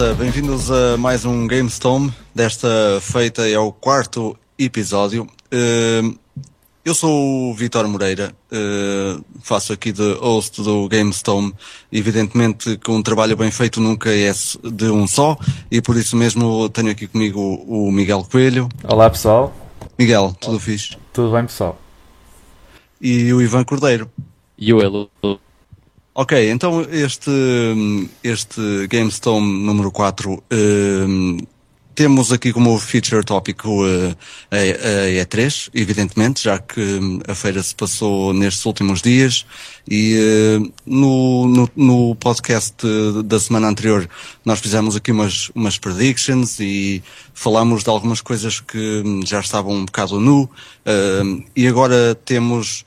Malta, bem-vindos a mais um GameStorm. Desta feita é o quarto episódio. Uh, eu sou o Vitor Moreira, uh, faço aqui de host do GameStorm. Evidentemente que um trabalho bem feito nunca é de um só e por isso mesmo tenho aqui comigo o Miguel Coelho. Olá pessoal. Miguel, tudo Olá. fixe? Tudo bem pessoal. E o Ivan Cordeiro. E o Elo. Ok, então este, este GameStorm número 4 um, temos aqui como feature tópico uh, a, a, E3, evidentemente, já que hum, a feira se passou nestes últimos dias e uh, no, no, no, podcast da semana anterior nós fizemos aqui umas, umas predictions e falámos de algumas coisas que hum, já estavam um bocado nu uh, e agora temos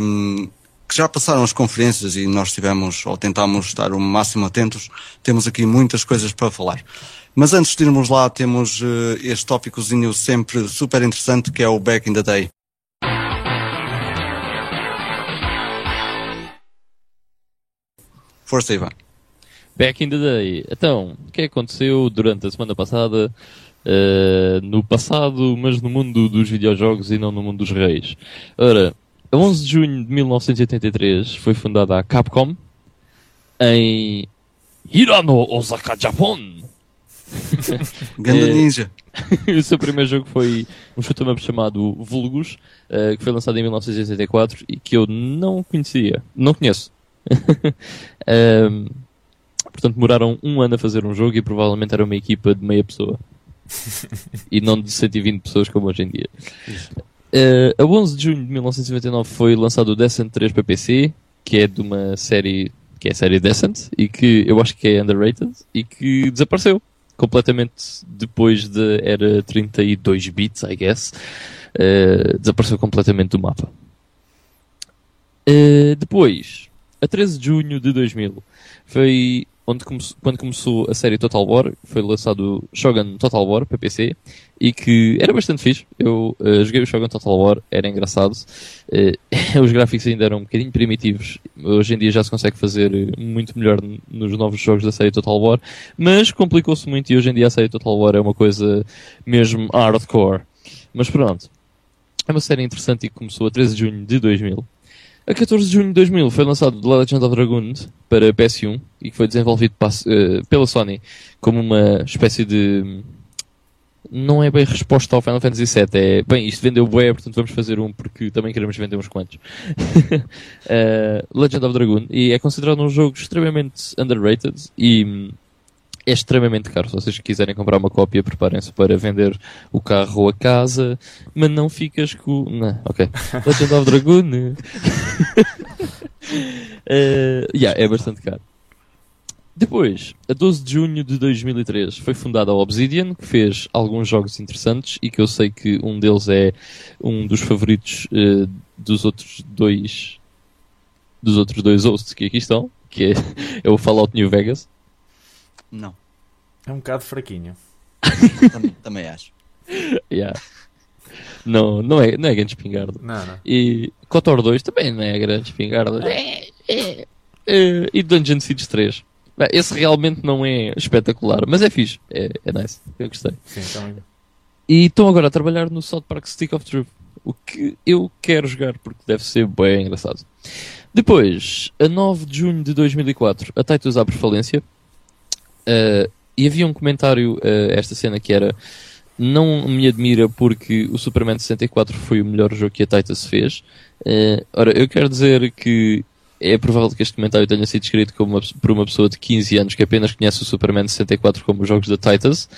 hum, que já passaram as conferências e nós tivemos, ou tentámos estar o máximo atentos, temos aqui muitas coisas para falar. Mas antes de irmos lá, temos uh, este tópicozinho sempre super interessante que é o Back in the Day. Força, Ivan. Back in the Day. Então, o que aconteceu durante a semana passada? Uh, no passado, mas no mundo dos videojogos e não no mundo dos reis. Ora, a 11 de junho de 1983 foi fundada a Capcom em Hirano, Osaka, Japão. Ganda é, Ninja. o seu primeiro jogo foi um shoot up chamado Vulgus, uh, que foi lançado em 1984 e que eu não conhecia. Não conheço. um, portanto, demoraram um ano a fazer um jogo e provavelmente era uma equipa de meia pessoa. e não de 120 pessoas como hoje em dia. Uh, a 11 de junho de 1999 foi lançado o Descent 3 para PC, que é de uma série que é a série Descent e que eu acho que é underrated e que desapareceu completamente depois de era 32 bits, I guess. Uh, desapareceu completamente do mapa. Uh, depois, a 13 de junho de 2000, foi onde come quando começou a série Total War, foi lançado Shogun Total War para PC e que era bastante fixe. Eu uh, joguei o Shogun Total War, era engraçado. Uh, os gráficos ainda eram um bocadinho primitivos. Hoje em dia já se consegue fazer muito melhor nos novos jogos da série Total War, mas complicou-se muito e hoje em dia a série Total War é uma coisa mesmo hardcore. Mas pronto. É uma série interessante e começou a 13 de junho de 2000. A 14 de junho de 2000 foi lançado The Legend of Dragoon para PS1 e que foi desenvolvido uh, pela Sony como uma espécie de. Não é bem resposta ao Final Fantasy VII, é bem, isto vendeu bué, portanto vamos fazer um porque também queremos vender uns quantos. uh, Legend of Dragoon e é considerado um jogo extremamente underrated e é extremamente caro. Se vocês quiserem comprar uma cópia, preparem-se para vender o carro ou a casa, mas não ficas com. Não, ok. Legend of Dragoon. uh, yeah, é bastante caro. Depois, a 12 de junho de 2003, foi fundada a Obsidian, que fez alguns jogos interessantes e que eu sei que um deles é um dos favoritos uh, dos outros dois dos outros dois hosts que aqui estão, que é, é o Fallout New Vegas. Não. É um bocado fraquinho. também, também acho. Yeah. Não, não é, não é grande espingarda. Não, não. E KOTOR 2 também não é grande espingarda. É, é, é, e Dungeon Siege 3. Esse realmente não é espetacular, mas é fixe. É, é nice. Eu gostei. Sim, também. E estão agora a trabalhar no South Park Stick of Truth. O que eu quero jogar porque deve ser bem engraçado. Depois, a 9 de junho de 2004, a Titus abre falência. Uh, e havia um comentário uh, esta cena que era não me admira porque o Superman 64 foi o melhor jogo que a Titus fez. Uh, ora, eu quero dizer que é provável que este comentário tenha sido escrito uma, por uma pessoa de 15 anos que apenas conhece o Superman 64 como os jogos da Titus,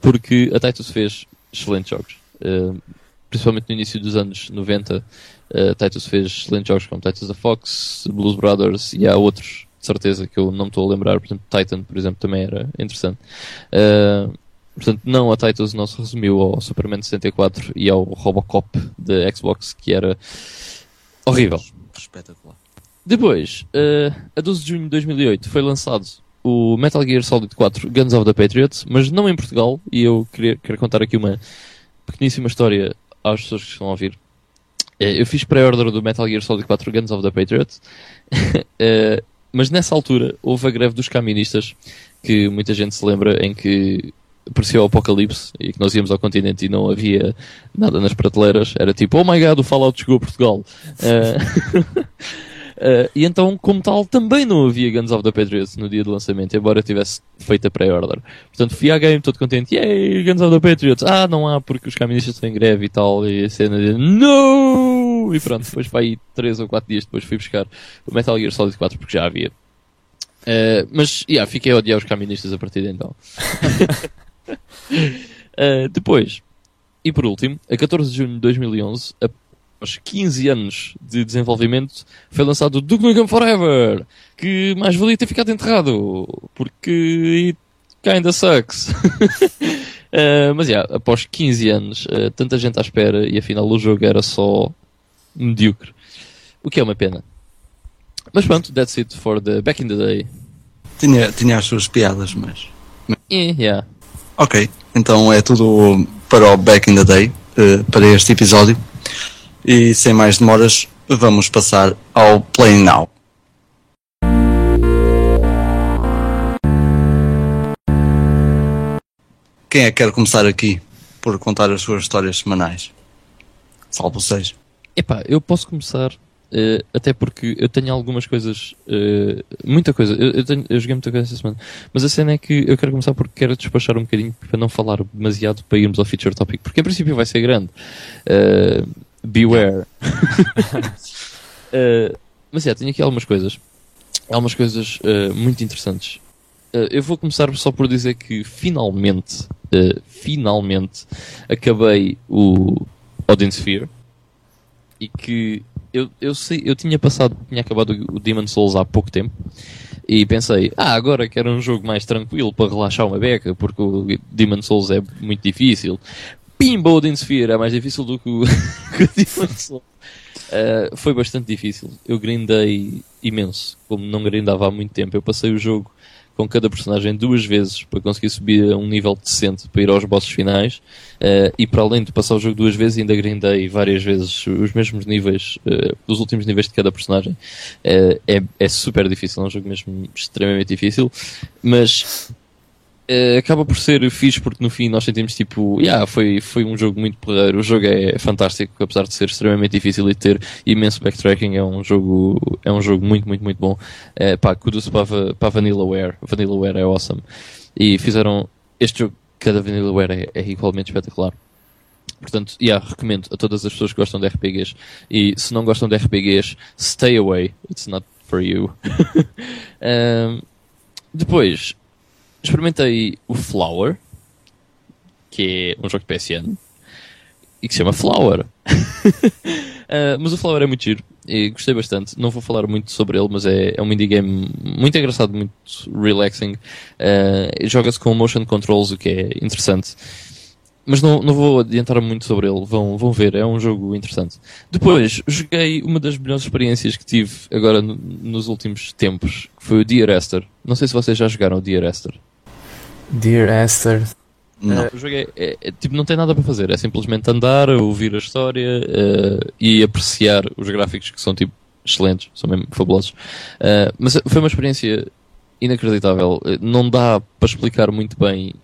porque a Titus fez excelentes jogos. Uh, principalmente no início dos anos 90, uh, Titus fez excelentes jogos como Titus the Fox, Blues Brothers e há outros certeza que eu não estou a lembrar. Portanto, Titan, por exemplo, também era interessante. Uh, portanto, não, a Titan não se resumiu ao Superman 64 e ao Robocop da Xbox, que era horrível. Espetacular. Depois, uh, a 12 de junho de 2008, foi lançado o Metal Gear Solid 4 Guns of the Patriots, mas não em Portugal, e eu queria, quero contar aqui uma pequeníssima história às pessoas que estão a ouvir. Uh, eu fiz pré-order do Metal Gear Solid 4 Guns of the Patriots. mas nessa altura houve a greve dos caministas, que muita gente se lembra em que apareceu o apocalipse e que nós íamos ao continente e não havia nada nas prateleiras. Era tipo, oh my god, o Fallout chegou a Portugal. Uh, uh, e então, como tal, também não havia Guns of the Patriots no dia do lançamento, embora tivesse feito a pré-order. Portanto, fui à game todo contente, yay, Guns of the Patriots. Ah, não há porque os caministas estão em greve e tal. E a cena de, no! E pronto, depois para aí 3 ou 4 dias depois fui buscar o Metal Gear Solid 4 porque já havia. Uh, mas, yeah, fiquei a odiar os caministas a partir de então. uh, depois, e por último, a 14 de junho de 2011, após 15 anos de desenvolvimento, foi lançado Duke Nukem Forever, que mais valia ter ficado enterrado, porque it kinda sucks. uh, mas, yeah, após 15 anos, tanta gente à espera, e afinal o jogo era só medíocre. O que é uma pena. Mas pronto, that's it for the back in the day. Tinha, tinha as suas piadas, mas. Yeah, yeah. Ok, então é tudo para o Back in the Day, uh, para este episódio. E sem mais demoras, vamos passar ao Play Now. Quem é que quer começar aqui por contar as suas histórias semanais? Salvo seja. Epá, eu posso começar Uh, até porque eu tenho algumas coisas, uh, muita coisa, eu, eu, tenho, eu, joguei muita coisa esta semana, mas a cena é que eu quero começar porque quero despachar um bocadinho para não falar demasiado para irmos ao feature topic, porque em princípio vai ser grande. Uh, beware. mas é, tenho aqui algumas coisas, algumas coisas muito interessantes. eu vou começar só por dizer que finalmente, finalmente acabei o Odin Sphere e que eu, eu, sei, eu tinha passado, tinha acabado o Demon Souls há pouco tempo e pensei, ah, agora quero um jogo mais tranquilo para relaxar uma beca, porque o Demon Souls é muito difícil. Pimba, Odin Sphere é mais difícil do que o, que o Demon Souls. Uh, foi bastante difícil. Eu grindei imenso, como não grindava há muito tempo. Eu passei o jogo com cada personagem duas vezes para conseguir subir a um nível decente para ir aos bosses finais. Uh, e para além de passar o jogo duas vezes, ainda grindei várias vezes os mesmos níveis, uh, os últimos níveis de cada personagem. Uh, é, é super difícil, é um jogo mesmo extremamente difícil. Mas Uh, acaba por ser fixe porque no fim nós sentimos tipo, yeah, foi, foi um jogo muito porreiro, o jogo é fantástico, apesar de ser extremamente difícil e ter imenso backtracking, é um jogo, é um jogo muito, muito, muito bom. Uh, pá, kudos para, para Vanillaware, Vanillaware é awesome. E fizeram este jogo, cada Vanillaware é, é igualmente espetacular. Portanto, yeah, recomendo a todas as pessoas que gostam de RPGs. E se não gostam de RPGs, stay away. It's not for you. um, depois, experimentei o Flower, que é um jogo de PSN, e que se chama Flower. uh, mas o Flower é muito giro e gostei bastante. Não vou falar muito sobre ele, mas é, é um indie game muito engraçado, muito relaxing. Uh, Joga-se com motion controls, o que é interessante. Mas não, não vou adiantar muito sobre ele, vão, vão ver, é um jogo interessante. Depois, joguei uma das melhores experiências que tive agora no, nos últimos tempos, que foi o Dear Esther. Não sei se vocês já jogaram o Dear Esther. Dear Esther. Não. o jogo é, é, é, tipo, não tem nada para fazer, é simplesmente andar, ouvir a história uh, e apreciar os gráficos que são tipo excelentes, são mesmo fabulosos. Uh, mas foi uma experiência inacreditável. Não dá para explicar muito bem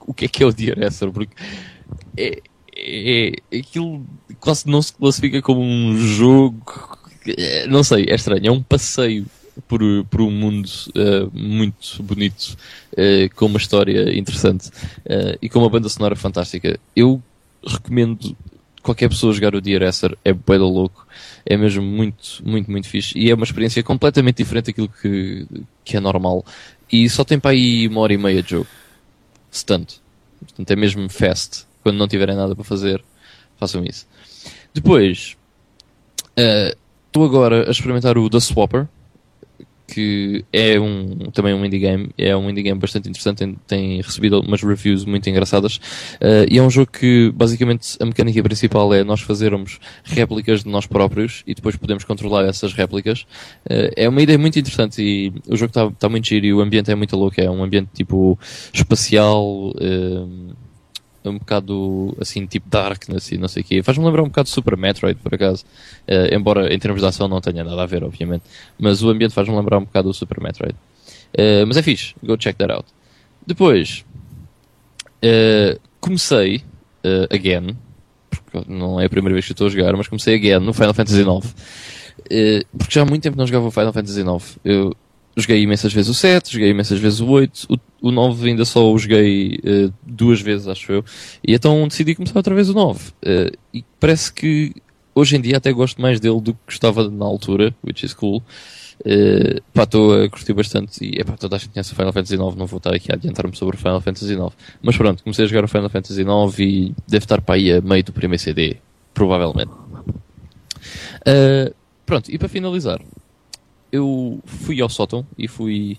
o que é que é o Dear Esther, porque é, é, é, aquilo quase não se classifica como um jogo. Não sei, é estranho. É um passeio por, por um mundo uh, muito bonito, uh, com uma história interessante uh, e com uma banda sonora fantástica. Eu recomendo qualquer pessoa jogar o Dear Esther, é bué louco, é mesmo muito, muito, muito fixe e é uma experiência completamente diferente daquilo que, que é normal e só tem para aí uma hora e meia de jogo, se tanto. Portanto, é mesmo fast. Quando não tiverem nada para fazer, façam isso. Depois, estou agora a experimentar o The Swapper, que é um, também um indie game, é um indie game bastante interessante, tem, tem recebido umas reviews muito engraçadas, uh, e é um jogo que basicamente a mecânica principal é nós fazermos réplicas de nós próprios e depois podemos controlar essas réplicas. Uh, é uma ideia muito interessante e o jogo está tá muito giro e o ambiente é muito louco, é um ambiente tipo espacial, uh, um bocado assim, tipo Darkness e não sei o quê. Faz-me lembrar um bocado de Super Metroid, por acaso. Uh, embora em termos de ação não tenha nada a ver, obviamente. Mas o ambiente faz-me lembrar um bocado do Super Metroid. Uh, mas é fixe, go check that out. Depois, uh, comecei, again, porque não é a primeira vez que estou a jogar, mas comecei again no Final Fantasy IX. porque já há muito tempo não jogava o Final Fantasy IX. Eu joguei imensas vezes o 7, joguei imensas vezes o 8, o, o 9 ainda só o joguei uh, duas vezes, acho eu. E então decidi começar outra vez o 9. Uh, eh, e parece que hoje em dia até gosto mais dele do que gostava na altura, which is cool. Uh, pá, estou a curtir bastante e epá, toda a gente conhece o Final Fantasy IX, não vou estar aqui a adiantar-me sobre o Final Fantasy IX. Mas pronto, comecei a jogar o Final Fantasy IX e deve estar para aí a meio do primeiro CD, provavelmente. Uh, pronto, e para finalizar, eu fui ao sótão e fui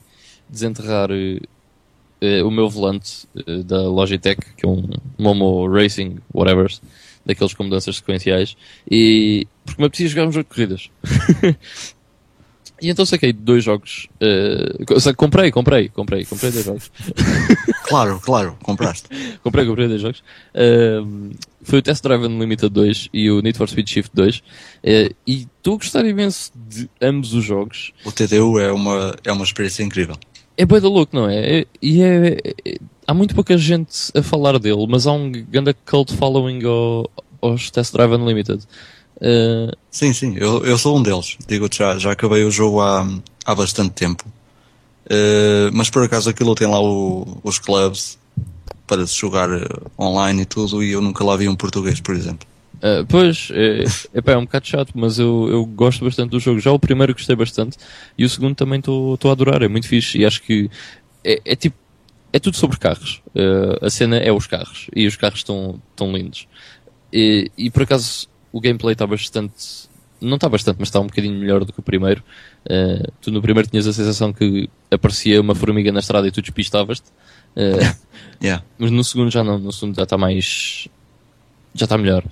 desenterrar uh, o meu volante uh, da Logitech, que é um Momo Racing, whatever, daqueles com mudanças sequenciais, e porque me apetecia jogar um jogo de corridas. E então saquei dois jogos. Uh, comprei, comprei, comprei, comprei dois jogos. claro, claro, compraste. comprei, comprei dois jogos. Uh, foi o Test Drive Unlimited 2 e o Need for Speed Shift 2. Uh, e estou a gostar imenso de ambos os jogos. O TDU é uma, é uma experiência incrível. É bem da louco, não é? é e é, é, há muito pouca gente a falar dele, mas há um grande cult following ao, aos Test Drive Unlimited. Sim, sim, eu, eu sou um deles. Digo-te já, já acabei o jogo há, há bastante tempo. Uh, mas por acaso aquilo tem lá o, os clubs para se jogar eh, online e tudo, e eu nunca lá vi um português, por exemplo. Uh, pois, é, é, é um bocado chato, mas eu, eu gosto bastante do jogo. Já o primeiro gostei bastante, e o segundo também estou a adorar, é muito fixe, e acho que é, é tipo, é tudo sobre carros. Uh, a cena é os carros, e os carros estão tão lindos. E, e por acaso o gameplay está bastante. Não está bastante, mas está um bocadinho melhor do que o primeiro. Uh, tu no primeiro tinhas a sensação que aparecia uma formiga na estrada e tu despistavas-te. Uh, yeah. Mas no segundo já não, no segundo já está mais. Já está melhor.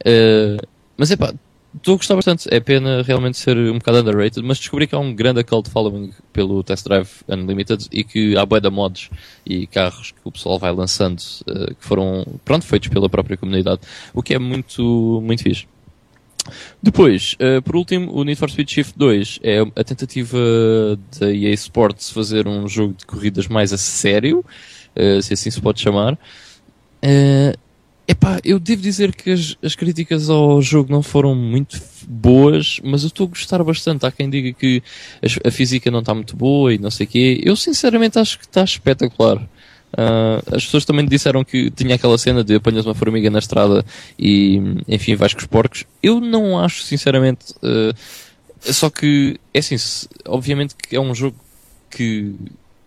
Uh, mas é pá, estou a gostar bastante. É pena realmente ser um bocado underrated, mas descobri que há um grande cult following pelo Test Drive Unlimited e que há bué de mods e carros que o pessoal vai lançando uh, que foram, pronto, feitos pela própria comunidade, o que é muito, muito fixe. Depois, uh, por último, o Need for Speed Shift 2 é a tentativa da EA Sports fazer um jogo de corridas mais a sério, uh, se assim se pode chamar. Uh, epá, eu devo dizer que as, as, críticas ao jogo não foram muito boas, mas eu estou a gostar bastante. Há quem diga que a, a física não está muito boa e não sei o quê. Eu sinceramente acho que está espetacular. Uh, as pessoas também disseram que tinha aquela cena de apanhas uma formiga na estrada e, enfim, vais com os porcos. Eu não acho, sinceramente. Uh, só que, é assim, obviamente que é um jogo que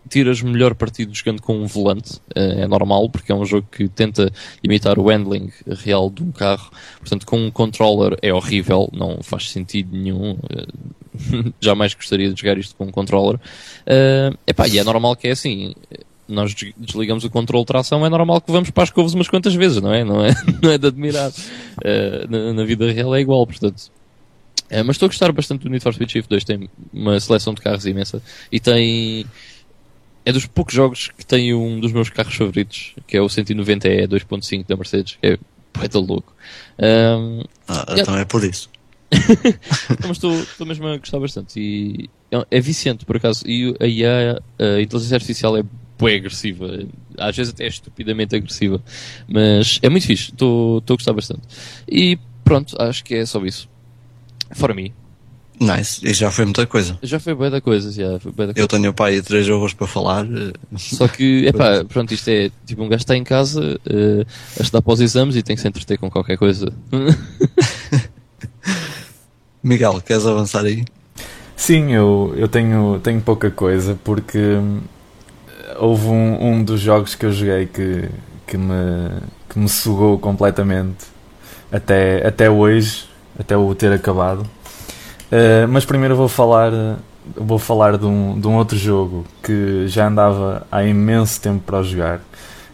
tiras melhor partido jogando com um volante, uh, é normal, porque é um jogo que tenta imitar o handling real de um carro. Portanto, com um controller é horrível, não faz sentido nenhum. jamais gostaria de jogar isto com um controller. Uh, epá, e é normal que é assim nós desligamos o controle de tração, é normal que vamos para as covas umas quantas vezes, não é? Não é, não é de admirar. Uh, na, na, vida real é igual, portanto. Uh, mas estou a gostar bastante do Need for Speed Shift 2, tem uma seleção de carros imensa e tem. É dos poucos jogos que tem um dos meus carros favoritos, que é o 190E 2.5 da Mercedes, que é poeta louco. Um, ah, então é por isso. mas estou, estou mesmo a gostar bastante e é, é viciante por acaso e a IA, a inteligência artificial é bué agressiva. Às vezes até é estupidamente agressiva. Mas é muito fixe. Estou a gostar bastante. E pronto, acho que é só isso. For me. Nice. E já foi muita coisa. Já foi bem da coisa, já. Foi da coisa. Eu tenho o pai três jogos para falar. Eh, só que, é pá, pronto, isto é tipo um gajo está em casa uh, a estudar para os exames e tem que se entreter com qualquer coisa. Miguel, queres avançar aí? Sim, eu, eu tenho, tenho pouca coisa porque houve um, um dos jogos que eu joguei que, que, me, que me sugou completamente até, até hoje, até o ter acabado. Uh, mas primeiro vou falar, vou falar de um, de um outro jogo que já andava há imenso tempo para jogar.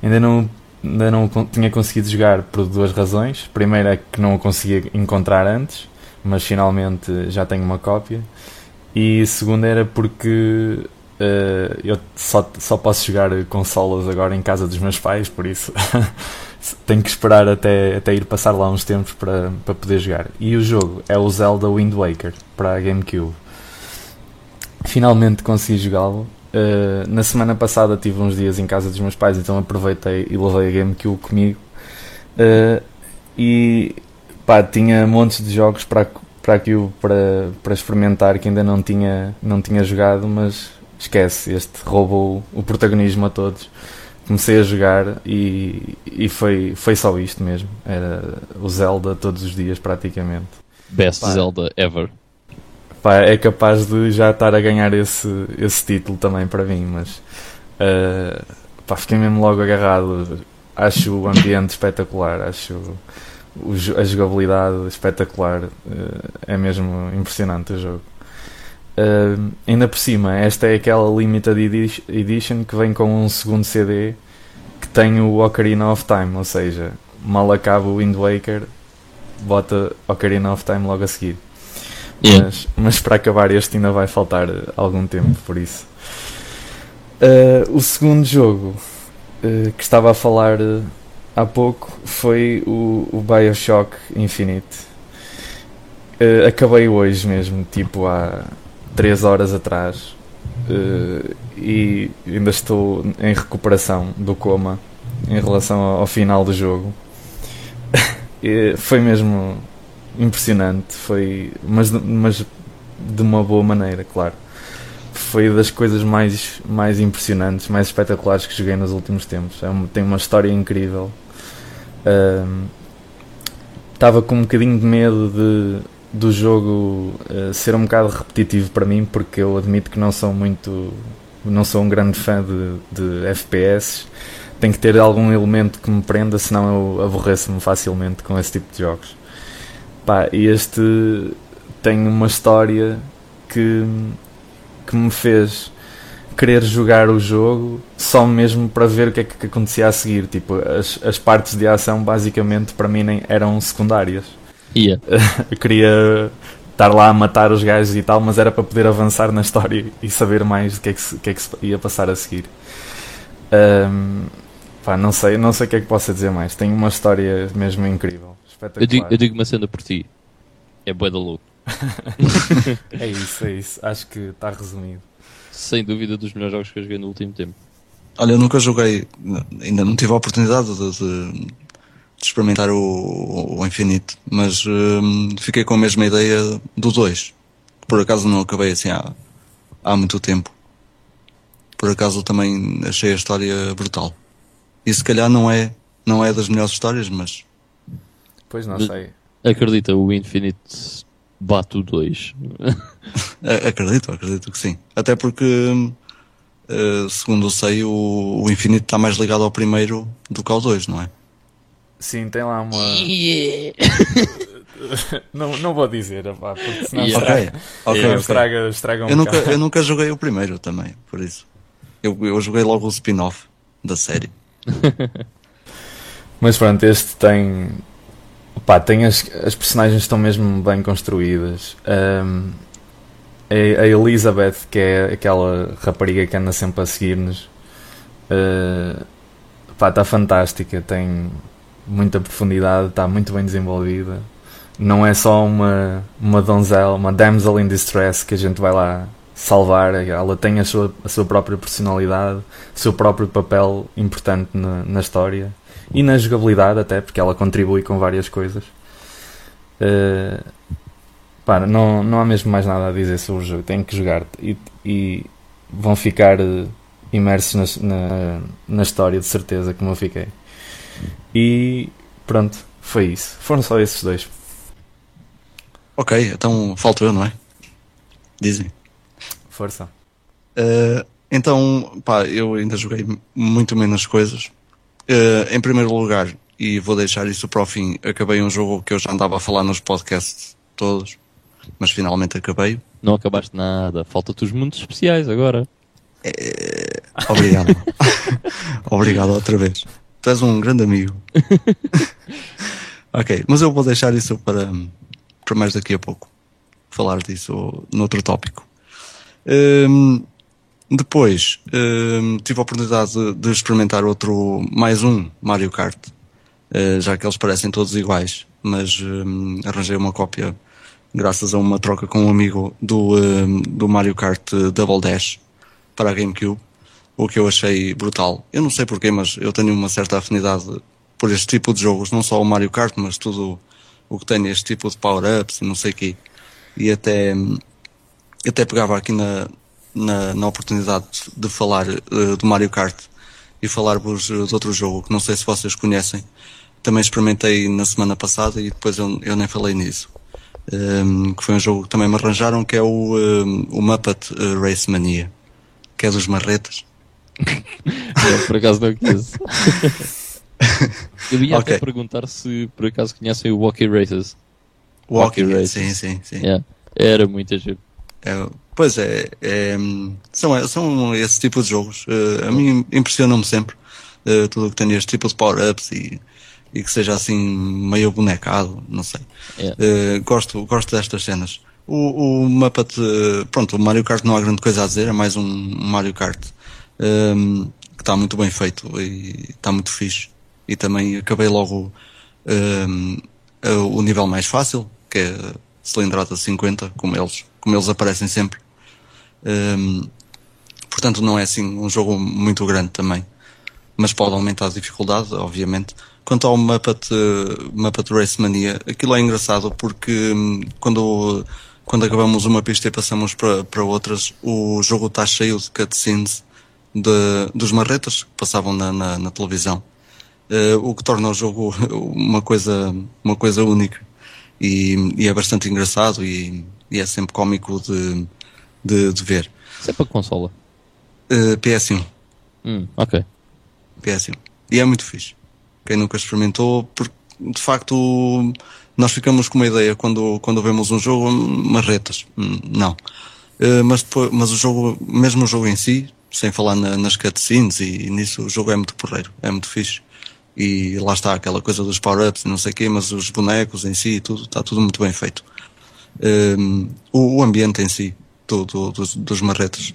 Ainda não, ainda não tinha conseguido jogar por duas razões. Primeiro é que não o conseguia encontrar antes, mas finalmente já tenho uma cópia. E segunda era porque Uh, eu só, só posso jogar consolas agora em casa dos meus pais, por isso tenho que esperar até, até ir passar lá uns tempos para, para poder jogar. E o jogo é o Zelda Wind Waker para a GameCube. Finalmente consegui jogá-lo. Uh, na semana passada tive uns dias em casa dos meus pais, então aproveitei e levei a GameCube comigo. Uh, e pá, tinha montes de jogos para, para aquilo para, para experimentar que ainda não tinha, não tinha jogado, mas esquece, este roubou o protagonismo a todos. Comecei a jogar e, e foi, foi só isto mesmo. Era o Zelda todos os dias praticamente. Best pá, Zelda ever. Pá, é capaz de já estar a ganhar esse, esse título também para mim, mas uh, pá, fiquei mesmo logo agarrado. Acho o ambiente espetacular, acho a jogabilidade espetacular. Uh, é mesmo impressionante o jogo. Uh, ainda por cima, esta é aquela Limited Edition que vem com um segundo CD que tem o Ocarina of Time, ou seja, mal acaba o Wind Waker, bota Ocarina of Time logo a seguir. Yeah. Mas, mas, para acabar este ainda vai faltar algum tempo, por isso. Uh, o segundo jogo uh, que estava a falar há pouco foi o, o Bioshock Infinite. acabei hoje mesmo, tipo há 3 horas atrás uh, e ainda estou em recuperação do coma em relação ao, final do jogo. foi mesmo impressionante, foi, mas, mas de uma boa maneira, claro. Foi das coisas mais, mais impressionantes, mais espetaculares que joguei nos últimos tempos. É tem uma história incrível. Estava uh, com um bocadinho de medo de do jogo uh, ser um bocado repetitivo para mim, porque eu admito que não sou muito. não sou um grande fã de, de FPS. Tem que ter algum elemento que me prenda, senão eu aborreço-me facilmente com esse tipo de jogos. Pá, e este tem uma história que, que me fez querer jogar o jogo só mesmo para ver o que é que acontecia a seguir. Tipo, as, as partes de ação basicamente para mim nem eram secundárias Yeah. eu queria estar lá a matar os gajos e tal, mas era para poder avançar na história e saber mais do que é que, se, que, é que se ia passar a seguir. Um, pá, não sei, não sei o que é que posso dizer mais. Tem uma história mesmo incrível. Eu digo, eu digo uma cena por ti. É boa da louco. é isso, é isso. Acho que está resumido. Sem dúvida dos melhores jogos que eu joguei no último tempo. Olha, eu nunca joguei, ainda não tive a oportunidade de, de de experimentar o, o Infinite, mas hum, fiquei com a mesma ideia do 2. Por acaso não acabei assim há, há muito tempo. Por acaso também achei a história brutal. E se calhar não é, não é das melhores histórias, mas. Pois não sei. Acredita, o Infinite bate o 2. acredito, acredito que sim. Até porque, uh, segundo eu sei, o, o Infinite está mais ligado ao primeiro do que ao 2, não é? Sim, tem lá uma. Yeah. não, não vou dizer, pá, porque senão yeah. estraga, okay. Okay, estraga, estraga um eu nunca, eu nunca joguei o primeiro também, por isso. Eu, eu joguei logo o spin-off da série. Mas pronto, este tem. Pá, tem as, as personagens estão mesmo bem construídas. Um, a Elizabeth, que é aquela rapariga que anda sempre a seguir-nos, uh, está fantástica. Tem, muita profundidade, está muito bem desenvolvida. Não é só uma, uma donzela, uma damsel in distress que a gente vai lá salvar. Ela tem a sua, a sua própria personalidade, o seu próprio papel importante na, na história e na jogabilidade, até porque ela contribui com várias coisas. Uh, pá, não, não há mesmo mais nada a dizer sobre o jogo. Tem que jogar e, e vão ficar uh, imersos na, na, na história, de certeza, como eu fiquei. E pronto, foi isso. Foram só esses dois. Ok, então falto eu, não é? Dizem. Força. Uh, então, pá, eu ainda joguei muito menos coisas. Uh, em primeiro lugar, e vou deixar isso para o fim, acabei um jogo que eu já andava a falar nos podcasts todos, mas finalmente acabei. Não acabaste nada, falta-te os mundos especiais agora. É... Obrigado. Obrigado outra vez. Tu és um grande amigo. ok, mas eu vou deixar isso para, para mais daqui a pouco. Falar disso noutro tópico. Um, Depois uh, tive a oportunidade de, de, experimentar outro, mais um Mario Kart, uh, já que eles parecem todos iguais, mas uh, arranjei uma cópia graças a uma troca com um amigo do, do Mario Kart Double Dash para a GameCube, o que eu achei brutal. Eu não sei porquê, mas eu tenho uma certa afinidade por este tipo de jogos, não só o Mario Kart, mas tudo o que tem este tipo de power-ups e não sei o quê. E até, até pegava aqui na, na, na oportunidade de falar uh, do Mario Kart e falar-vos de outro jogo que não sei se vocês conhecem. Também experimentei na semana passada e depois eu, eu nem falei nisso. Um, ehm, que foi um jogo que também me arranjaram, que é o, um, ehm, o Muppet eh, Race Mania, que é dos marretas. eu, por acaso não conheço. eu ia okay. até perguntar se por acaso conhecem o Walkie Races. Walkie, Walkie Races. Sim, sim, sim. Yeah. Era muito giro. É, pois é, é, são, são esse tipo de jogos. Uh, a mim impressionam-me sempre uh, tudo o que tem este tipo de power-ups e, e que seja assim meio bonecado, não sei. Yeah. Uh, gosto, gosto destas cenas. O, o Muppet, pronto, o Mario Kart não há grande coisa a dizer, é mais um Mario Kart um, que está muito bem feito e está muito fixe. E também acabei logo um, o nível mais fácil, que é cilindrada 50, como eles, como eles aparecem sempre. Um, portanto, não é assim um jogo muito grande também. Mas pode aumentar a dificuldade, obviamente. Quanto ao Muppet, uh, Muppet Race Mania, aquilo é engraçado porque um, quando, quando acabamos uma pista e passamos para, para outras, o jogo está cheio de cutscenes de, dos marretas que passavam na, na, na televisão. Uh, o que torna o jogo uma coisa, uma coisa única e, e é bastante engraçado e, e, é sempre cómico de, de, de ver. Isso é para consola? Uh, eh, PS1. Hum, ok. PS1. E é muito fixe. Quem nunca experimentou, porque de facto nós ficamos com uma ideia quando, quando vemos um jogo, marretas. Hum, não. Uh, mas, depois, mas o jogo, mesmo o jogo em si, sem falar na, nas cutscenes e, e nisso, o jogo é muito porreiro, é muito fixe e lá está aquela coisa dos power-ups e não sei o quê, mas os bonecos em si, tudo, está tudo muito bem feito. Um, o, o, ambiente em si, do, do, dos, dos marretas.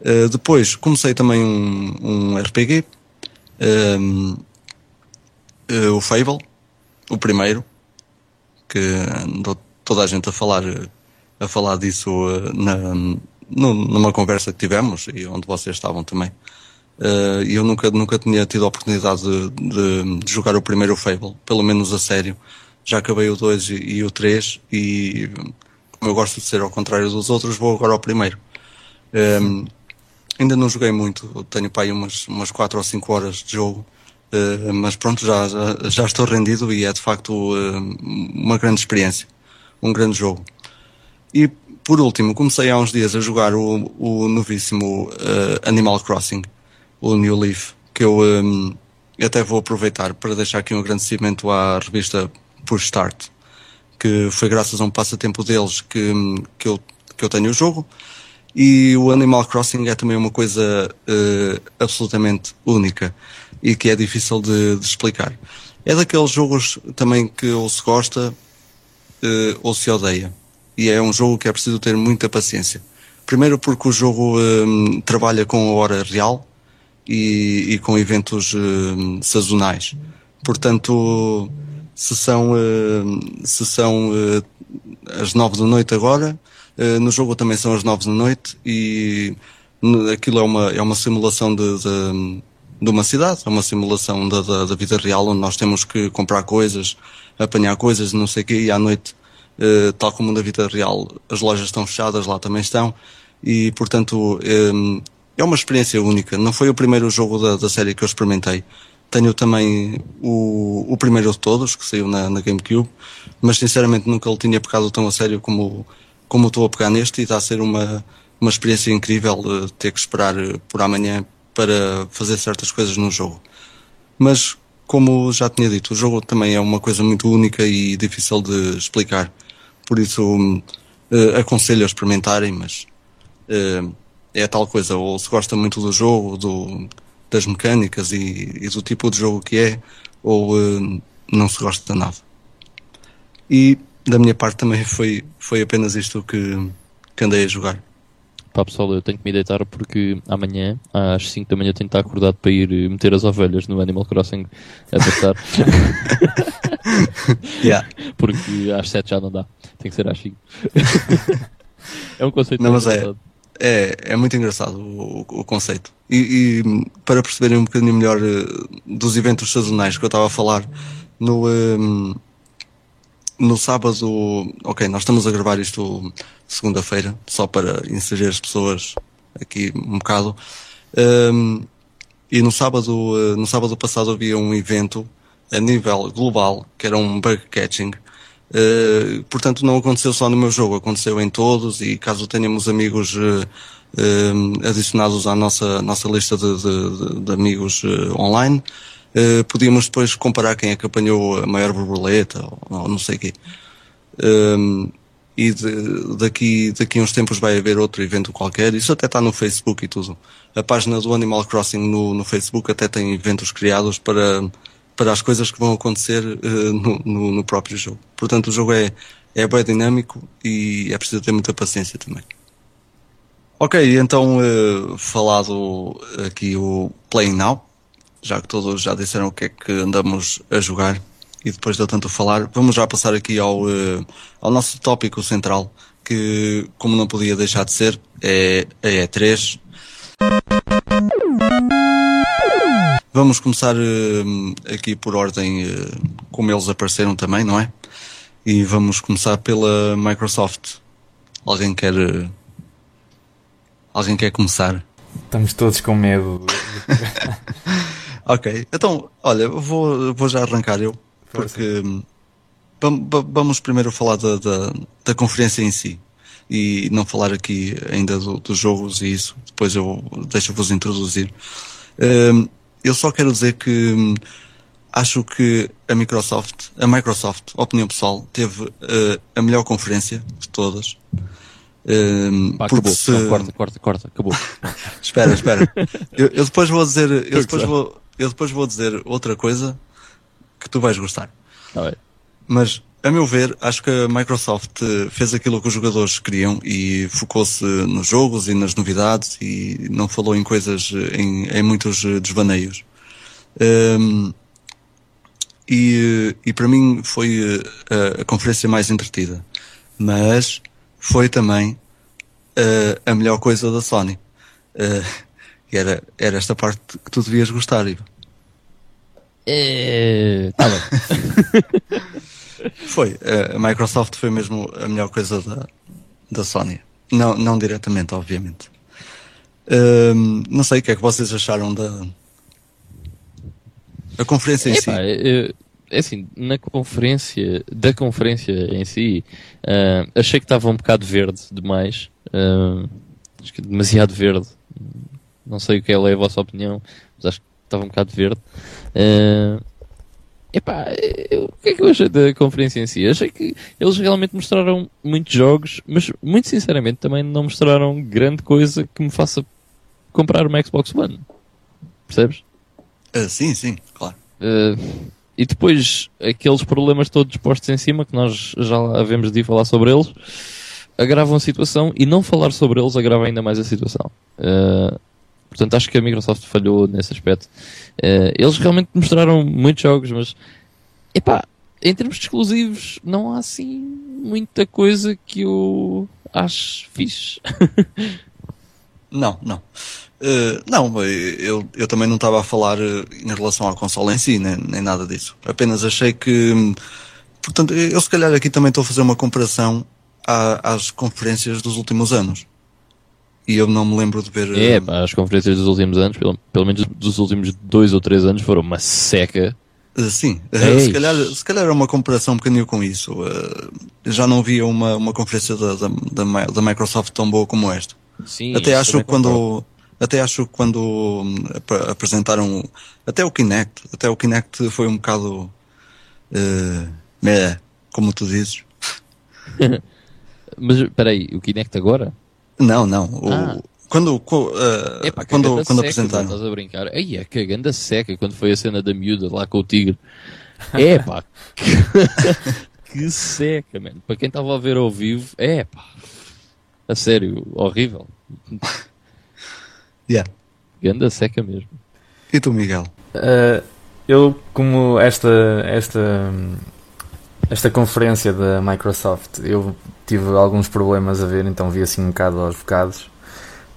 Uh, depois comecei também um, um RPG, um, uh, o Fable, o primeiro, que andou toda a gente a falar, a falar disso uh, na, numa conversa que tivemos e onde vocês estavam também. Uh, eu nunca, nunca tinha tido a oportunidade de, de, jogar o primeiro Fable, pelo menos a sério. Já acabei o 2 e, e, o 3 e como eu gosto de ser ao contrário dos outros, vou agora ao primeiro. Um, ainda não joguei muito, tenho para aí umas, umas 4 ou 5 horas de jogo, uh, mas pronto, já, já, já, estou rendido e é de facto uh, uma grande experiência, um grande jogo. E por último, comecei há uns dias a jogar o, o novíssimo Animal Crossing o New Leaf, que eu um, até vou aproveitar para deixar aqui um agradecimento à revista Push Start, que foi graças a um passatempo deles que, que, eu, que eu tenho o jogo. E o Animal Crossing é também uma coisa uh, absolutamente única e que é difícil de, de, explicar. É daqueles jogos também que ou se gosta uh, ou se odeia. E é um jogo que é preciso ter muita paciência. Primeiro porque o jogo um, trabalha com a hora real, e, e com eventos uh, sazonais. Portanto, se são, uh, se são uh, as nove da noite agora, no jogo também são as nove da noite e aquilo é uma, é uma simulação de, de, de uma cidade, é uma simulação da, da, da, vida real onde nós temos que comprar coisas, apanhar coisas, não sei o quê, e à noite, tal como na vida real, as lojas estão fechadas, lá também estão, e portanto é uma experiência única. Não foi o primeiro jogo da, da série que eu experimentei. Tenho também o, o primeiro de todos, que saiu na, na GameCube, mas sinceramente nunca o tinha pegado tão a sério como, como estou a pegar neste e está a ser uma, uma experiência incrível de ter que esperar por amanhã para fazer certas coisas no jogo. Mas, como já tinha dito, o jogo também é uma coisa muito única e difícil de explicar. Por isso, uh, aconselho a experimentarem, mas uh, é tal coisa, ou se gosta muito do jogo, do, das mecânicas e, e do tipo de jogo que é, ou uh, não se gosta de nada. E da minha parte também foi, foi apenas isto que, que andei a jogar. Pá, pessoal, eu tenho que me deitar porque amanhã, às 5 da manhã, tenho que estar acordado para ir eh, meter as ovelhas no Animal Crossing a passar. Yeah. porque às 7 já não dá. Tem que ser às 5. é um conceito Não, muito mas é. É, é muito engraçado o, o- o conceito. E, e, para perceberem um bocadinho melhor eh, dos eventos sazonais que eu estava a falar, no, ehm, no sábado, ok, nós estamos a gravar isto segunda-feira, só para inserir as pessoas aqui um bocado. Ehm, e no sábado, eh, no sábado passado havia um evento a nível global, que era um bug catching. Eh, portanto, não aconteceu só no meu jogo, aconteceu em todos e caso tenhamos amigos eh, eh, adicionados à nossa, nossa lista de, de- de- amigos online, podíamos depois comparar quem é que apanhou a maior borboleta ou, ou não sei o quê. Um, e de- daqui, daqui a uns tempos vai haver outro evento qualquer. Isso até está no Facebook e tudo. A página do Animal Crossing no, no Facebook até tem eventos criados para, para as coisas que vão acontecer eh, no, no, no próprio jogo. Portanto, o jogo é, é bem dinâmico e é preciso ter muita paciência também. Ok, então eh, falado aqui o Playing Now, já que todos já disseram o que é que andamos a jogar e depois de eu tanto falar, vamos já passar aqui ao, eh, ao nosso tópico central, que como não podia deixar de ser, é a E3. Vamos começar eh, aqui por ordem eh, como eles apareceram também, não é? E vamos começar pela Microsoft. Alguém quer alguém quer começar? Estamos todos com medo. Ok, então, olha, vou, vou já arrancar eu, porque vam- va- vamos primeiro falar da, da, da conferência em si e não falar aqui ainda do- dos jogos e isso, depois eu deixo-vos introduzir. Hum, eu só quero dizer que hum, acho que a Microsoft, a Microsoft, opinião pessoal, teve eh, a melhor conferência de todas. Hum, Pá, acabou. se- Não, corta, corta, corta. Acabou. Espera, espera. Eu, eu depois vou dizer, eu depois vou, eu depois vou dizer outra coisa que tu vais gostar. Tá. Mas, a meu ver, acho que a Microsoft eh, fez aquilo que os jogadores queriam e focou-se nos jogos e nas novidades e não falou em coisas, eh, em, em muitos eh, desvaneios. Ehm, e, e para mim foi a, a conferência mais entretida. Mas foi também eh, a melhor coisa da Sony. E era, era esta parte que tu devias gostar, Ivo. É... Tá bem. Foi. eh, A Microsoft foi mesmo a melhor coisa da, da Sony. Não, não diretamente, obviamente. Ehm, não sei o que é que vocês acharam da. A conferência em si. Epá, é, é assim, na conferência, da conferência em si, ah, achei que estava um bocado verde demais. Ah, acho que demasiado verde. Não sei o que é a vossa opinião, mas acho que estava um bocado verde. Ah, epá, eu- o que é que eu achei da conferência em si? Achei que eles realmente mostraram muitos jogos, mas muito sinceramente também não mostraram grande coisa que me faça comprar uma Xbox One. Percebes? Ah, sim, sim, claro. Uh, e depois aqueles problemas todos postos em cima que nós já havemos de ir falar sobre eles agravam a situação e não falar sobre eles agrava ainda mais a situação. Uh, portanto, acho que a Microsoft falhou nesse aspecto. Uh, eles realmente mostraram muitos jogos, mas epá, em termos de exclusivos, não há assim muita coisa que eu acho fixe. Não, não. Eh, não, eu, eu também não estava a falar eh, em relação à consola em si, nem, nem nada disso. Apenas achei que. hum, Portanto, eu se calhar aqui também estou a fazer uma comparação à- às conferências dos últimos anos. E eu não me lembro de ver. eh, É, pá, as conferências dos últimos anos, pelo, pelo menos dos últimos dois ou três anos, foram uma seca. eh, sim, É se, calhar, se calhar é uma comparação um bocadinho com isso. Eh, já não havia uma, uma conferência da, da, da Mi- da Microsoft tão boa como esta. Sim, Até acho que quando concordo. até acho que quando hum, ap- apresentaram até o Kinect, até o Kinect foi um bocado eh, meh, como tu dizes. Mas espera aí, o Kinect agora? Não, não. o- Ah. Quando co- eh, É pá, que quando quando seca, apresentaram. Estás a brincar? Aí é que ganda seca quando foi a cena da miúda lá com o tigre. É pá, que, que seca, mano. Para quem estava a ver ao vivo, é pá, a sério, horrível. Yeah. Ganda seca mesmo. E tu, Miguel? Uh, eu, como esta, esta, esta conferência da Microsoft, eu tive alguns problemas a ver, então vi assim um bocado aos bocados,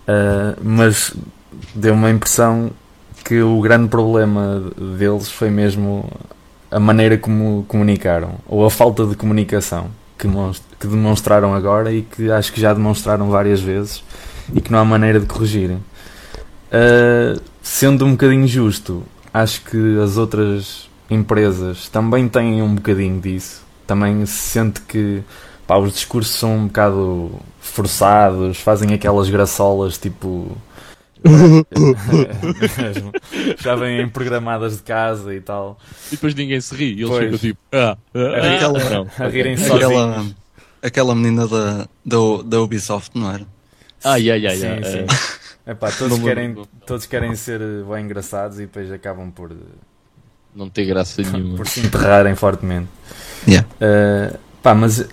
uh, mas deu uma impressão que o grande problema deles foi mesmo a maneira como comunicaram, ou a falta de comunicação que, que demonstraram agora e que acho que já demonstraram várias vezes e que não há maneira de corrigirem. Uh, sendo um bocadinho justo, acho que as outras empresas também têm um bocadinho disso. Também se sente que pá, os discursos são um bocado forçados, fazem aquelas graçolas tipo. já vêm programadas de casa e tal. E depois ninguém se ri, e eles ficam tipo. Ah, ah, aquela, não. a rirem aquela, aquela menina da, da, da Ubisoft, não era? Ai, ai, ai, sim, ai, sim. Epá, todos, querem, todos querem ser bem engraçados e depois acabam por não ter graça nenhuma por se enterrarem fortemente. Yeah. Uh, pá, mas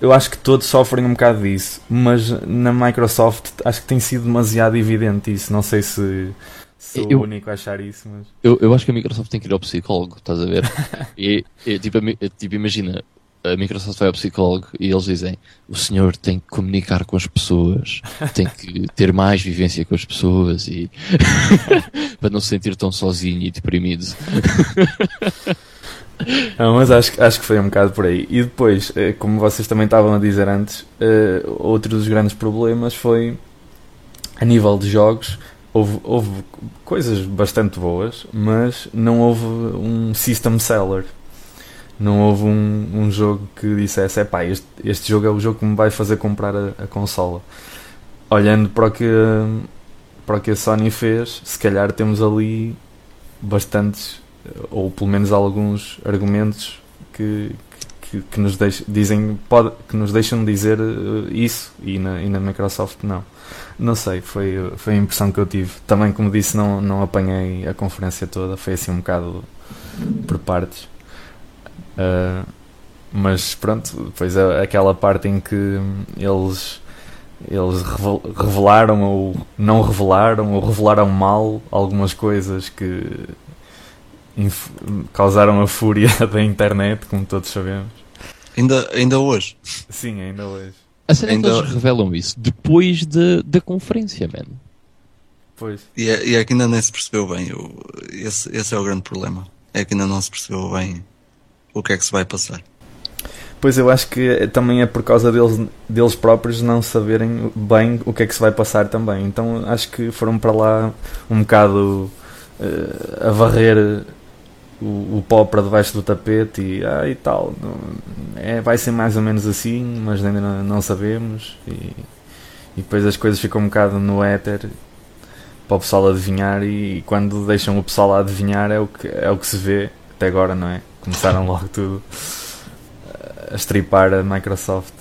eu acho que todos sofrem um bocado disso, mas na Microsoft acho que tem sido demasiado evidente isso. Não sei se sou eu, o único a achar isso, mas eu, eu acho que a Microsoft tem que ir ao psicólogo, estás a ver? e, e tipo, tipo, imagina, a Microsoft vai ao psicólogo e eles dizem o senhor tem que comunicar com as pessoas, tem que ter mais vivência com as pessoas e para não se sentir tão sozinho e deprimido. Não, mas acho, acho que foi um bocado por aí. E depois, eh, como vocês também estavam a dizer antes, eh, outro dos grandes problemas foi a nível de jogos. Houve, houve coisas bastante boas, mas não houve um system seller não houve um, um jogo que dissesse: é pá, este, este jogo é o jogo que me vai fazer comprar a, a consola. Olhando para o, que, para o que a Sony fez, se calhar temos ali bastantes, ou pelo menos alguns argumentos que, que, que nos deix, dizem, pode, que nos deixam dizer eh, isso e na, e na Microsoft não. Não sei, foi, foi a impressão que eu tive. Também, como disse, não, não apanhei a conferência toda, foi assim um bocado por partes. Uh, mas pronto, depois é aquela parte em que eles eles revelaram ou não revelaram ou revelaram mal algumas coisas que causaram a fúria da internet, como todos sabemos. Ainda, ainda hoje. Sim, ainda hoje. A sério ainda... que eles revelam isso depois de, da conferência, man. Pois. E é, e é que ainda nem se percebeu bem. O, esse, esse é o grande problema. É que ainda não se percebeu bem o que é que se vai passar. Pois eu acho que também é por causa deles, deles próprios não saberem bem o que é que se vai passar também. Então acho que foram para lá um bocado uh, a varrer o, o pó para debaixo do tapete e, ah, e tal. É, vai ser mais ou menos assim, mas ainda não, não sabemos. E, e, depois as coisas ficam um bocado no éter para o pessoal adivinhar. E, e quando deixam o pessoal a adivinhar é o que, é o que se vê até agora, não é? Começaram logo tudo a estripar a Microsoft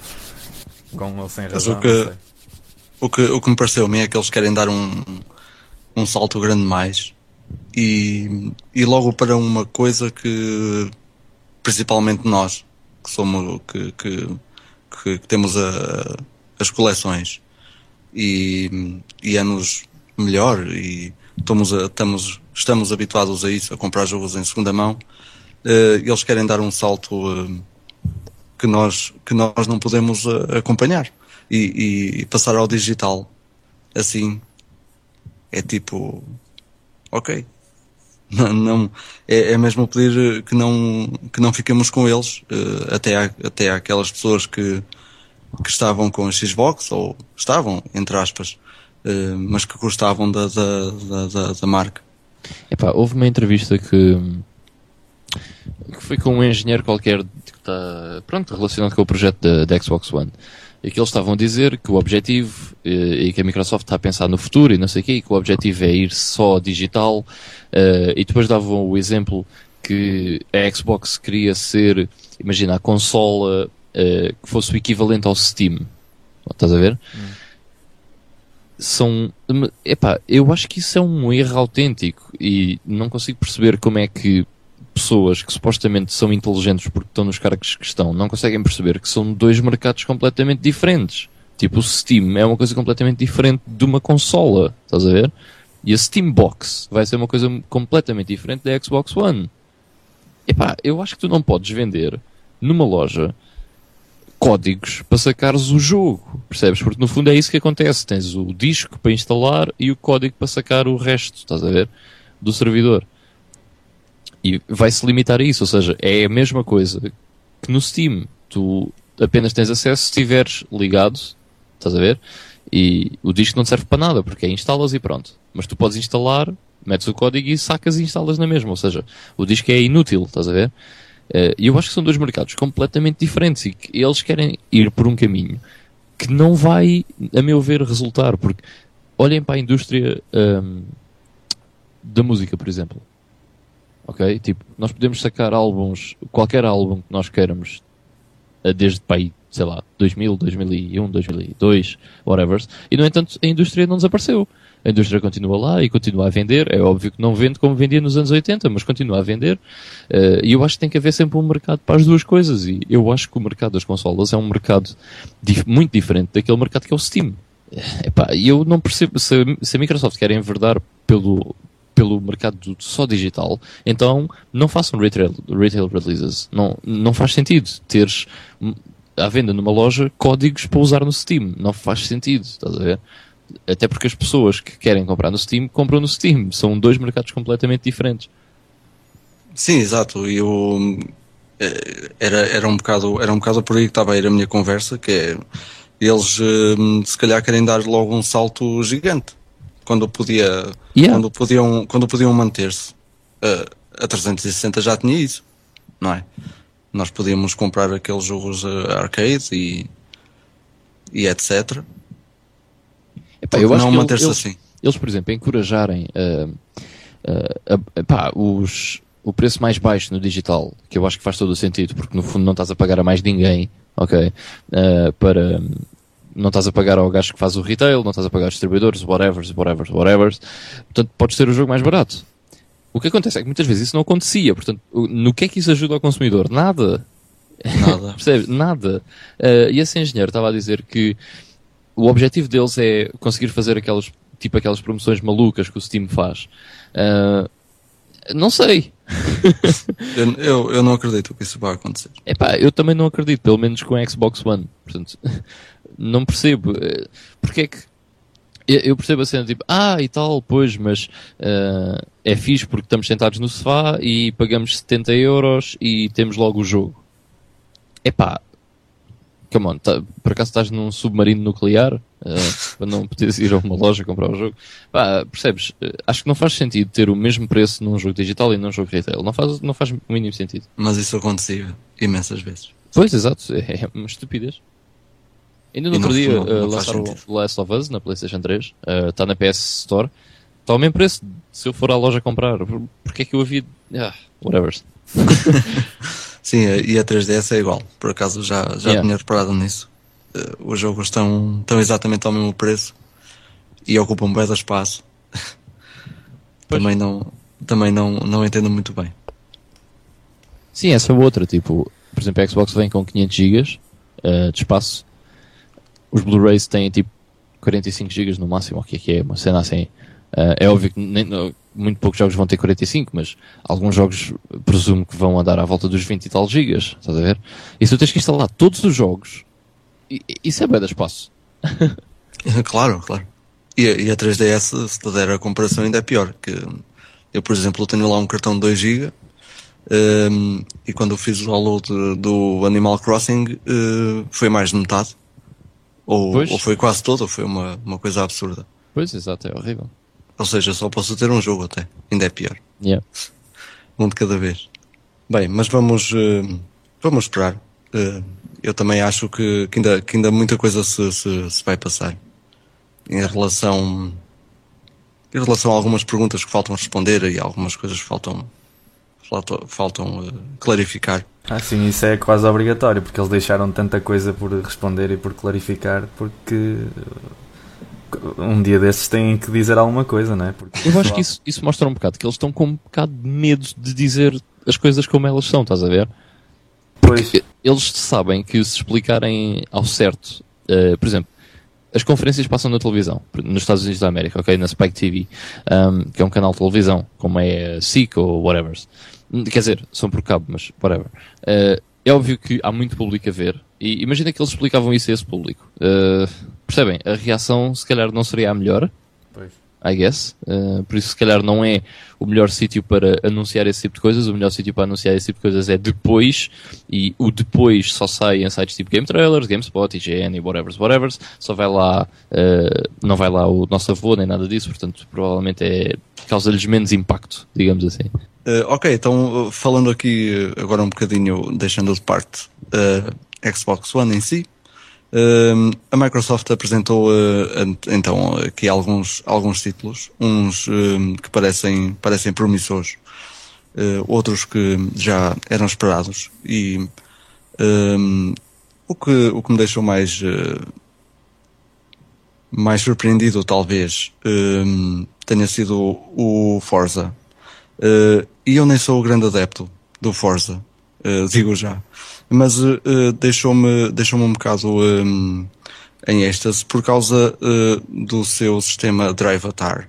com ou sem razão. o que, o, que, o que me pareceu a mim é que eles querem dar um, um salto grande mais e, e logo para uma coisa que principalmente nós que somos que, que, que, temos a, as coleções e, e é-nos melhor e estamos, a, estamos, estamos habituados a isso, a comprar jogos em segunda mão eles querem dar um salto uh, que, nós, que nós não podemos uh, acompanhar. E, e, passar ao digital assim é tipo ok. Não, não é, é, mesmo pedir que não que não fiquemos com eles até até aquelas pessoas que que estavam com a Xbox ou estavam entre aspas mas que gostavam da, da, da, da marca. Epá, houve uma entrevista que que foi com um engenheiro qualquer que está, pronto, relacionado com o projeto da, Xbox One. E que eles estavam a dizer que o objetivo, e, eh, e que a Microsoft está a pensar no futuro e não sei o quê, e que o objetivo é ir só digital, uh, e depois davam o exemplo que a Xbox queria ser, imagina, a consola uh, que fosse o equivalente ao Steam. Estás a ver? Hum. São, epá, eu acho que isso é um erro autêntico e não consigo perceber como é que pessoas que supostamente são inteligentes porque estão nos cargos que estão não conseguem perceber que são dois mercados completamente diferentes. Tipo, o Steam é uma coisa completamente diferente de uma consola, estás a ver? E a Steam Box vai ser uma coisa completamente diferente da Xbox One. Epá, eu acho que tu não podes vender numa loja códigos para sacares o jogo, percebes? Porque no fundo é isso que acontece. Tens o disco para instalar e o código para sacar o resto, estás a ver? Do servidor. E vai-se limitar a isso, ou seja, é a mesma coisa que no Steam. Tu apenas tens acesso se estiveres ligado, estás a ver? E o disco não serve para nada, porque é instalas e pronto. Mas tu podes instalar, metes o código e sacas e instalas na mesma, ou seja, o disco é inútil, estás a ver? Eh, E eu acho que são dois mercados completamente diferentes e que eles querem ir por um caminho que não vai, a meu ver, resultar, porque olhem para a indústria hum, da música, por exemplo. Ok? Tipo, nós podemos sacar álbuns, qualquer álbum que nós queiramos, eh, desde aí, sei lá, 2000, 2001, 2002, whatever, e no entanto a indústria não desapareceu. A indústria continua lá e continua a vender. É óbvio que não vende como vendia nos anos 80, mas continua a vender. Eh, e eu acho que tem que haver sempre um mercado para as duas coisas. E eu acho que o mercado das consolas é um mercado muito diferente daquele mercado que é o Steam. Epá, E eu não percebo se, se a Microsoft quer enverdar pelo, pelo mercado do- só digital, então não façam retail, retail releases. Não, não faz sentido teres hum, à venda numa loja códigos para usar no Steam. Não faz sentido, estás a ver? Até porque as pessoas que querem comprar no Steam compram no Steam. São dois mercados completamente diferentes. Sim, exato. Eu eh, era, era um bocado era um bocado por aí que estava a ir a minha conversa, que é eles eh, se calhar querem dar logo um salto gigante quando podia Yeah. quando podiam quando podiam manter-se Eh, a 360 já tinha isso, não é? Nós podíamos comprar aqueles jogos eh, arcade e e etc. Epá, eu não manter-se eles, assim. eles, por exemplo, encorajarem ah, ah, ah, pá, os, o preço mais baixo no digital, que eu acho que faz todo o sentido, porque no fundo não estás a pagar a mais ninguém, ok? Ah, para, não estás a pagar ao gajo que faz o retail, não estás a pagar aos distribuidores, whatever, whatever, whatever. Portanto, podes ter o jogo mais barato. O que acontece é que muitas vezes isso não acontecia. Portanto, no que é que isso ajuda ao consumidor? Nada. Nada. Percebes? Nada. Ah, e esse engenheiro estava a dizer que o objetivo deles é conseguir fazer aquelas, tipo aquelas promoções malucas que o Steam faz. Ah, não sei. Eu, eu, eu não acredito que isso vai acontecer. Epá, eu também não acredito, pelo menos com a Xbox One. Portanto, não percebo. eh, Porque é que. Eu percebo a cena tipo, ah, e tal, pois, mas ah, é fixe porque estamos sentados no sofá e pagamos 70 euros e temos logo o jogo. Epá, come on, tá, por acaso estás num submarino nuclear ah, para não poderes ir a uma loja comprar o jogo? Pá, percebes? Acho que não faz sentido ter o mesmo preço num jogo digital e num jogo retail. Não faz, não faz o mínimo sentido. Mas isso acontecia imensas vezes. Pois, exato. É uma estupidez. Ainda no outro dia não- não uh, lançaram o Last of Us na PlayStation 3. Está na PS Store. Está ao mesmo preço. Se eu for à loja comprar, por- porque é que eu havia. Ah, whatever. Sim, e a 3DS é igual. Por acaso já, já Yeah. tinha reparado nisso. Eh, os jogos estão, estão exatamente ao mesmo preço e ocupam bem espaço. Também não, também não, não entendo muito bem. Sim, essa é outra. Tipo, por exemplo, a Xbox vem com 500 GB uh, de espaço. Os Blu-rays têm tipo 45 GB no máximo. O que é que é? Uma cena assim. Uh, é óbvio que nem, muito poucos jogos vão ter 45, mas alguns jogos presumo que vão andar à volta dos 20 e tal gigas. Estás a ver? E se tu tens que instalar todos os jogos, isso é bem de espaço. claro, claro. E, e a 3DS, se te der a comparação, ainda é pior. Que eu, por exemplo, tenho lá um cartão de 2 GB ehm, e quando eu fiz o download do Animal Crossing eh, foi mais de metade. Ou, Pois. ou foi quase todo, ou foi uma, uma coisa absurda. Pois, exato, é horrível. Ou seja, só posso ter um jogo até. Ainda é pior. Yeah. Um de cada vez. Bem, mas vamos, eh, vamos esperar. Eh, eu também acho que, que, ainda, que ainda muita coisa se, se, se vai passar. Em relação, em relação a algumas perguntas que faltam responder e algumas coisas que faltam, faltam, faltam eh, clarificar. Ah, sim, isso é quase obrigatório, porque eles deixaram tanta coisa por responder e por clarificar, porque uh, um dia desses têm que dizer alguma coisa, não é? Porque, Eu acho que isso, isso mostra um bocado que eles estão com um bocado de medo de dizer as coisas como elas são, estás a ver? Pois, Eles sabem que se explicarem ao certo, eh, por exemplo, as conferências passam na televisão, nos Estados Unidos da América, ok? Na Spike TV, um, que é um canal de televisão, como é SIC ou whatever. Quer dizer, são por cabo, mas whatever. Uh, é óbvio que há muito público a ver, e imagina que eles explicavam isso a esse público. Uh, percebem? A reação se calhar não seria a melhor. I guess. Uh, por isso, se calhar, não é o melhor sítio para anunciar esse tipo de coisas. O melhor sítio para anunciar esse tipo de coisas é depois, e o depois só sai em sites tipo Game Trailers, GameSpot, IGN e whatever, whatever. Só vai lá, uh, não vai lá o nosso avô nem nada disso, portanto, provavelmente é causa-lhes menos impacto, digamos assim. Uh, ok, então falando aqui agora um bocadinho, deixando de parte Xbox One em si, Uh, a Microsoft apresentou uh, então aqui alguns, alguns títulos, uns uh, que parecem, parecem promissores, eh, outros que já eram esperados. E o, que, o que me deixou mais, eh, mais surpreendido talvez tenha sido o Forza. e eu nem sou o grande adepto do Forza, digo já mas uh, deixou-me deixou um bocado um, em êxtase por causa uh, do seu sistema Drive Atar,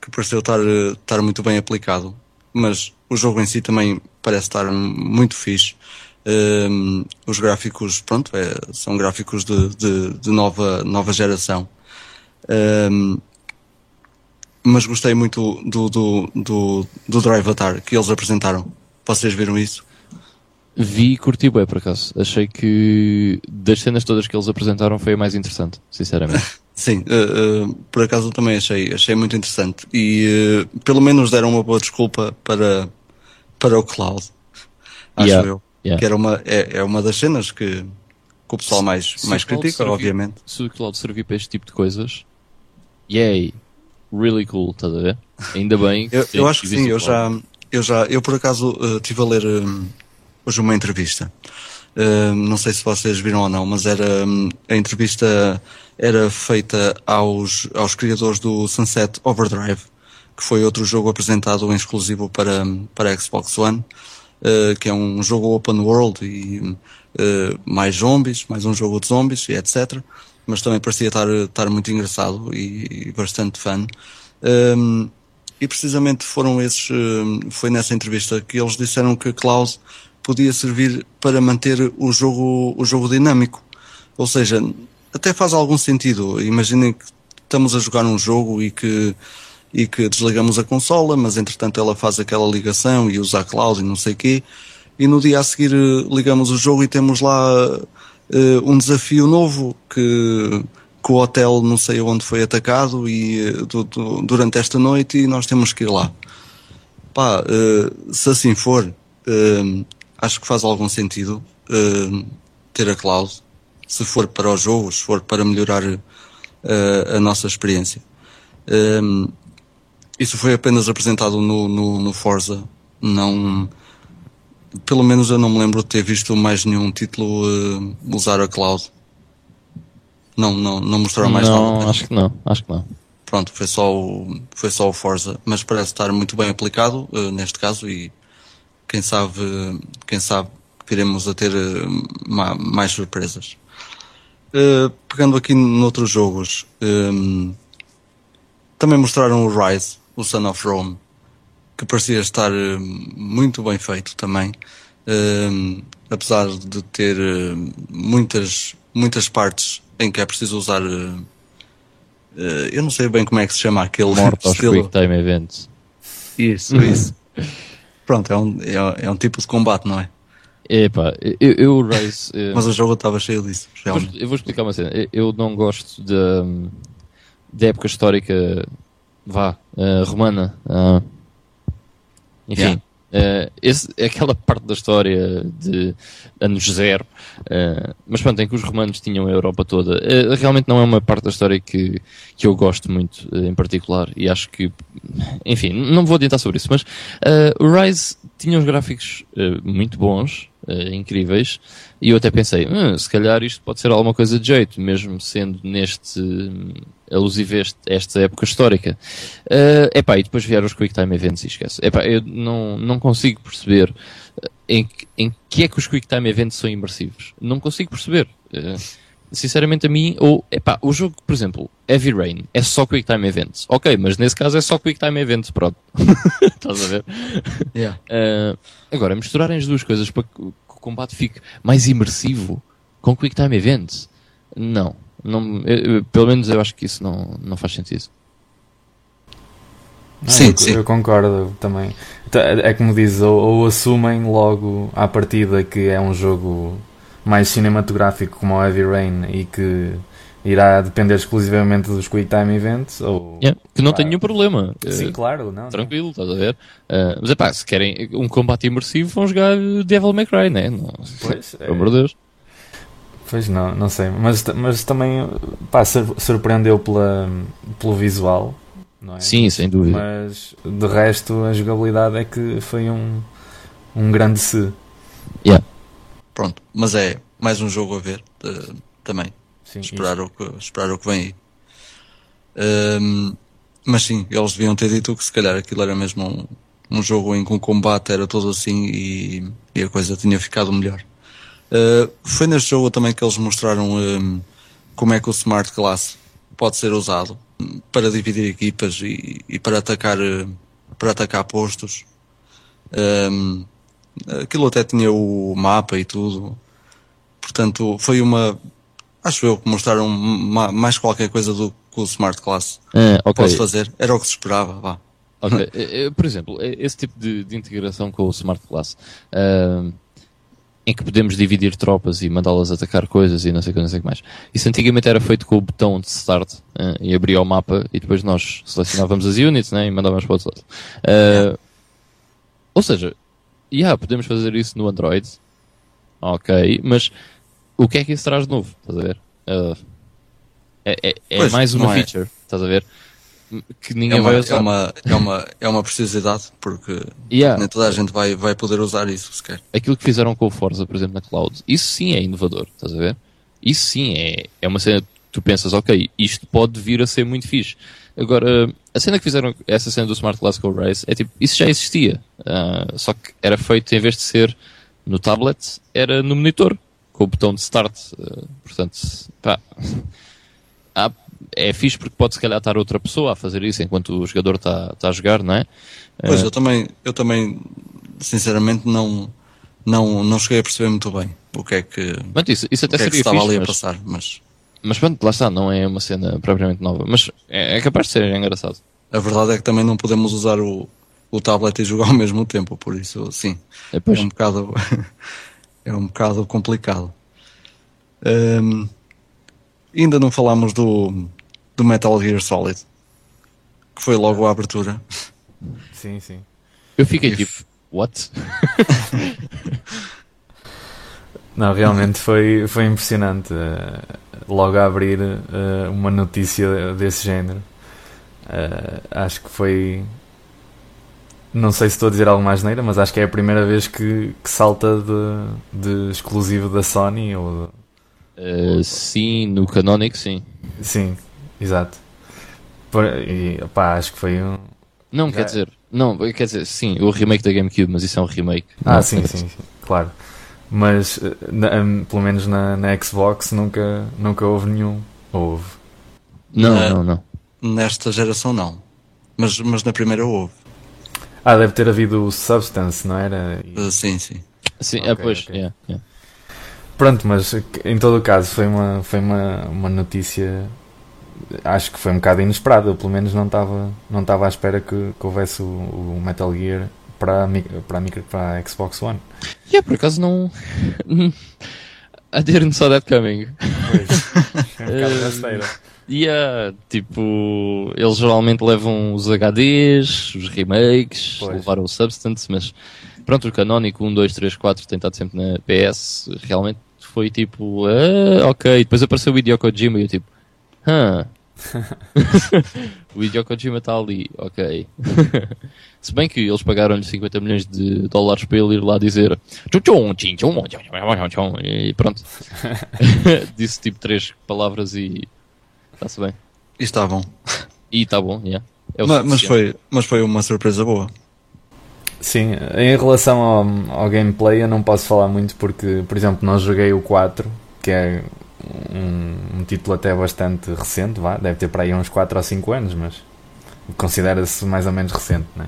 que pareceu estar, estar muito bem aplicado, mas o jogo em si também parece estar muito fixe. Um, os gráficos, pronto, é, são gráficos de, de, de, nova, nova geração. Um, mas gostei muito do, do, do, do Drive Atar que eles apresentaram. Vocês viram isso? Vi e curti bem, por acaso. Achei que das cenas todas que eles apresentaram foi a mais interessante, sinceramente. Sim, uh, uh, por acaso também achei, achei muito interessante. E uh, pelo menos deram uma boa desculpa para, para o cloud. Acho yeah, eu. Yeah. Que era uma, é, é uma das cenas que, que o pessoal mais, se mais critica, servir, obviamente. Se o cloud servir para este tipo de coisas, yay! Really cool, estás a ver? Ainda bem. eu, eu acho que sim, eu já, eu já, eu por acaso estive a ler hoje uma entrevista. Uh, não sei se vocês viram ou não, mas era um, a entrevista era feita aos, aos criadores do Sunset Overdrive, que foi outro jogo apresentado em exclusivo para, para Xbox One, uh, que é um jogo open world e uh, mais zombies, mais um jogo de zombies e etc. Mas também parecia estar, estar muito engraçado e, e bastante fã. Um, e precisamente foram esses, foi nessa entrevista que eles disseram que Klaus podia servir para manter o jogo, o jogo dinâmico. Ou seja, até faz algum sentido. Imaginem que estamos a jogar um jogo e que, e que desligamos a consola, mas entretanto ela faz aquela ligação e usa a cloud e não sei o quê, e no dia a seguir eh, ligamos o jogo e temos lá uh, um desafio novo que, que o hotel não sei onde foi atacado e uh, do, do, durante esta noite e nós temos que ir lá. Pá, uh, se assim for, acho que faz algum sentido uh, ter a cloud, se for para o jogo, se for para melhorar uh, a nossa experiência. Um, isso foi apenas apresentado no, no, no, Forza, não. Pelo menos eu não me lembro de ter visto mais nenhum título uh, usar a cloud. Não, não, não mostraram mais não, nada. Acho que não, acho que não. Pronto, foi só o, foi só o Forza, mas parece estar muito bem aplicado neste caso e quem sabe, quem sabe viremos a ter eh, mais surpresas. Uh, pegando aqui noutros jogos, ehm, também mostraram o Rise, o Son of Rome, que parecia estar muito bem feito também, apesar de ter muitas, muitas partes em que é preciso usar. eu não sei bem como é que se chama aquele Mortos estilo. Quick Time Events. Isso, isso. Pronto, é um, é, é um tipo de combate, não é? Epá, eu, eu Rise. Mas o jogo estava cheio disso. Realmente. Eu vou explicar uma cena. Eu não gosto da, da época histórica, vá, uh, romana. Uh, enfim. Yeah. Uh, esse, aquela parte da história de anos zero, uh, mas pronto, em que os romanos tinham a Europa toda, uh, realmente não é uma parte da história que, que eu gosto muito em particular e acho que, enfim, não vou adiantar sobre isso, mas o Rise tinha uns gráficos muito bons, incríveis, e eu até pensei, hum, se calhar isto pode ser alguma coisa de jeito, mesmo sendo neste alusivo a esta época histórica. Uh, epá, e depois vieram os Quick Time Events e esquece. Epá, eu não, não consigo perceber em, em que é que os Quick Time Events são imersivos. Não consigo perceber. Uh, sinceramente a mim, ou, epá, o jogo, por exemplo, Heavy Rain, é só Quick Time Events. Ok, mas nesse caso é só Quick Time Events, pronto. Estás a ver? Yeah. Uh, agora, misturarem as duas coisas para que o combate fique mais imersivo com Quick Time Events, não. não eu, eu, pelo menos eu acho que isso não, não faz sentido. Não, sim, eu, sim. eu concordo também. É como diz, ou, ou, assumem logo à partida que é um jogo mais cinematográfico como o Heavy Rain e que irá depender exclusivamente dos Quick Time Events ou yeah, que não claro. tem nenhum problema sim uh, claro não tranquilo não. estás a ver uh, mas é pá se querem um combate imersivo vão jogar Devil May Cry né não, pois, pelo amor de Deus pois não não sei mas mas também pá surpreendeu pela pelo visual não é? sim sem dúvida mas de resto a jogabilidade é que foi um um grande se yeah. Pronto mas é mais um jogo a ver uh, também Sim, esperar, o que, esperar o que vem aí. Um, mas sim, eles deviam ter dito que se calhar aquilo era mesmo um, um jogo em que o combate era todo assim e, e a coisa tinha ficado melhor. Uh, foi neste jogo também que eles mostraram um, como é que o Smart Class pode ser usado para dividir equipas e, e para atacar para atacar postos. Um, aquilo até tinha o mapa e tudo. Portanto, foi uma Acho eu que mostraram mais qualquer coisa do que o Smart Class é, okay. pode fazer. Era o que se esperava, vá. Okay. Eh, eh, por exemplo, eh, esse tipo de, de integração com o Smart Class, uh, em que podemos dividir tropas e mandá-las atacar coisas e não sei o que, não sei o que mais. Isso antigamente era feito com o botão de start uh, e abria o mapa e depois nós selecionávamos as units né, e mandávamos para o outro lado. Uh. Ou seja, yeah, podemos fazer isso no Android, ok, mas o que é que isso traz de novo? Estás a ver? Uh, é, é, é pois, mais uma é. feature, estás a ver? Que ninguém é uma, vai usar. É uma, é uma, é uma precisidade, porque yeah. nem toda a gente vai, vai poder usar isso sequer. Aquilo que fizeram com o Forza, por exemplo, na cloud, isso sim é inovador, estás a ver? Isso sim é, é uma cena que tu pensas, ok, isto pode vir a ser muito fixe. Agora, a cena que fizeram, essa cena do Smart Go Race, é tipo, isso já existia. Uh, só que era feito, em vez de ser no tablet, era no monitor com o botão de start. Uh, portanto, pá, há, é fixe porque pode se calhar estar outra pessoa a fazer isso enquanto o jogador está tá a jogar, não é? Pois, uh, eu também, eu também, sinceramente, não, não, não cheguei a perceber muito bem o que é que, mas isso, isso até o que, é que estava fixe, ali mas, a passar, mas... Mas pronto, lá está, não é uma cena propriamente nova, mas é, é capaz de ser engraçado. A verdade é que também não podemos usar o, o tablet e jogar ao mesmo tempo, por isso, sim, é, é um bocado é um bocado complicado. Um, ainda não falámos do, do Metal Gear Solid, que foi logo a abertura. Sim, sim. Eu fiquei tipo, what? não, realmente foi, foi impressionante. Logo a abrir uh, uma notícia desse género. Uh, acho que foi não sei se estou a dizer algo mais neira, mas acho que é a primeira vez que, que salta de, de exclusivo da Sony ou uh, sim, no Canonic sim. Sim, exato. Por, e, opá, acho que foi um. Não, Já... quer dizer, não, quer dizer, sim, o remake da GameCube, mas isso é um remake. Ah, sim, sim, sim, claro. Mas eh, na, um, pelo menos na, na Xbox nunca, nunca houve nenhum. Houve. Não, na, não, não. Nesta geração não. Mas, mas na primeira houve. Ah, deve ter havido o Substance, não era? Uh, sim, sim. Sim, okay, é, pois, okay. yeah, yeah. Pronto, mas em todo o caso foi uma, foi uma, uma notícia acho que foi um bocado inesperada, eu pelo menos não estava não estava à espera que, que houvesse o, o, Metal Gear para a, para, a, para a Xbox One. E yeah, por acaso não I didn't saw that coming. Pois, é um bocado rasteira. Yeah, tipo, eles geralmente levam os HDs, os remakes, pois. levaram o Substance, mas pronto, o canónico 1, 2, 3, 4 tentado sempre na PS, realmente foi tipo, ah, ok. Depois apareceu o Hideo Kojima e eu tipo, hã? o Hideo Kojima está ali, ok. Se bem que eles pagaram-lhe 50 milhões de dólares para ele ir lá dizer e pronto. Disse tipo três palavras e está-se bem. E está bom. E está bom, yeah. É mas, mas, foi, mas foi uma surpresa boa. Sim, em relação ao, ao gameplay eu não posso falar muito porque, por exemplo, não joguei o 4, que é um, um título até bastante recente, vá, deve ter para aí uns 4 ou 5 anos, mas considera-se mais ou menos recente, né?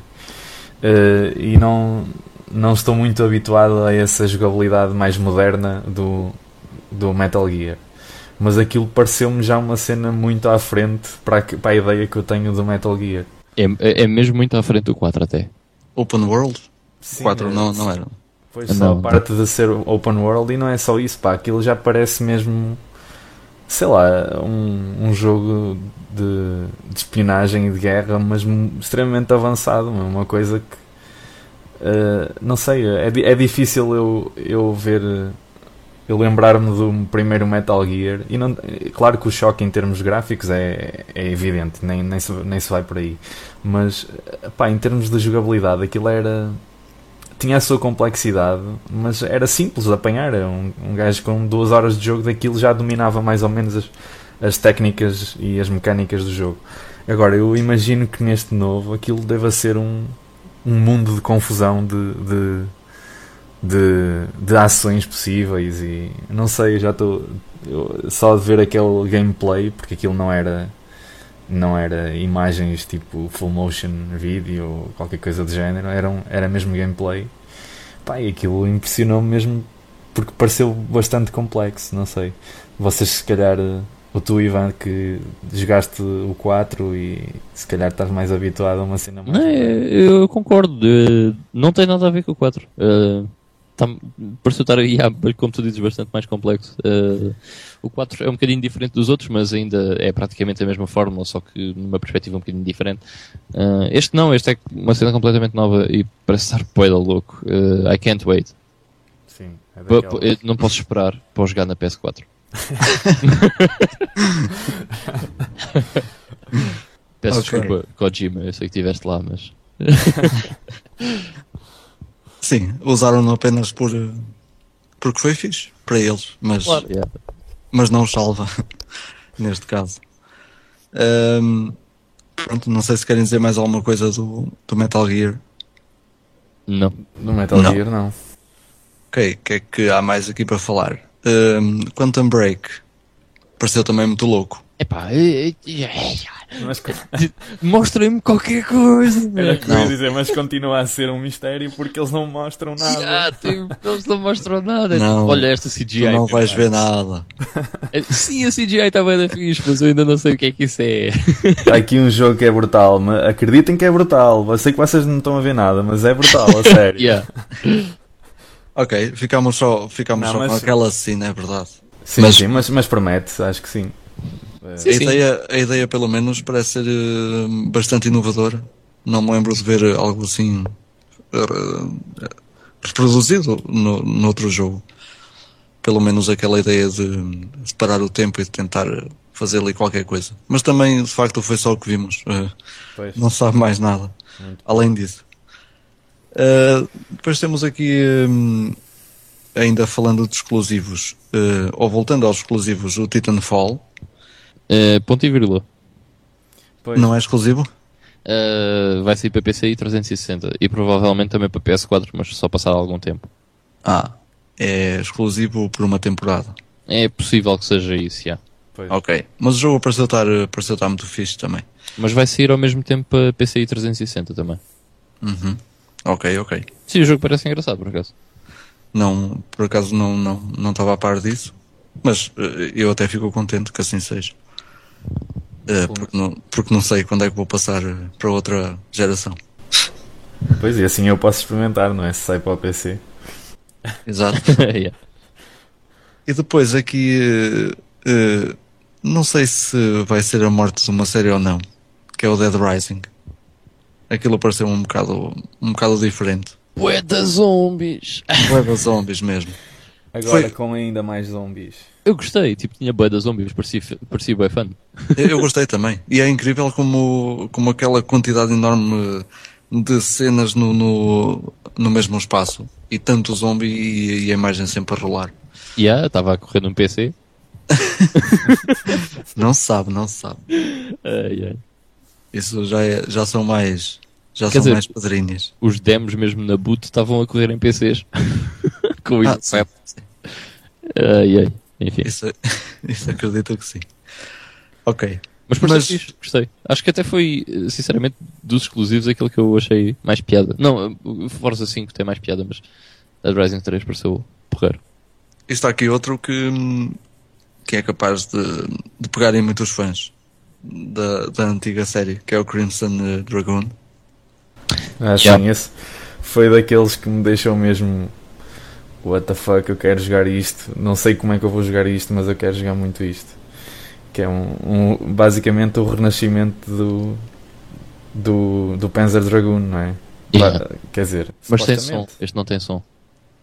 Uh, e não, não estou muito habituado a essa jogabilidade mais moderna do, do Metal Gear. Mas aquilo pareceu-me já uma cena muito à frente para a, para a ideia que eu tenho do Metal Gear. É, é, é mesmo muito à frente do 4 até. Open World? Sim, 4 é- não, não era. Pois Não, só a parte de ser open world e não é só isso, pá, aquilo já parece mesmo, sei lá, um, um jogo de, de espionagem e de guerra, mas extremamente avançado, uma coisa que, eh, não sei, é, é difícil eu, eu ver, eu lembrar-me do primeiro Metal Gear, e não, claro que o choque em termos gráficos é, é evidente, nem, nem, se, nem se vai por aí, mas, pá, em termos de jogabilidade, aquilo era tinha a sua complexidade, mas era simples de apanhar. Era Um, um gajo com duas horas de jogo daquilo já dominava mais ou menos as, as técnicas e as mecânicas do jogo. Agora, eu imagino que neste novo aquilo deva ser um, um mundo de confusão de, de, de, de ações possíveis e não sei, já estou só de ver aquele gameplay, porque aquilo não era não era imagens tipo full motion video ou qualquer coisa do género, era, um- era mesmo gameplay. Pá, e aquilo impressionou-me mesmo porque pareceu bastante complexo, não sei. Vocês se calhar, eh, o tu Ivan que jogaste o 4 e se calhar estás mais habituado a uma cena mais. Não, eu concordo. eh, Não tem nada a ver com o 4. Uh, tá, pareceu estar aí, como tu dizes, bastante mais complexo. Eh, o 4 é um bocadinho diferente dos outros, mas ainda é praticamente a mesma fórmula, só que numa perspectiva um bocadinho diferente. Eh, este não, este é uma cena completamente nova e parece estar poeda louco. Eh, I can't wait. Sim, é daquelas. não posso esperar para jogar na PS4. Peço Ok. desculpa, Kojima, eu sei que estiveste lá, mas. Sim, usaram-no apenas por. eh, porque foi fixe para eles, mas, Yeah. mas não os salva neste caso. Ahm, pronto, não sei se querem dizer mais alguma coisa do, do Metal Gear. Não. No Metal Não. Gear, não. Ok, o que é que há mais aqui para falar? Ahm, Quantum Break pareceu também muito louco. Epá, é- é- Mas, mostrem-me qualquer coisa. era que eu ia dizer, mas continua a ser um mistério porque eles não mostram nada. Ah, tipo, eles não mostram nada. Não. Olha esta Tu CGI. não vais caralho. ver nada. É, Sim, a CGI está bem da fixe, mas eu ainda não sei o que é que isso é. Há aqui um jogo que é brutal, mas acreditem que é brutal. Eu sei que vocês não estão a ver nada, mas é brutal, a sério. Yeah. Ok, ficamos só, ficamos Não, só mas- com aquela cena, é verdade. Sim, Mas- sim, mas, mas promete, acho que sim. É, Sim, a, sim. ideia, a ideia, pelo menos, parece ser eh, bastante inovadora. Não me lembro de ver algo assim eh, reproduzido no, noutro jogo. Pelo menos aquela ideia de separar o tempo e de tentar fazer ali qualquer coisa. Mas também, de facto, foi só o que vimos. Pois. não se sabe mais nada Muito além disso. Uh, depois temos aqui, hum, ainda falando de exclusivos, uh, ou voltando aos exclusivos, o Titanfall. Eh, ponto e vírgula. Pois. Não é exclusivo? Eh, vai sair para PC e 360 e provavelmente também para PS4, mas só passar algum tempo. Ah, é exclusivo por uma temporada. É possível que seja isso, já. Pois. Ok. Mas o jogo pareceu estar, uh, pareceu estar muito fixe também. Mas vai sair ao mesmo tempo para PC e 360 também. Uhum. Ok, ok. Sim, o jogo parece engraçado, por acaso. Não, por acaso não não não estava a par disso, mas uh, eu até fico contente que assim seja. Uh, porque, não, porque não sei quando é que vou passar uh, para outra geração. Pois, e assim eu posso experimentar, não é? Se sai para o PC. Exato. Yeah. E depois aqui, eh, eh, não sei se vai ser a morte de uma série ou não, que é o Dead Rising. Aquilo pareceu um bocado, um bocado diferente. Ué, da zombies! Leva zombies mesmo. Agora Foi- com ainda mais zombies. Eu gostei, tipo, tinha bué da zombies, parecia, parecia bem fun. Eu, eu gostei também. E é incrível como, como aquela quantidade enorme de cenas no, no, no mesmo espaço. E tanto zombie e, e a imagem sempre a rolar. E yeah, estava a correr num PC. Não se sabe, não se sabe. Ai, ai. Isso já, é, já são mais, já Quer são dizer- mais padrinhas. Os demos mesmo na boot estavam a correr em PCs. Com o Ah, 7. Ai, ai. Enfim. Isso, Isso acredito que sim. Ok. Mas por Mas- ser fixe, gostei. Acho que até foi, sinceramente, dos exclusivos aquele que eu achei mais piada. Não, o Forza 5 tem mais piada, mas a Rising 3 pareceu porreiro. E está aqui outro que, que é capaz de, de pegar em muitos fãs da, da antiga série, que é o Crimson eh, Dragoon. Acho Yeah. que esse foi daqueles que me deixou mesmo. What the fuck, eu quero jogar isto. Não sei como é que eu vou jogar isto, mas eu quero jogar muito isto. Que é um, um- basicamente o renascimento do, do, do Panzer Dragoon, não é? Yeah. Quer dizer, Mas tem som, este não tem som.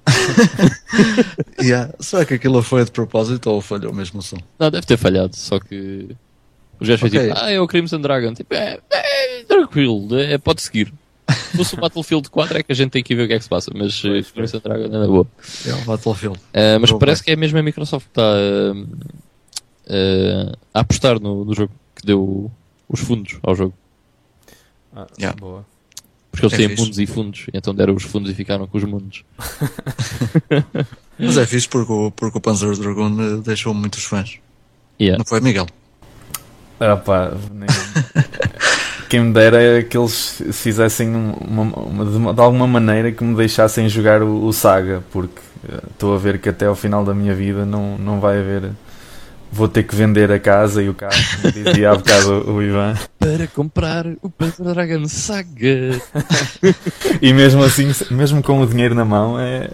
Yeah. Será que aquilo foi de propósito ou falhou mesmo o som? Não, deve ter falhado, só que os gajos foi Ok. tipo, ah, é o Crimson Dragon. Tipo, é, é tranquilo, é, pode seguir. Se fosse o Battlefield 4 é que a gente tem que ver o que é que se passa, mas eh, Pois, Crimson Dragon é na boa. É o Battlefield. Uh, mas Boa, parece bem. que é mesmo a Microsoft que está uh, uh, a apostar no, no jogo, que deu os fundos ao jogo. Ah, Yeah. boa. Porque eles É têm fixe. mundos e fundos, então deram os fundos e ficaram com os mundos. Mas é fixe porque o, porque o Panzer Dragoon eh, deixou muitos fãs. Yeah. Não foi, Miguel? Ah, pá, nem- Quem me dera é que eles fizessem uma, uma- de, uma- de alguma maneira que me deixassem jogar o, o Saga, porque eh, estou a ver que até ao final da minha vida não, não vai haver. Vou ter que vender a casa e o carro, como dizia há bocado o, o Ivan. Para comprar o Panzer Dragon Saga. E mesmo assim, mesmo com o dinheiro na mão, é,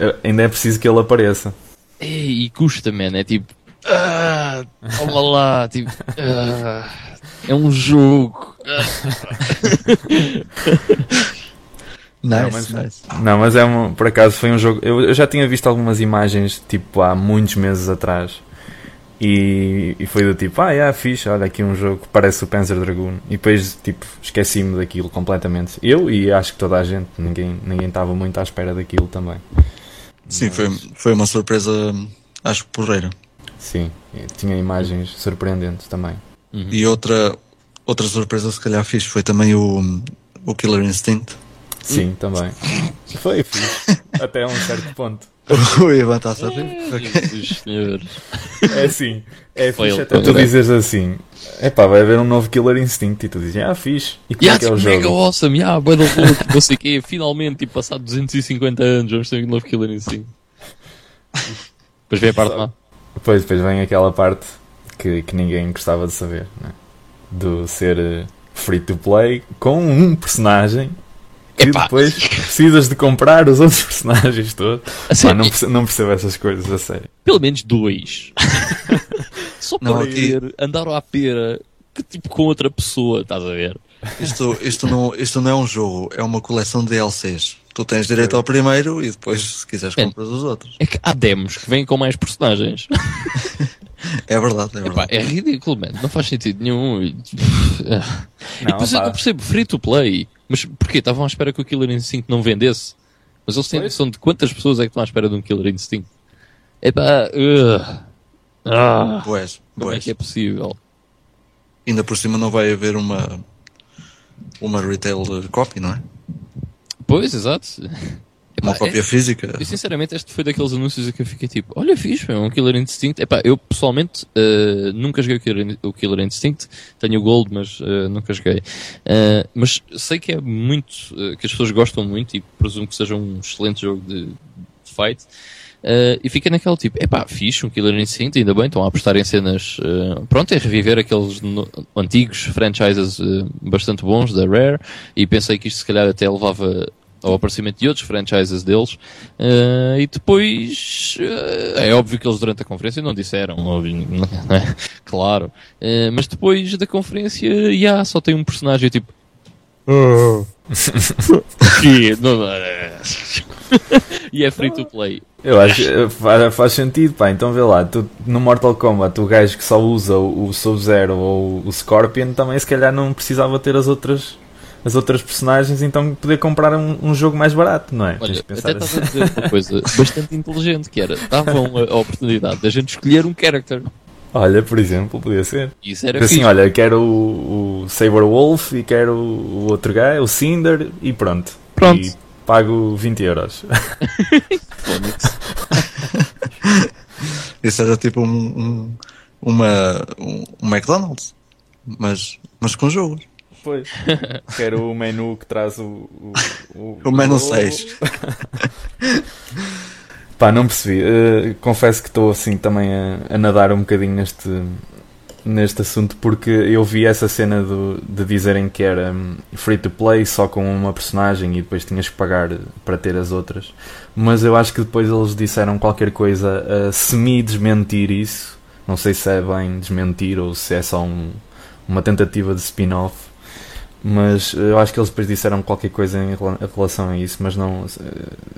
é- ainda é preciso que ele apareça. Ei, e custa, man, é tipo, ah, toma lá, tipo, ah, é um jogo. Nice, Não, mas- nice. Não, mas é um, por acaso foi um jogo. Eu, eu já tinha visto algumas imagens tipo há muitos meses atrás e, e foi do tipo, ah, é fixe, olha aqui um jogo que parece o Panzer Dragoon. E depois tipo esqueci-me daquilo completamente. Eu e acho que toda a gente, ninguém ninguém estava muito à espera daquilo também. Sim, Mas- foi, foi uma surpresa, acho que porreira. Sim, tinha imagens surpreendentes também. Uhum. E outra, outra surpresa, se calhar, fixe foi também o, o Killer Instinct. Sim, também. Foi fixe. Até a um certo ponto. o Ivan está a saber. Senhor. É assim, é Foi fixe ele, até tu também. dizes assim, epá, vai haver um novo Killer Instinct e tu dizes, ah, fixe. E como Yeah, é que é o mega jogo? awesome, yeah, bué da louco, não sei o quê, finalmente, tipo, passado 250 anos, vamos ter um novo Killer Instinct. Depois vem a parte má. Depois, depois vem aquela parte que, que ninguém gostava de saber, né? do ser eh, free to play com um personagem que Epá. depois precisas de comprar os outros personagens todos. A Pá, não, perce- não percebo essas coisas, a sério. pelo menos dois. Só Não, para aqui- ir andar à pera, que tipo com outra pessoa, estás a ver? Isto, isto, não, isto não é um jogo, é uma coleção de DLCs. Tu tens direito ao primeiro e depois, se quiseres, É. compras os outros. É que há demos que vêm com mais personagens. É verdade, é Epá, verdade. é ridículo, man. Não faz sentido nenhum. E Não, depois eu pá, não percebo, free to play. Mas porquê? Estavam à espera que o Killer Instinct não vendesse? Mas eles têm Pois. noção de quantas pessoas é que estão à espera de um Killer Instinct? Epá, uh, ah, Boés, como é boés. que é possível? Ainda por cima não vai haver uma, uma retail copy, não é? Pois, exato. Uma Epá, é- cópia física. Eu sinceramente este foi daqueles anúncios em que eu fiquei tipo, olha fixe, é um Killer Instinct. Epá, eu pessoalmente eh, nunca joguei o Killer, o Killer Instinct, tenho o Gold, mas eh, nunca joguei. Eh, mas sei que é muito, que as pessoas gostam muito e presumo que seja um excelente jogo de, de fight. Eh, e fica naquele tipo, epá, fixe, um Killer Instinct, ainda bem, estão a apostar em cenas, eh, pronto, é reviver aqueles no- antigos franchises eh, bastante bons da Rare, e pensei que isto se calhar até levava ao aparecimento de outros franchises deles, eh, e depois, eh, é óbvio que eles durante a conferência não disseram, óbvio, não é? claro, Eh, mas depois da conferência, já, só tem um personagem tipo, que não, é. e é free to play. Eu acho que faz, faz sentido, pá. Então vê lá, tu, no Mortal Kombat, o gajo que só usa o, o Sub-Zero ou o Scorpion também se calhar não precisava ter as outras, as outras personagens, então poder comprar um, um jogo mais barato, não é? Tens Olha, de pensar até estás assim. a dizer uma coisa bastante inteligente, que era, davam a, a oportunidade da gente escolher um character. Olha, por exemplo, podia ser. Isso era assim, fixe. olha, quero o, o Saber Wolf e quero o outro gajo, o Cinder, e pronto. Pronto. E pago 20 euros. Isso era tipo um, um, uma, um, um McDonald's, mas, mas com jogos. Pois. Quero o menu que traz o. O, o, O menu 6. Pá, não percebi. Uh, confesso que estou assim também a, a, nadar um bocadinho neste, neste assunto porque eu vi essa cena do, de dizerem que era um, free to play só com uma personagem e depois tinhas que pagar para ter as outras. Mas eu acho que depois eles disseram qualquer coisa a semi-desmentir isso. Não sei se é bem desmentir ou se é só um, uma tentativa de spin-off mas eu acho que eles depois disseram qualquer coisa em relação a isso, mas não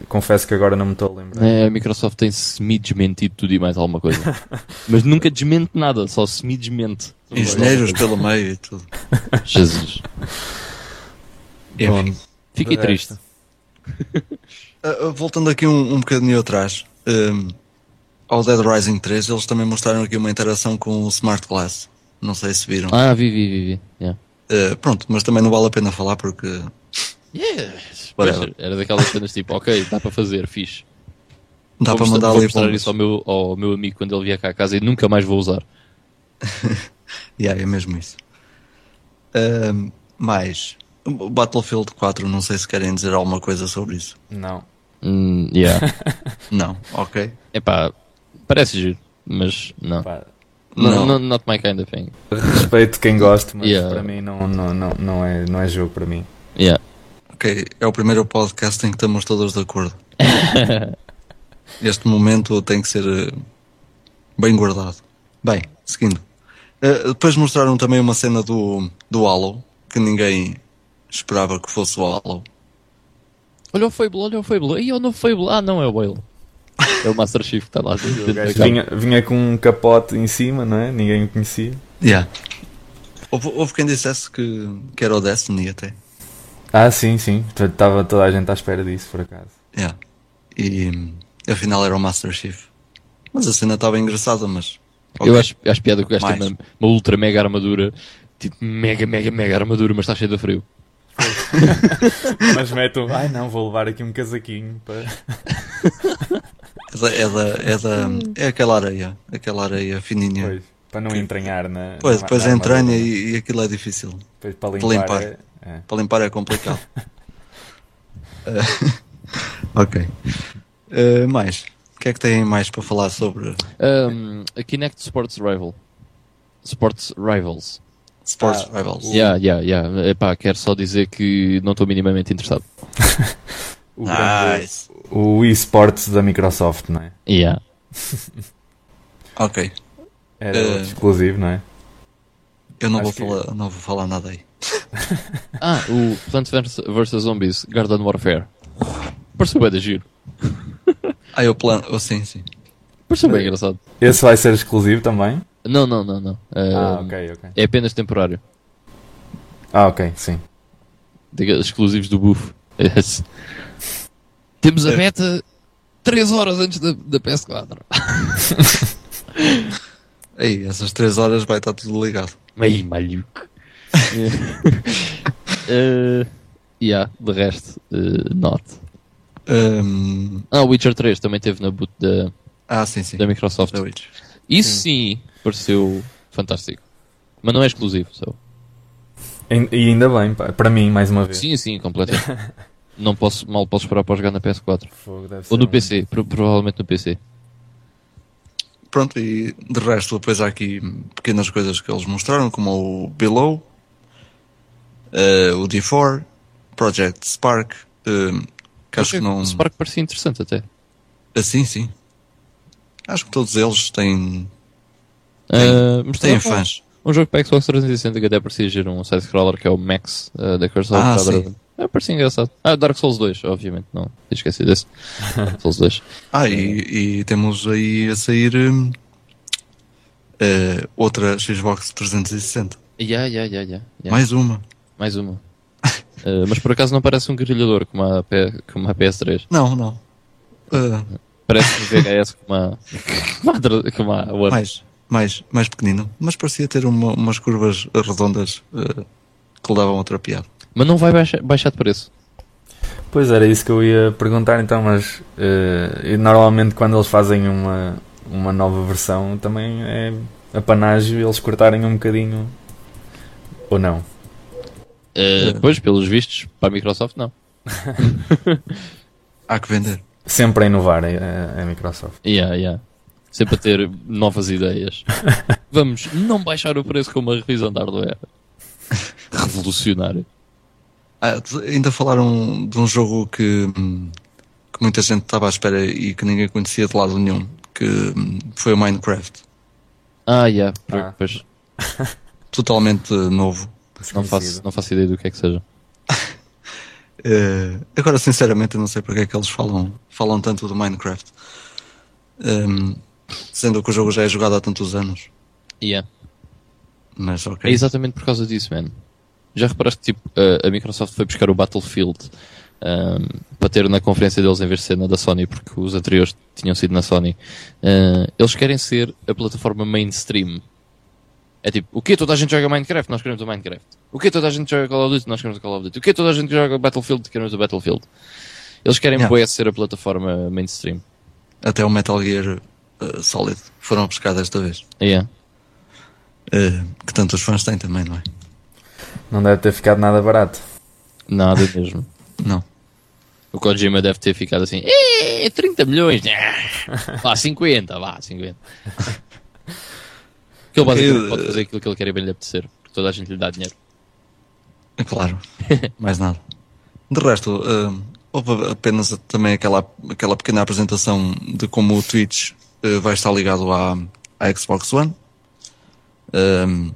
confesso que agora não me estou a lembrar. É, a Microsoft tem semi-desmentido tudo e mais alguma coisa. mas nunca desmente nada, só semi-desmente. Engenheiros pelo meio e tudo. Jesus. Enfim. Fiquei triste. Uh, voltando aqui um, um bocadinho atrás, um, ao Dead Rising 3, eles também mostraram aqui uma interação com o Smart Glass. Não sei se viram. Ah, vi, vi, vi. vi. Yeah. Uh, pronto, mas também não vale a pena falar porque. Yeah. Pois, era daquelas cenas tipo, ok, dá para fazer, fixe. Dá vou para mandar vou ali mostrar isso ao meu, ao meu amigo quando ele vier cá a casa e nunca mais vou usar. yeah, é mesmo isso. Uh, mais. Battlefield 4, não sei se querem dizer alguma coisa sobre isso. Não. Mm, yeah. não, ok. Epá, parece giro, mas não. Pá, No, no, not my kind of thing. respeito quem gosta, mas Yeah. para mim não, não, não, não, é, não é jogo para mim. Yeah. Ok, é o primeiro podcast em que estamos todos de acordo. Este momento tem que ser eh, bem guardado. Bem, seguindo. Eh, depois mostraram também uma cena do, do Halo, que ninguém esperava que fosse o Halo. Olha o Fable, olha o Fable. Ih, olha o Fable. Ah, não, é o Whale. É o Master Chief que está lá. Vinha, vinha com um capote em cima, não é? Ninguém o conhecia. Yeah. Houve, houve quem dissesse que, que era o Destiny até. Ah, sim, sim. Estava toda a gente à espera disso, por acaso. Yeah. E afinal era o Master Chief. Mas a cena estava engraçada, mas. Eu ok. acho, acho piada que o gajo tem uma, uma ultra mega armadura. Tipo, mega, mega, mega armadura, mas está cheio de frio. Mas mete o. Ai não, vou levar aqui um casaquinho para. É da, é da, é da, é aquela areia, aquela areia fininha. Pois, para não entranhar na. Pois, na- depois na entranha e, e aquilo é difícil. Depois para para limpar. limpar. é- é. Para limpar é complicado. Eh, ok. Eh, mais. O que é que têm mais para falar sobre Um, a Kinect Sports Rival. Sports Rivals. Sports Ah, Rivals? Yeah, yeah, yeah. Epá, quero só dizer que não estou minimamente interessado. O, grande- Nice. O eSports da Microsoft, não é? Yeah. Ok. Era Eh, outro exclusivo, não é? Eu não Acho vou, que- falar, não vou falar nada aí. Ah, o Plants vs Zombies Garden Warfare. Pareceu bem de giro. Ah, eu plano. Oh, sim, sim. Pareceu bem engraçado. Esse vai ser exclusivo também? Não, não, não, não. Ah, Um, ok, ok. É apenas temporário. Ah, ok, sim. Exclusivos do buff. Temos a É. beta 3 horas antes da, da PS4. Aí, essas 3 horas vai estar tudo ligado. Meio maluco. uh, yeah, de resto, uh, not. Hum, Ah, o Witcher 3 também teve na boot da, ah, sim, sim. da Microsoft. Witch. Isso sim pareceu fantástico. Mas não é exclusivo. So. E e ainda bem, pá, para mim, mais uma vez. Sim, sim, completamente. não posso, mal posso esperar para jogar na PS4. Fogo, Ou ser no um- PC, pro- provavelmente no PC. Pronto, e de resto, depois há aqui pequenas coisas que eles mostraram, como o Below, eh, o D4, Project Spark, eh, que acho que não. O Spark parecia interessante até. Assim, sim. Acho que todos eles têm, Uh, mas têm também fãs. Um jogo para Xbox 360 que até parecia giro, um side-scroller que é o Max uh, da Curse of Ah, Brotherhood. É, parecia engraçado. Ah, Dark Souls 2, obviamente, não. Esqueci desse. Dark Souls 2. Ah, e, e temos aí a sair hum, eh, outra Xbox 360. Yeah, yeah, yeah, yeah, yeah. Mais uma. Mais uma. Uh, mas por acaso não parece um grelhador como a, como a PS3. Não, não. Eh, Parece um VHS como a, como a, outra- mais, mais, mais pequenino. Mas parecia ter uma- umas curvas redondas eh, que levavam outra piada. Mas não vai baixar, baixar de preço. Pois era isso que eu ia perguntar então, mas e normalmente quando eles fazem uma, uma nova versão também é apanágio eles cortarem um bocadinho. Ou não? Uh, pois, pelos vistos, para a Microsoft não. Há que vender. Sempre a inovar a, a Microsoft. Yeah, yeah. Sempre a ter novas ideias. Vamos não baixar o preço com uma revisão de hardware. Revolucionário. Ah, ainda falaram de um jogo que, que muita gente estava à espera e que ninguém conhecia de lado nenhum, que foi o Minecraft. Ah, yeah, Ah. pois. Totalmente novo. Não faço, não faço ideia do que é que seja. Eh, agora, sinceramente, eu não sei porque é que eles falam, falam tanto do Minecraft. Ehm, sendo que o jogo já é jogado há tantos anos. Yeah. Mas É ok. exatamente por causa disso, man. Já reparaste que tipo, a, a Microsoft foi buscar o Battlefield ahm, para ter na conferência deles em vez de ser na da Sony, porque os anteriores tinham sido na Sony. Ah, eles querem ser a plataforma mainstream. É tipo, o que toda a gente joga Minecraft? Nós queremos o Minecraft. O que toda a gente joga Call of Duty? Nós queremos o Call of Duty. O que toda a gente joga Battlefield? Queremos o Battlefield. Eles querem Yeah. bué ser a plataforma mainstream. Até o Metal Gear eh, Solid foram buscar desta vez. Yeah. Eh, que tantos fãs têm também, não é? Não deve ter ficado nada barato. Nada mesmo. Não. O Kojima deve ter ficado assim, "Eh, 30 milhões, vá, 50, vá, 50. Que ele basicamente Eu- pode fazer aquilo que ele quer e bem lhe apetecer, porque toda a gente lhe dá dinheiro. É claro. Mais nada. De resto, eh, houve apenas também aquela, aquela pequena apresentação de como o Twitch eh, vai estar ligado à, à Xbox One. Ehm,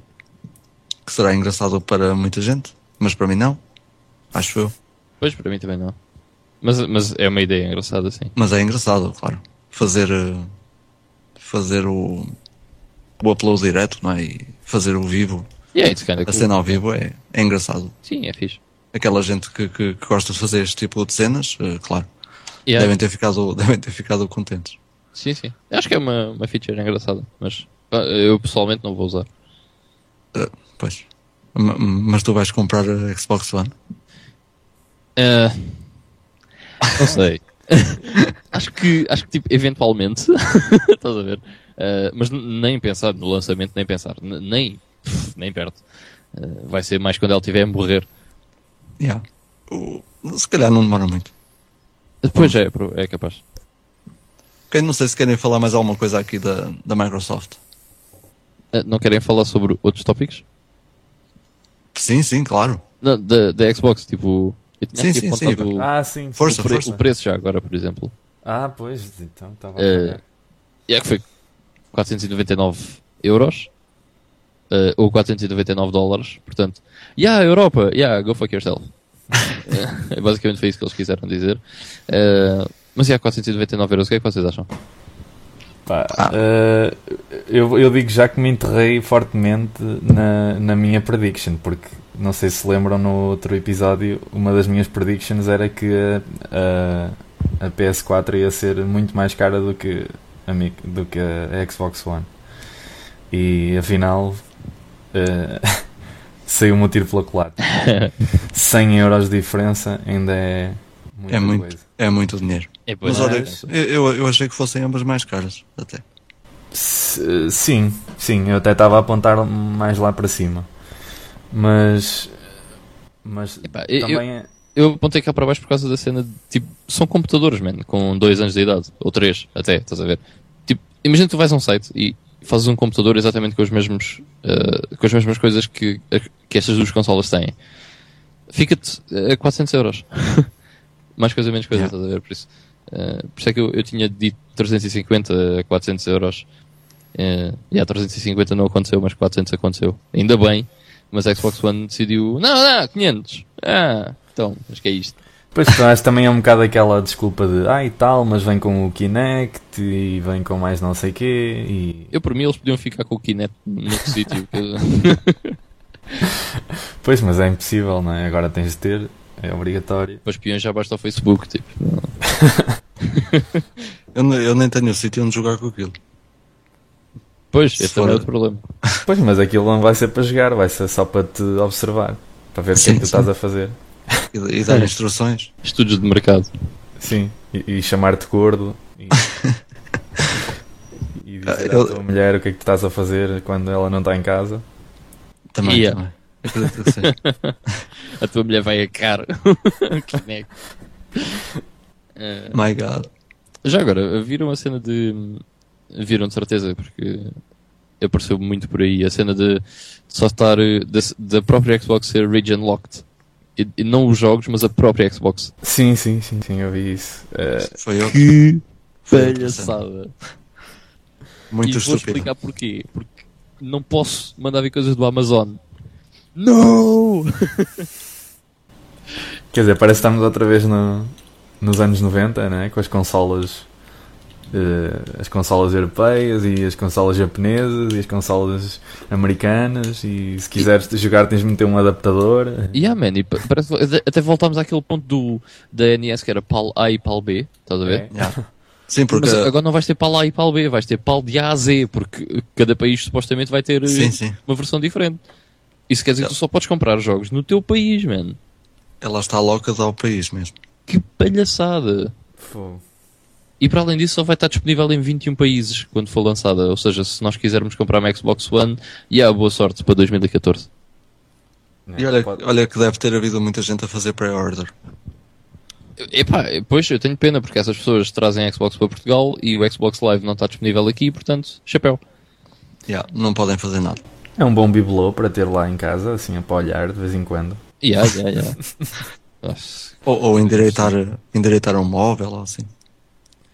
que será engraçado para muita gente, mas para mim não. Acho eu. Pois, para mim também não. Mas, mas é uma ideia engraçada, sim. Mas é engraçado, claro. Fazer, eh, fazer o, o upload direto, não é? E fazer o vivo, é, it's kinda a cool. cena ao vivo é, é engraçado. Sim, é fixe. Aquela gente que, que, que gosta de fazer este tipo de cenas, eh, claro, Yeah. devem, ter ficado, devem ter ficado contentes. Sim, sim. Acho que é uma, uma feature engraçada, mas eu pessoalmente não vou usar. Eh, pois. Ma- Mas tu vais comprar a Xbox One? Ah, não sei. acho que, acho que tipo, eventualmente, estás a ver? Ah, mas nem pensar no lançamento, nem pensar, N- nem, pff, nem perto. Ah, vai ser mais quando ela tiver a morrer. Yeah. O- Se calhar não demora muito. Depois é, é capaz. Ok, não sei se querem falar mais alguma coisa aqui da, da Microsoft. Não querem falar sobre outros tópicos? Sim, sim, claro. Não, da, da Xbox, tipo. Eu tinha Sim, sim, sim. o- Ah, sim. Força, o, pre- força. o preço já agora, por exemplo. Ah, pois, então estava a pagar. E é que foi 499 euros. eh, ou 499 dólares. Portanto, yeah, Europa, yeah, go fuck yourself. Eh, basicamente foi isso que eles quiseram dizer. Eh, mas yeah, 499 euros, o que é que vocês acham? Pá, Ah. eh, eu, eu digo já que me enterrei fortemente na, na minha prediction, porque não sei se lembram no outro episódio, uma das minhas predictions era que a, a, a PS4 ia ser muito mais cara do que a, do que a Xbox One. E afinal eh, saiu-me o tiro pela culatra. 100 euros de diferença ainda é muita É muito. coisa. É muito dinheiro. É, Mas pois, olha, eu, eu- eu achei que fossem ambas mais caras, até. S- Sim, sim, eu até estava a apontar mais lá para cima. Mas. Mas Epá, eu- também é. eu apontei cá para baixo por causa da cena de, tipo, são computadores, man, com dois anos de idade, ou três, até, estás a ver? Tipo, imagina que tu vais a um site e fazes um computador exatamente com os mesmos, eh, com as mesmas coisas que, que estas duas consolas têm. Fica-te a 400 euros. Mais coisa, menos coisa, Yeah. estás a ver? Por isso, eh, por isso é que eu, eu tinha dito 350 a 400 euros. Uh, e a 350 não aconteceu, mas 400 aconteceu. Ainda bem, mas a Xbox One decidiu, não, não, 500. Ah, então, acho que é isto. Pois acho que também é um bocado aquela desculpa de ah e tal, mas vem com o Kinect e vem com mais não sei quê e. Eu, por mim, eles podiam ficar com o Kinect noutro sítio. Pois, mas é impossível, não é? Agora tens de ter, é obrigatório. Para os peões já basta o Facebook, tipo. Eu, ne- eu nem tenho sítio onde jogar com aquilo. Pois, Se esse é for- outro problema. Pois, mas aquilo não vai ser para jogar, vai ser só para te observar, para ver o que é que tu estás a fazer. E, e dar instruções. Estudos de mercado. Sim, e, e chamar-te gordo e, e dizer à tua mulher o que é que tu estás a fazer quando ela não está em casa. Também, Yeah. também. Acredito que sim. A tua mulher vai a cara. que neco. Eh, My God. já agora, viram a cena de. Viram de certeza, porque apareceu muito por aí a cena de só estar da, própria Xbox ser region locked. E, e não os jogos, mas a própria Xbox. Sim, sim, sim, sim, eu vi isso. Eh, Foi eu. Que palhaçada. Muito e vou estúpido. explicar porquê. Porque não posso mandar vir coisas do Amazon. Não! Quer dizer, parece que estamos outra vez no- nos anos 90, né? com as consolas. eh, as consolas europeias e as consolas japonesas e as consolas americanas e se quiseres jogar tens de meter um adaptador Yeah, man, e pa- parece, até- até voltámos àquele ponto do, da NES que era PAL A e PAL B, estás a ver? É. Yeah. Sim, porque. Mas agora não vais ter PAL A e PAL B, vais ter PAL de A a Z, porque cada país supostamente vai ter eh, Sim, sim. uma versão diferente. Isso quer dizer que tu só podes comprar jogos no teu país, man. Ela está louca ao país mesmo. Que palhaçada! Fogo. E para além disso, só vai estar disponível em 21 países quando for lançada. Ou seja, se nós quisermos comprar uma Xbox One, e há boa sorte para 2014. E olha, olha que deve ter havido muita gente a fazer pré-order. Epá, pois eu tenho pena porque essas pessoas trazem a Xbox para Portugal e o Xbox Live não está disponível aqui, portanto, chapéu. Yeah, não podem fazer nada. É um bom bibelô para ter lá em casa, assim, para olhar de vez em quando. Yeah, yeah, yeah. Ou, ou endireitar, endireitar um móvel ou assim.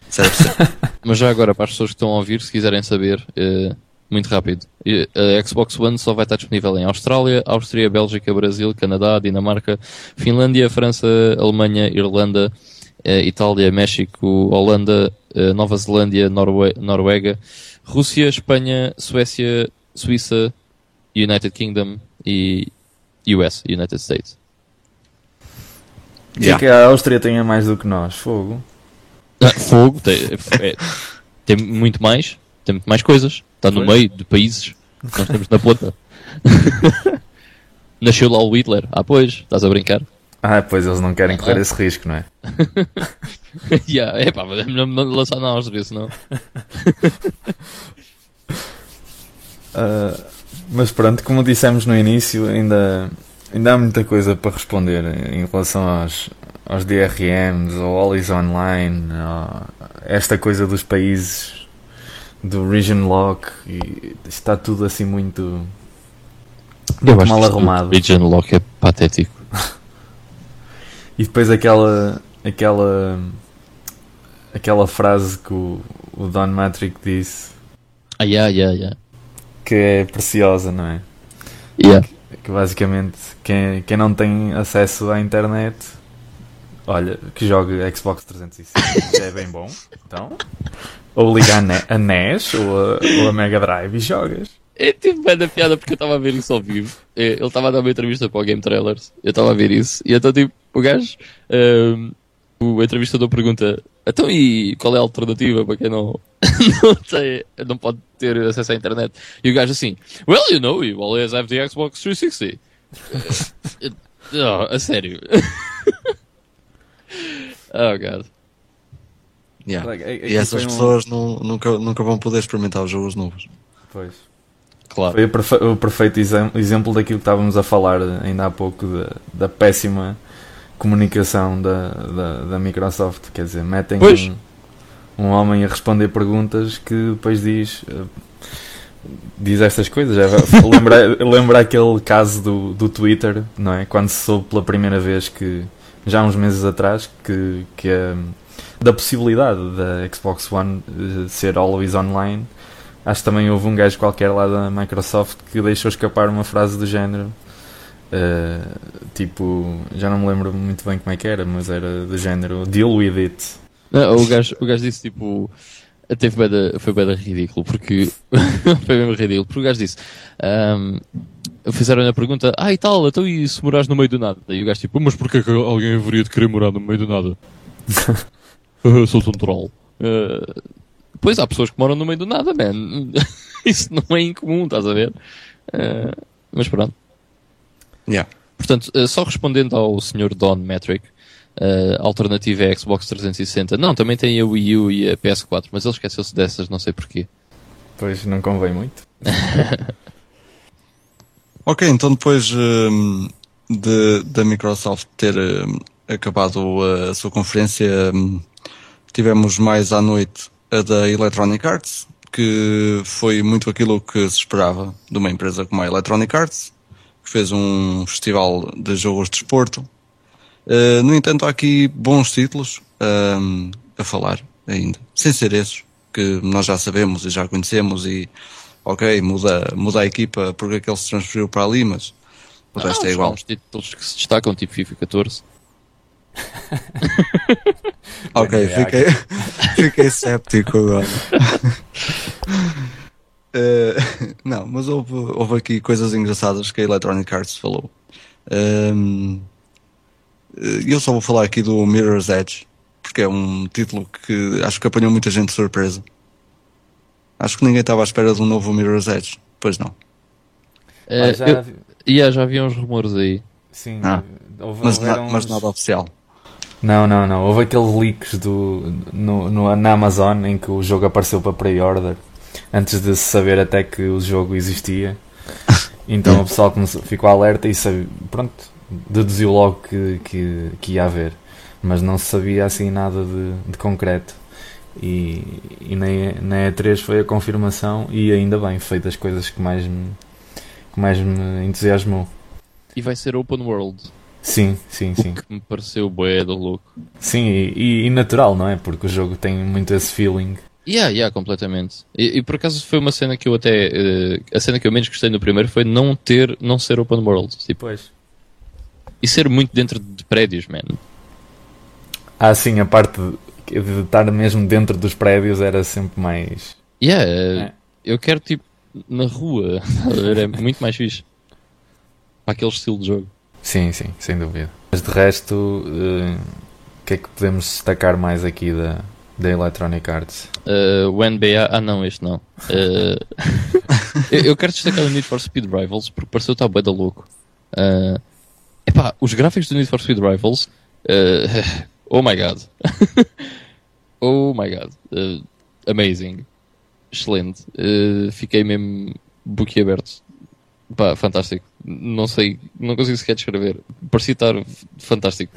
Serve ser. Mas já agora, para as pessoas que estão a ouvir, se quiserem saber, eh, muito rápido, eh, a Xbox One só vai estar disponível em Austrália, Áustria, Bélgica, Brasil, Canadá, Dinamarca, Finlândia, França, Alemanha, Irlanda, eh, Itália, México, Holanda, Nova Zelândia, Norue Noruega, Rússia, Espanha, Suécia, Suíça, United Kingdom e US, United States. Yeah. que a Áustria tenha mais do que nós, fogo. Ah, fogo, tem, é- tem muito mais, tem muito mais coisas. Está no Pois. meio de países. Nós temos na ponta. Nasceu lá o Hitler. Ah, pois, estás a brincar? Ah, pois eles não querem correr Ah. esse risco, não é? yeah, é pá, mas é melhor não lançar na Áustria, senão. Ah, mas pronto, como dissemos no início, ainda, ainda há muita coisa para responder em relação aos, aos DRMs, ao Always Online, esta coisa dos países, do Region Lock, e está tudo assim muito, muito mal arrumado. O Region Lock é patético. E depois aquela, aquela, aquela frase que o, o Don Matrick disse, Ah, yeah, yeah, yeah. Que é preciosa, não é? yeah. que basicamente quem, quem não tem acesso à internet olha, que jogue Xbox 360 já é bem bom então ou liga a, Ne- a NES ou a, ou a Mega Drive e jogas Eu tive bem da piada porque eu estava a ver isso ao vivo. Eh, Ele estava a dar uma entrevista para o Game Trailers. Eu estava a ver isso. E então, tipo, o gajo, ehm, o entrevistador pergunta: então e qual é a alternativa para quem não, não, tem, não pode ter acesso à internet? E o gajo assim: Well, you know, you always have the Xbox 360. Eh, oh, a sério. oh, God. Yeah. Like, é- é E essas um- pessoas nu- nunca, nunca vão poder experimentar os jogos novos. pois. Claro. foi o, perfe- o perfeito exem- exemplo daquilo que estávamos a falar ainda há pouco da, da péssima comunicação da, da, da Microsoft quer dizer, metem Pois. um, um homem a responder perguntas que depois diz eh, diz estas coisas. É, lembra, lembra aquele caso do, do Twitter, não é? Quando se soube pela primeira vez que, já há uns meses atrás, que, que da possibilidade da Xbox One eh, ser always online. Acho que também houve um gajo qualquer lá da Microsoft que deixou escapar uma frase do género. eh, tipo, já não me lembro muito bem como é que era, mas era do género Deal with it. Não, o, gajo, o gajo disse tipo. Teve beda, foi bem ridículo, porque. foi mesmo ridículo, porque o gajo disse. ahm, Fizeram-lhe a pergunta, ah e tal, então e se morares no meio do nada? E o gajo tipo, mas porquê que alguém haveria de querer morar no meio do nada? Sou um troll. Ah, pois há pessoas que moram no meio do nada, man. Isso não é incomum, estás a ver? Ah, mas pronto. Yeah. Portanto, eh, só respondendo ao Sr. Don Metric, a alternativa é a Xbox 360. Não, também tem a Wii U e a PS4, mas ele esqueceu-se dessas, não sei porquê. Pois não convém muito. Ok, então depois hum, de, da Microsoft ter hum, acabado a sua conferência, hum, tivemos mais à noite a da Electronic Arts, que foi muito aquilo que se esperava de uma empresa como a Electronic Arts, que fez um festival de jogos de desporto. Uh, no entanto, há aqui bons títulos hum, a falar ainda, sem ser esses, que nós já sabemos e já conhecemos e ok, muda, muda a equipa porque é que ele se transferiu para ali, mas o Não, resto é há igual. uns títulos que se destacam, tipo FIFA 14. Ok, É, fiquei, fiquei séptico agora. Eh, não, mas houve, houve aqui coisas engraçadas que a Electronic Arts falou. Ehm, eh, eu só vou falar aqui do Mirror's Edge, porque é um título que acho que apanhou muita gente de surpresa. Acho que ninguém estava à espera de um novo Mirror's Edge. Pois não. Eh, Ah, já, eu- yeah, já havia uns rumores aí. Sim, Ah. houve, Mas, na- houveram mas uns- nada oficial. Não, não, não. Houve aqueles leaks do, no, no- na Amazon em que o jogo apareceu para pre-order antes de se saber até que o jogo existia. Então o pessoal começou, ficou alerta e sabe, pronto, deduziu logo que, que, que ia haver. Mas não se sabia assim nada de, de concreto. E, e na, na E3 foi a confirmação e ainda bem, foi das coisas que mais me, que mais me entusiasmou. E vai ser open world. Sim, sim, sim. O que me pareceu bué do louco. Sim, e, e natural, não é? Porque o jogo tem muito esse feeling. Yeah, yeah, completamente. E, e por acaso foi uma cena que eu até. eh, a cena que eu menos gostei no primeiro foi não ter. não ser open world. Tipo, Pois. E ser muito dentro de prédios, man. Ah, sim, a parte de, de estar mesmo dentro dos prédios era sempre mais. Yeah, É. eu quero tipo na rua. Era muito mais fixe. Para aquele estilo de jogo. Sim, sim, sem dúvida. Mas de resto, eh, o que é que podemos destacar mais aqui da, da Electronic Arts? Uh, o NBA. Ah, não, este não. Uh, eu, eu quero destacar o Need for Speed Rivals porque pareceu estar bué da louco. Uh, epá, os gráficos do Need for Speed Rivals. uh, oh my god. oh my god. Uh, amazing. Excelente. Uh, fiquei mesmo boquiaberto. Pá, fantástico. Não sei, não consigo sequer descrever. Parecia estar fantástico.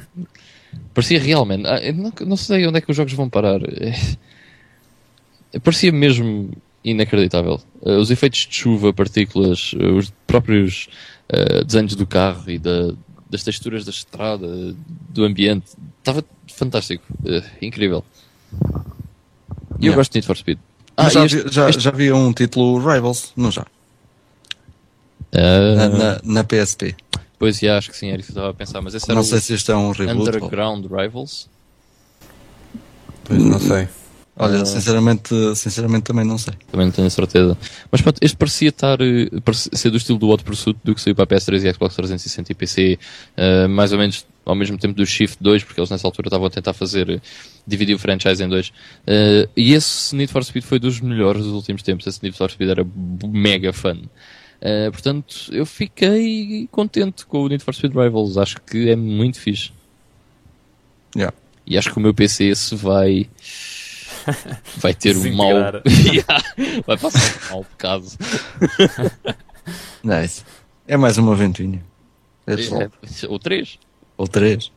Parecia real, man. Ah, não, não sei onde é que os jogos vão parar. Parecia mesmo inacreditável. Uh, os efeitos de chuva, partículas, os próprios uh, desenhos do carro e da- das texturas da estrada, do ambiente. Estava fantástico. Uh, incrível. E eu Yeah. gosto de Need for Speed. Mas já, este- vi- já, este- já havia um título Rivals, não já? Ah, Na, na, na PSP. Pois, já, acho que sim, era isso que eu estava a pensar. Mas esse era Não o sei se isto é um reboot. ou- Underground Rivals. Pois não sei. Olha, sinceramente, sinceramente também não sei. Também não tenho certeza. Mas pronto, este parecia estar, eh, parecia ser do estilo do Hot Pursuit do que saiu para a PS3 e Xbox 360 e PC, eh, mais ou menos ao mesmo tempo do Shift 2, porque eles nessa altura estavam a tentar fazer, eh, dividir o franchise em dois. Eh, e esse Need for Speed foi dos melhores dos últimos tempos. Esse Need for Speed era mega fun. Eh, portanto, eu fiquei contente com o Need for Speed Rivals. Acho que é muito fixe. Yeah. E acho que o meu PC se vai. Vai ter um mau. Yeah, vai passar um mau bocado. Nice. É mais uma ventinha. É só. É, ou três. Ou três.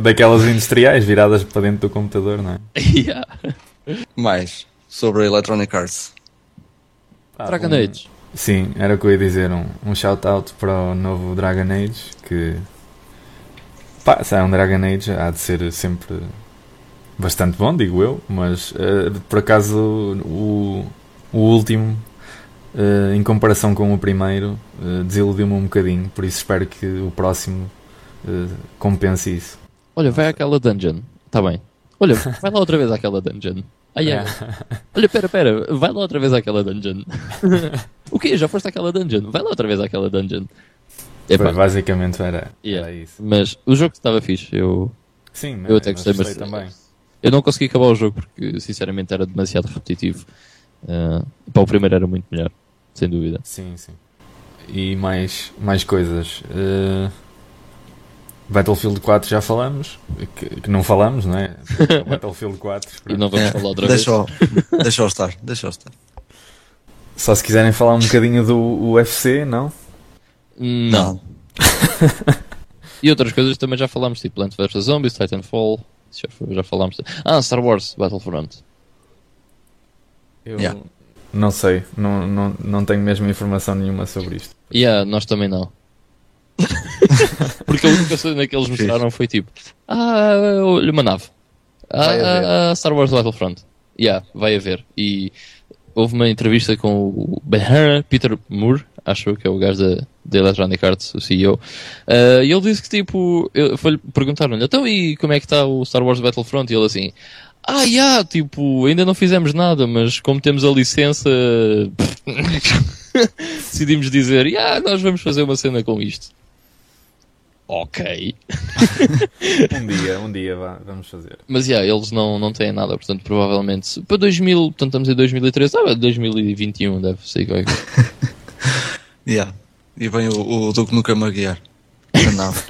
Daquelas industriais viradas para dentro do computador, não é? Yeah. Mais sobre a Electronic Arts. Ah, Dragon um- Age. Sim, era o que eu ia dizer. Um, um shout-out para o novo Dragon Age. Que. Pá, se é um Dragon Age, há de ser sempre bastante bom, digo eu. Mas eh, por acaso o, o último, eh, em comparação com o primeiro, eh, desiludiu-me um bocadinho. Por isso espero que o próximo compense isso. Olha, vai àquela dungeon. Tá bem. Olha, vai lá outra vez àquela dungeon. Ah, yeah. Olha, pera, pera. Vai lá outra vez àquela dungeon. o quê? Já foste àquela dungeon? Vai lá outra vez àquela dungeon. Epá, Pois, basicamente era, Yeah. era isso. mas o jogo estava fixe. Eu, Sim, eu até gostei, mas também. Eu não consegui acabar o jogo porque, sinceramente, era demasiado repetitivo. Uh, pá, o primeiro era muito melhor, sem dúvida. Sim, sim. E mais, mais coisas. Eh, Battlefield 4 já falamos, que, que não falamos, não é? Battlefield 4. E não vamos É, falar outra vez. o- deixa o estar. Deixa estar. Só se quiserem falar um bocadinho do UFC, não? Não. e outras coisas também já falámos, tipo Plants vs Zombies, Titanfall. Já, já falámos. Ah, Star Wars Battlefront. Eu Yeah. não sei, não, não, não tenho mesmo informação nenhuma sobre isto. Yeah, nós também não. Porque a única cena que eles mostraram foi tipo: Ah, olha uma nave. Ah, ah, Star Wars Battlefront. Yeah, vai haver. E houve uma entrevista com o Ben Peter Moore, acho que é o gajo da, da Electronic Arts, o CEO. Ah, e ele disse que tipo, perguntaram-lhe, então e como é que está o Star Wars Battlefront? E ele assim, ah, yeah, tipo, ainda não fizemos nada, mas como temos a licença, decidimos dizer, yeah, nós vamos fazer uma cena com isto. Ok. Um dia, um dia vá, vamos fazer. Mas, yeah, eles não, não têm nada, portanto, provavelmente, para 2000, portanto, estamos em 2013, ah, 2021 deve ser qualquer coisa. Yeah. E vem o, o Duque nunca me guiar. Nave.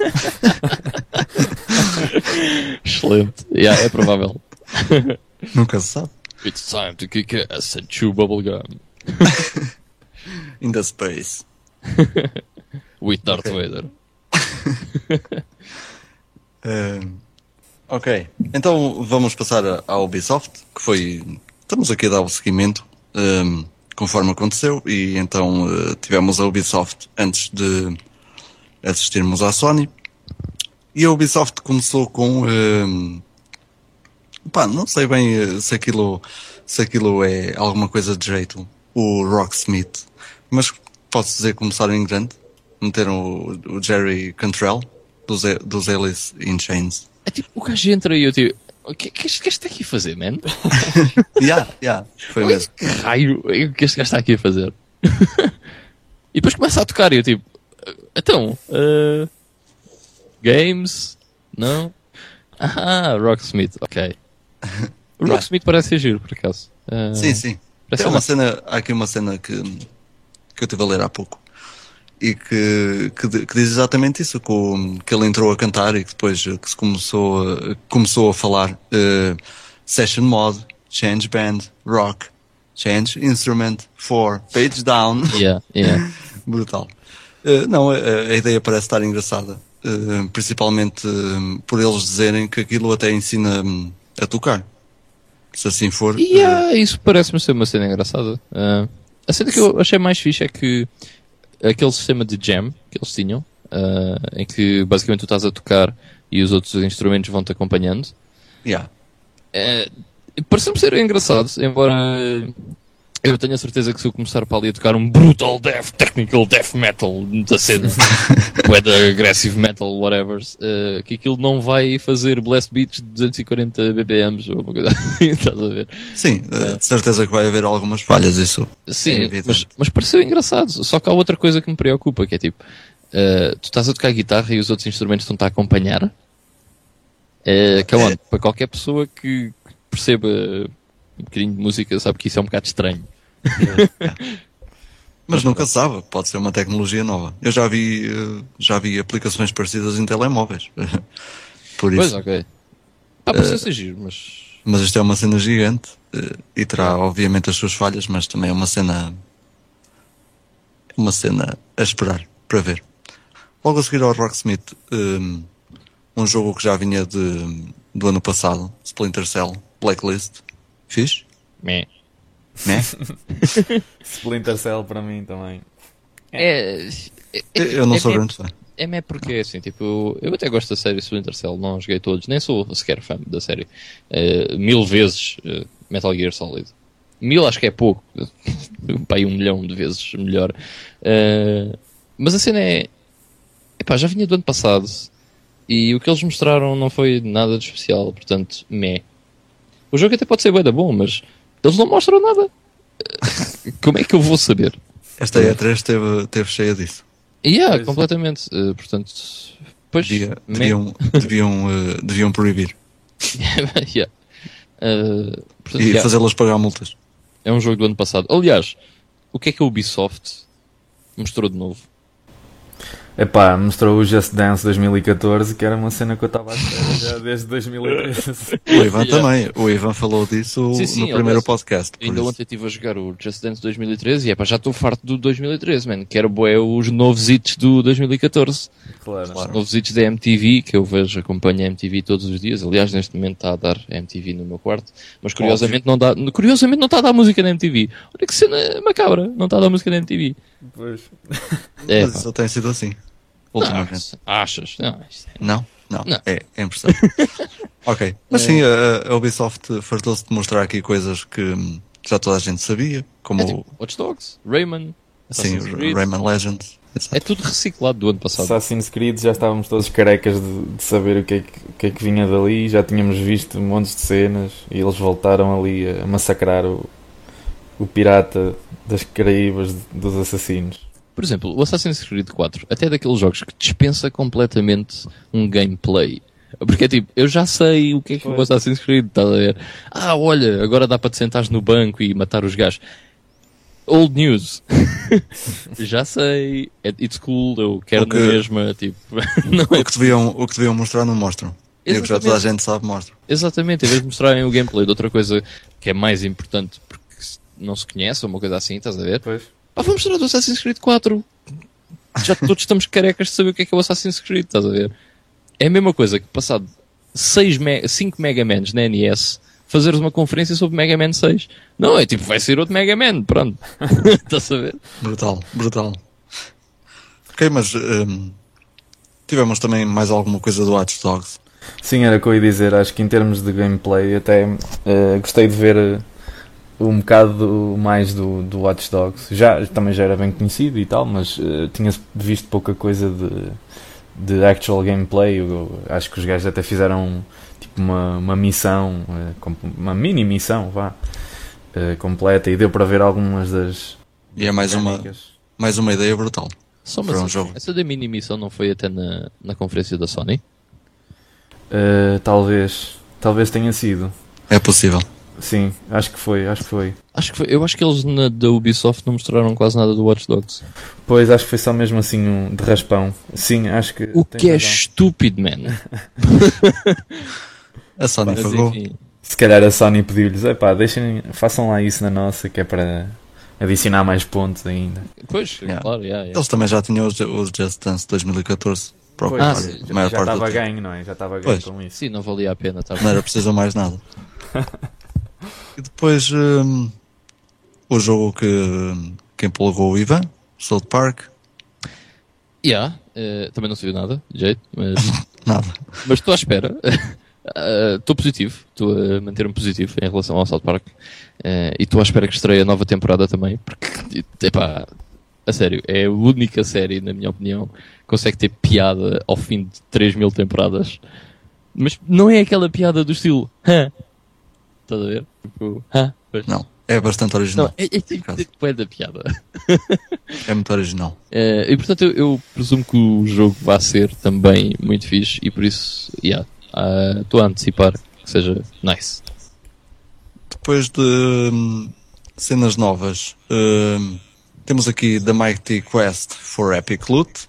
Excelente. Yeah, é provável. nunca se sabe. It's time to kick ass and chew bubblegum In the space. with Darth Ok. Vader. Ehm, ok, então vamos passar à Ubisoft, que foi. Estamos aqui a dar o seguimento ehm, conforme aconteceu, e então eh, tivemos a Ubisoft antes de assistirmos à Sony. E a Ubisoft começou com. ehm, pá, não sei bem eh, se aquilo, se aquilo é alguma coisa de jeito, o Rocksmith, mas posso dizer que começaram em grande. Meteram o, o Jerry Cantrell dos, dos Alice in Chains. É tipo, o gajo entra e eu tipo, o que, que este gajo está aqui a fazer, man? Yeah, yeah, foi mesmo. Que raio é o que este gajo está aqui a fazer? e depois começa a tocar e eu tipo, então, uh, games? Não? Ah, Rocksmith, ok. O. Rocksmith parece ser giro, por acaso. Uh, Sim, sim. Tem uma- uma cena, há aqui uma cena que, que eu estive a ler há pouco e que, que, que diz exatamente isso, que, o- que ele entrou a cantar e que depois eh, que se começou a, começou a falar eh, session mod, change band, rock, change instrument, four, page down. Yeah, yeah. Brutal. Eh, não, a, a ideia parece estar engraçada. eh, principalmente por eles dizerem que aquilo até ensina hum, a tocar. Se assim for. E eh, ah, isso parece-me ser uma cena engraçada. A cena que eu achei mais fixe é que aquele sistema de jam que eles tinham, ah, em que basicamente tu estás a tocar e os outros instrumentos vão-te acompanhando, yeah. é, parece-me ser engraçado, embora eu tenho a certeza que se eu começar para ali a tocar um brutal death, technical death metal da cena, whether aggressive metal, whatever, eh, que aquilo não vai fazer blast beats de 240 BPMs ou uma coisa assim, estás a ver? Sim, eh, de certeza que vai haver algumas falhas, isso. É Sim, evidente. mas, mas pareceu engraçado. Só que há outra coisa que me preocupa, que é tipo, eh, tu estás a tocar guitarra e os outros instrumentos estão-te a acompanhar. Eh, come on, É. para qualquer pessoa que perceba um bocadinho de música, sabe que isso é um bocado estranho. Mas nunca se sabe, pode ser uma tecnologia nova. Eu já vi, eh, já vi aplicações parecidas em telemóveis. Por Pois, isso. ok. Pá, pareceu ser giro, mas. Mas isto é uma cena gigante eh, e terá obviamente as suas falhas, mas também é uma cena. Uma cena a esperar para ver. Logo a seguir ao Rocksmith, um, um jogo que já vinha de, do ano passado, Splinter Cell, Blacklist. Fiz? Meh. Né? Splinter Cell para mim também. É. é- Eu não é- sou é- grande fã. É meh porque assim, tipo, eu, até gosto da série Splinter Cell, não joguei todos, nem sou sequer fã da série. Eh, mil vezes eh, Metal Gear Solid. Mil acho que é pouco. Pai, um milhão de vezes melhor. Eh, mas a cena é. Epá, já vinha do ano passado e o que eles mostraram não foi nada de especial, portanto, meh. O jogo até pode ser bem da bom, mas eles não mostram nada. Como é que eu vou saber? Esta E3 esteve, esteve cheia disso. Yeah, Pois. completamente. Eh, portanto, pois, Devia- deviam, deviam, eh, deviam proibir yeah. Uh, portanto, e yeah, fazê-las pagar multas. é um jogo do ano passado. Aliás, o que é que a Ubisoft mostrou de novo? Epá, mostrou o Just Dance 2014, que era uma cena que eu estava a espera já desde 2013. O Ivan também. O Ivan falou disso Sim, sim, no primeiro aliás, podcast. Ainda isso. ontem estive a jogar o Just Dance 2013 e é pá, já estou farto do 2013, mano. Quero bué os novos hits do 2014. Claro. Os novos hits da MTV, que eu vejo, acompanho a MTV todos os dias. Aliás, neste momento está a dar MTV no meu quarto. Mas curiosamente não, dá, curiosamente não está a dar música da MTV. Olha que cena macabra, não está a dar música da MTV. Pois. É, Mas pá. isso tem sido assim. Ultimamente. Não, achas? Não, é- Não? Não. Não. É, é impressão. ok. Mas sim, a, a Ubisoft fartou-se de mostrar aqui coisas que já toda a gente sabia, como é tipo Watch Dogs, Rayman, sim, Assassin's o Creed. Rayman Legends. Exato. É tudo reciclado do ano passado. Assassin's Creed já estávamos todos carecas de, de saber o que, é que, o que é que vinha dali, já tínhamos visto montes de cenas e eles voltaram ali a massacrar o, o pirata das Caraíbas dos assassinos. Por exemplo, o Assassin's Creed 4, até é daqueles jogos que dispensa completamente um gameplay. Porque é tipo, eu já sei o que é que é o. Assassin's Creed, estás a ver? Ah, olha, agora dá para te sentares no banco e matar os gajos. Old news. já sei. É- It's cool, eu quero O que- na mesma, tipo. não é O que, deviam, o que deviam mostrar não mostram. E o que já toda a gente sabe mostram. Exatamente, em vez de mostrarem o gameplay de outra coisa que é mais importante porque não se conhece ou uma coisa assim, estás a ver? Pois. Ah, vamos mostrar do Assassin's Creed 4. Já todos estamos carecas de saber o que é que é o Assassin's Creed, estás a ver? É a mesma coisa que passado 5 Mega Mans na NES fazeres uma conferência sobre Mega Man 6. Não, é tipo, vai ser outro Mega Man, pronto. estás a ver? Brutal, brutal. Ok, mas hum, tivemos também mais alguma coisa do Watch Dogs. Sim, era o que eu ia dizer. Acho que em termos de gameplay, até eh, gostei de ver eh, um bocado mais do, do Watch Dogs. Já, também já era bem conhecido e tal, mas eh, tinha visto pouca coisa de, de actual gameplay. Eu, acho que os gajos até fizeram tipo uma, uma missão, eh, uma mini missão, vá, eh, completa, e deu para ver algumas das. E é mais uma, mais uma ideia brutal. Só Para um jogo. Essa da mini missão não foi até na, na conferência da Sony? Eh, talvez, talvez tenha sido. É possível. Sim, acho que foi, acho que foi. Acho que foi, eu acho que eles na da Ubisoft não mostraram quase nada do Watch Dogs. Pois, acho que foi só mesmo assim um de raspão. Sim, acho que. O que é razão. estúpido, man. A Sony Mas pagou. enfim. Se calhar a Sony pediu-lhes, epá, deixem, façam lá isso na nossa, que é para adicionar mais pontos ainda. Pois, Yeah. claro, yeah, yeah. Eles também já tinham os, os Just Dance 2014 para Pois, Ah, sim, já parte do estava ganho, não é? Já estava ganho Pois. com isso. Sim, não valia a pena. Tá Não era preciso mais nada. e depois hum, o jogo que, que empolgou o Ivan, South Park, Yeah, eh, também não se viu nada, de jeito, mas nada. mas estou à espera. Eh, Estou positivo, estou a manter-me positivo em relação ao South Park Eh, e estou à espera que estreie a nova temporada também, porque, epá, a sério, é a única série, na minha opinião, que consegue ter piada ao fim de 3 mil temporadas, mas não é aquela piada do estilo? Estás a ver? Tipo, hã? Pois. Não, é bastante original. Não, é, é tipo é da piada. É muito original. Eh, e portanto eu, eu presumo que o jogo vai ser também muito fixe e por isso, yeah, ah, estou a antecipar que seja nice. Depois de hum, cenas novas, hum, temos aqui The Mighty Quest for Epic Loot,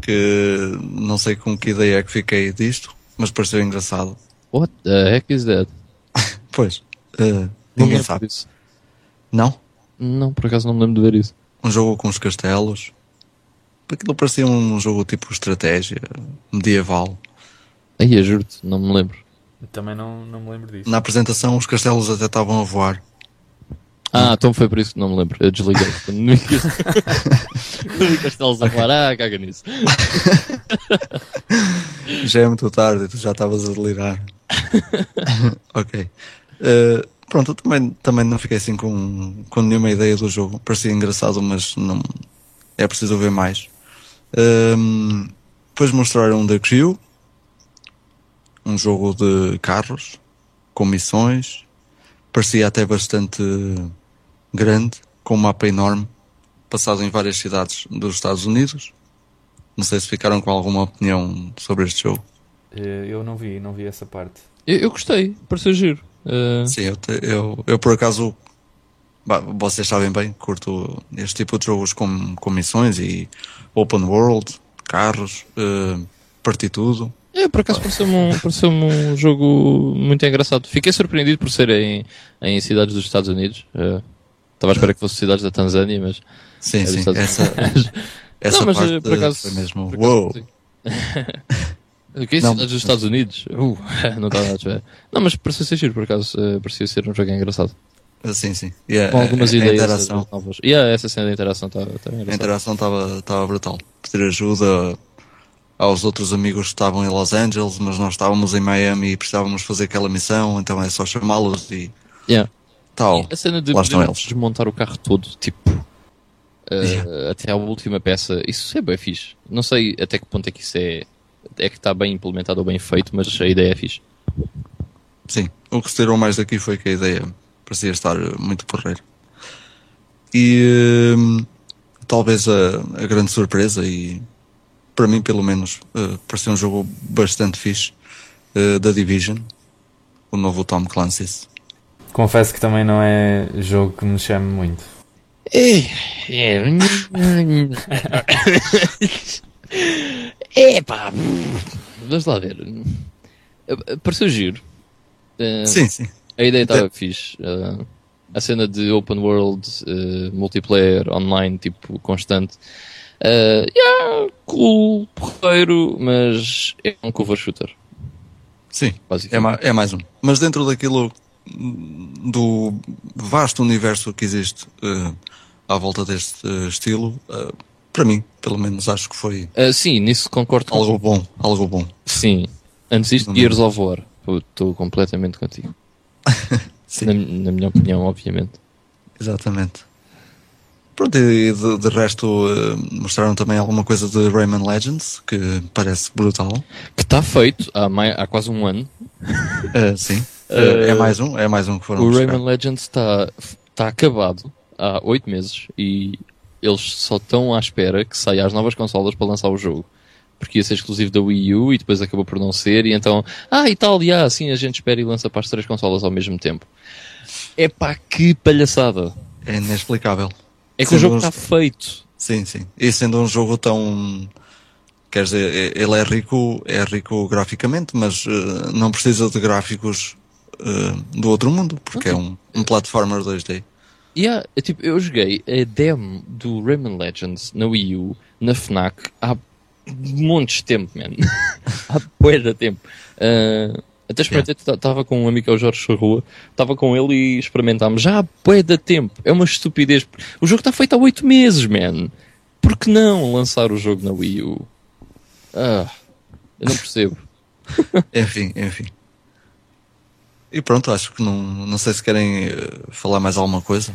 que não sei com que ideia é que fiquei disto, mas pareceu engraçado. What the heck is that? Pois, uh, Não me ninguém lembro sabe. disso. Não? Não, por acaso não me lembro de ver isso. Um jogo com os castelos. Aquilo parecia um jogo tipo estratégia, medieval. Aí, eu juro-te, não me lembro. Também não, não me lembro disso. Na apresentação os castelos até estavam a voar. Ah, então foi por isso que não me lembro. Eu desliguei. Vi castelos a falar, ah, caga nisso. Já é muito tarde tu já estavas a delirar. ok. Uh, pronto, eu também, também não fiquei assim com, com nenhuma ideia do jogo. Parecia engraçado, mas não é preciso ver mais. Um, depois mostraram The Crew, um jogo de carros com missões. Parecia até bastante grande, com um mapa enorme, passado em várias cidades dos Estados Unidos. Não sei se ficaram com alguma opinião sobre este jogo. Eh, Eu não vi, não vi essa parte. Eu, eu gostei, pareceu giro. Ah, Sim, eu, eu, eu por acaso vocês sabem bem, curto este tipo de jogos com, com missões e open world, carros, uh, tudo. É, por acaso pareceu-me um, pareceu um jogo muito engraçado. Fiquei surpreendido por ser em, em cidades dos Estados Unidos. Uh, estava à espera que fosse cidades da Tanzânia, mas. Sim, é sim. Estados Essa, essa Não, mas, parte eh, por acaso- foi mesmo. Por acaso, Uou! sim. O que é Não. cidades dos Estados Unidos? Uh, não estava a espera. Não, mas pareceu ser giro, por acaso. uh, parecia ser um jogo engraçado. Sim, sim. E a, Com algumas a, a ideias interação, novas. E yeah, essa cena da interação estava tá a engraçada. interação estava brutal. Pedir ajuda aos outros amigos que estavam em Los Angeles, mas nós estávamos em Miami e precisávamos fazer aquela missão, então é só chamá-los e Yeah. tal. E a cena de Lá estão poder eles. desmontar o carro todo, tipo, uh, Yeah. até à última peça, isso é bem fixe. Não sei até que ponto é que isso é, é que está bem implementado ou bem feito, mas a ideia é fixe. Sim, o que se tirou mais daqui foi que a ideia parecia estar muito porreira. E hum, talvez a, a grande surpresa, e para mim pelo menos, eh, parecia um jogo bastante fixe, eh, da Division, o novo Tom Clancy's. Confesso que também não é jogo que me chame muito. É, é pá, vamos lá ver. Pareceu giro. Uh, Sim, sim. A ideia estava fixe. Uh, a cena de open world, uh, multiplayer, online, tipo, constante. Uh, yeah, cool, porreiro, mas é um cover shooter. Sim, é, ma é mais um. Mas dentro daquilo do vasto universo que existe eh, à volta deste eh, estilo, eh, para mim, pelo menos, acho que foi Uh, sim, nisso concordo com algo bom, algo bom. Sim. Antes disto, Não- Gears of War. Estou completamente contigo. Na, na minha opinião, obviamente. exatamente. Pronto, e de, de resto eh, mostraram também alguma coisa de Rayman Legends, que parece brutal. Que está feito há, mai- há quase um ano. Eh, sim, Eh, é mais um, é mais um que foram O buscar. Rayman Legends está está acabado há oito meses e eles só estão à espera que saia as novas consolas para lançar o jogo. Porque ia ser exclusivo da Wii U e depois acabou por não ser, e então, ah, e tal, e ah, assim a gente espera e lança para as três consolas ao mesmo tempo. É pá, que palhaçada! É inexplicável. É que Sim, o jogo mas- está feito. Sim, sim. E sendo um jogo tão. Quer dizer, ele é rico, é rico graficamente, mas eh, não precisa de gráficos eh, do outro mundo, porque é um, um platformer 2D. Yeah, é tipo, eu joguei a demo do Rayman Legends na Wii U, na FNAC, há montes de tempo, man. há bué de tempo. Ah, até experimentei, estava com um amigo que é o Jorge Charrua, estava com ele e experimentámos já há bué de tempo. É uma estupidez. O jogo está feito há oito meses, man. Por que não lançar o jogo na Wii U? Ah, eu não percebo. Enfim, enfim. E pronto, acho que não, não sei se querem eh, falar mais alguma coisa.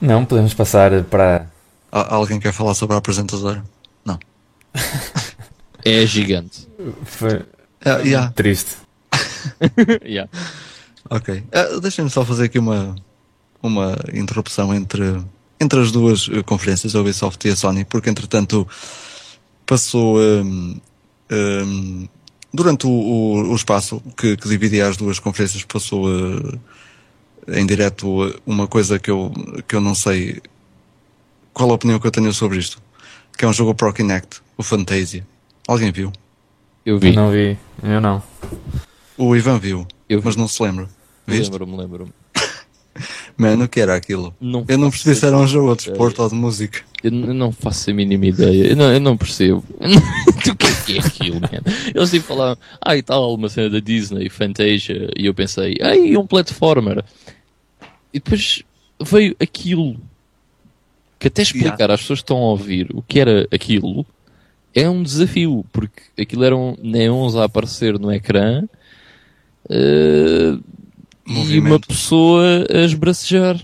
Não, podemos passar para. Há- Alguém quer falar sobre a apresentadora? Não. É gigante. Foi Ah, yeah, triste. yeah. ok. Ah, Deixem-me só fazer aqui uma, uma interrupção entre, entre as duas eh, conferências, a Ubisoft e a Sony, porque entretanto passou hum, hum, durante o, o, o espaço que, que dividia as duas conferências passou eh, em direto eh, uma coisa que eu, que eu não sei qual a opinião que eu tenho sobre isto que é um jogo Pro Kinect, o Fantasia alguém viu? Eu vi. Não vi. Eu não. o Ivan viu, Eu vi. mas não se lembra? Lembro-me, lembro-me. Mano, o que era aquilo? Não eu não percebi se era um jogo ou de ideia. desporto ou de música Eu não faço a mínima ideia. Eu não, eu não percebo. o que é que é aquilo, man? Eles tipo falaram, ah, e tal, uma cena da Disney, Fantasia, e eu pensei, ai, um platformer. E depois veio aquilo. Que até explicar às pessoas que estão a ouvir o que era aquilo é um desafio, porque aquilo eram neons a aparecer no ecrã eh, e uma pessoa a esbracejar.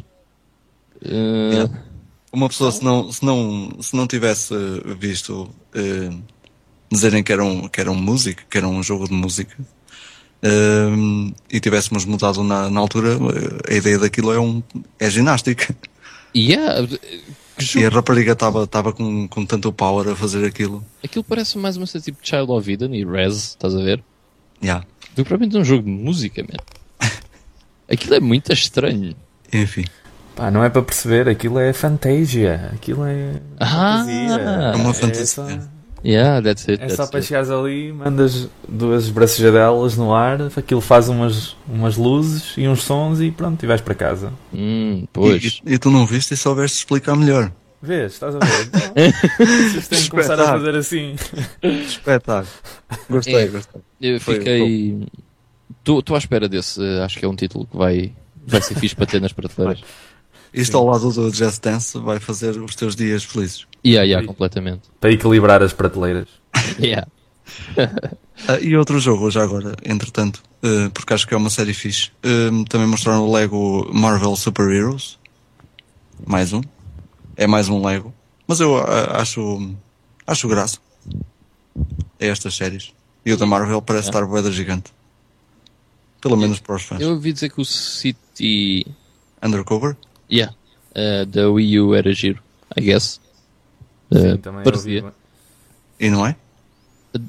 Eh, Yeah. Uma pessoa, se não, se não, se não tivesse eh, visto eh, dizerem que era, um, que era um músico, que era um jogo de música, eh, e tivéssemos mudado na, na altura, a ideia daquilo é, um, é ginástica. Yeah, jogo E a rapariga estava com, com tanto power a fazer aquilo. Aquilo parece mais uma cena tipo Child of Eden e Rez, estás a ver? Yeah. Do que propriamente um jogo de música, man. Aquilo é muito estranho. Enfim. Pá, não é para perceber, aquilo é Fantasia. Aquilo é. Ah! fantasia. É uma É fantasia. só, Yeah, that's it. é that's só para chegares ali, mandas duas bracejadelas no ar, aquilo faz umas, umas luzes e uns sons e pronto, e vais para casa. Hum, pois. E, e tu não viste e soubeste explicar melhor. Vês, estás a ver? Então, vocês têm que começar a fazer assim. Espetáculo. Gostei, É. gostei. Eu Foi- fiquei. Estou à espera desse. Acho que é um título que vai, vai ser fixe para ter nas prateleiras. Isto ao lado do Just Dance vai fazer os teus dias felizes. Yeah, yeah, completamente. Para equilibrar as prateleiras. Yeah. Ah, e outro jogo, já agora, entretanto, eh, porque acho que é uma série fixe, eh, também mostraram o Lego Marvel Super Heroes. Mais um. É mais um Lego. Mas eu ah, acho, acho graça. É estas séries. E o da Marvel parece É. estar boeda gigante. Pelo menos para os fãs. Eu ouvi dizer que o City. Undercover? Yeah. eh, da Wii U era giro, I guess. Sim, também parecia. ouvi- E não é?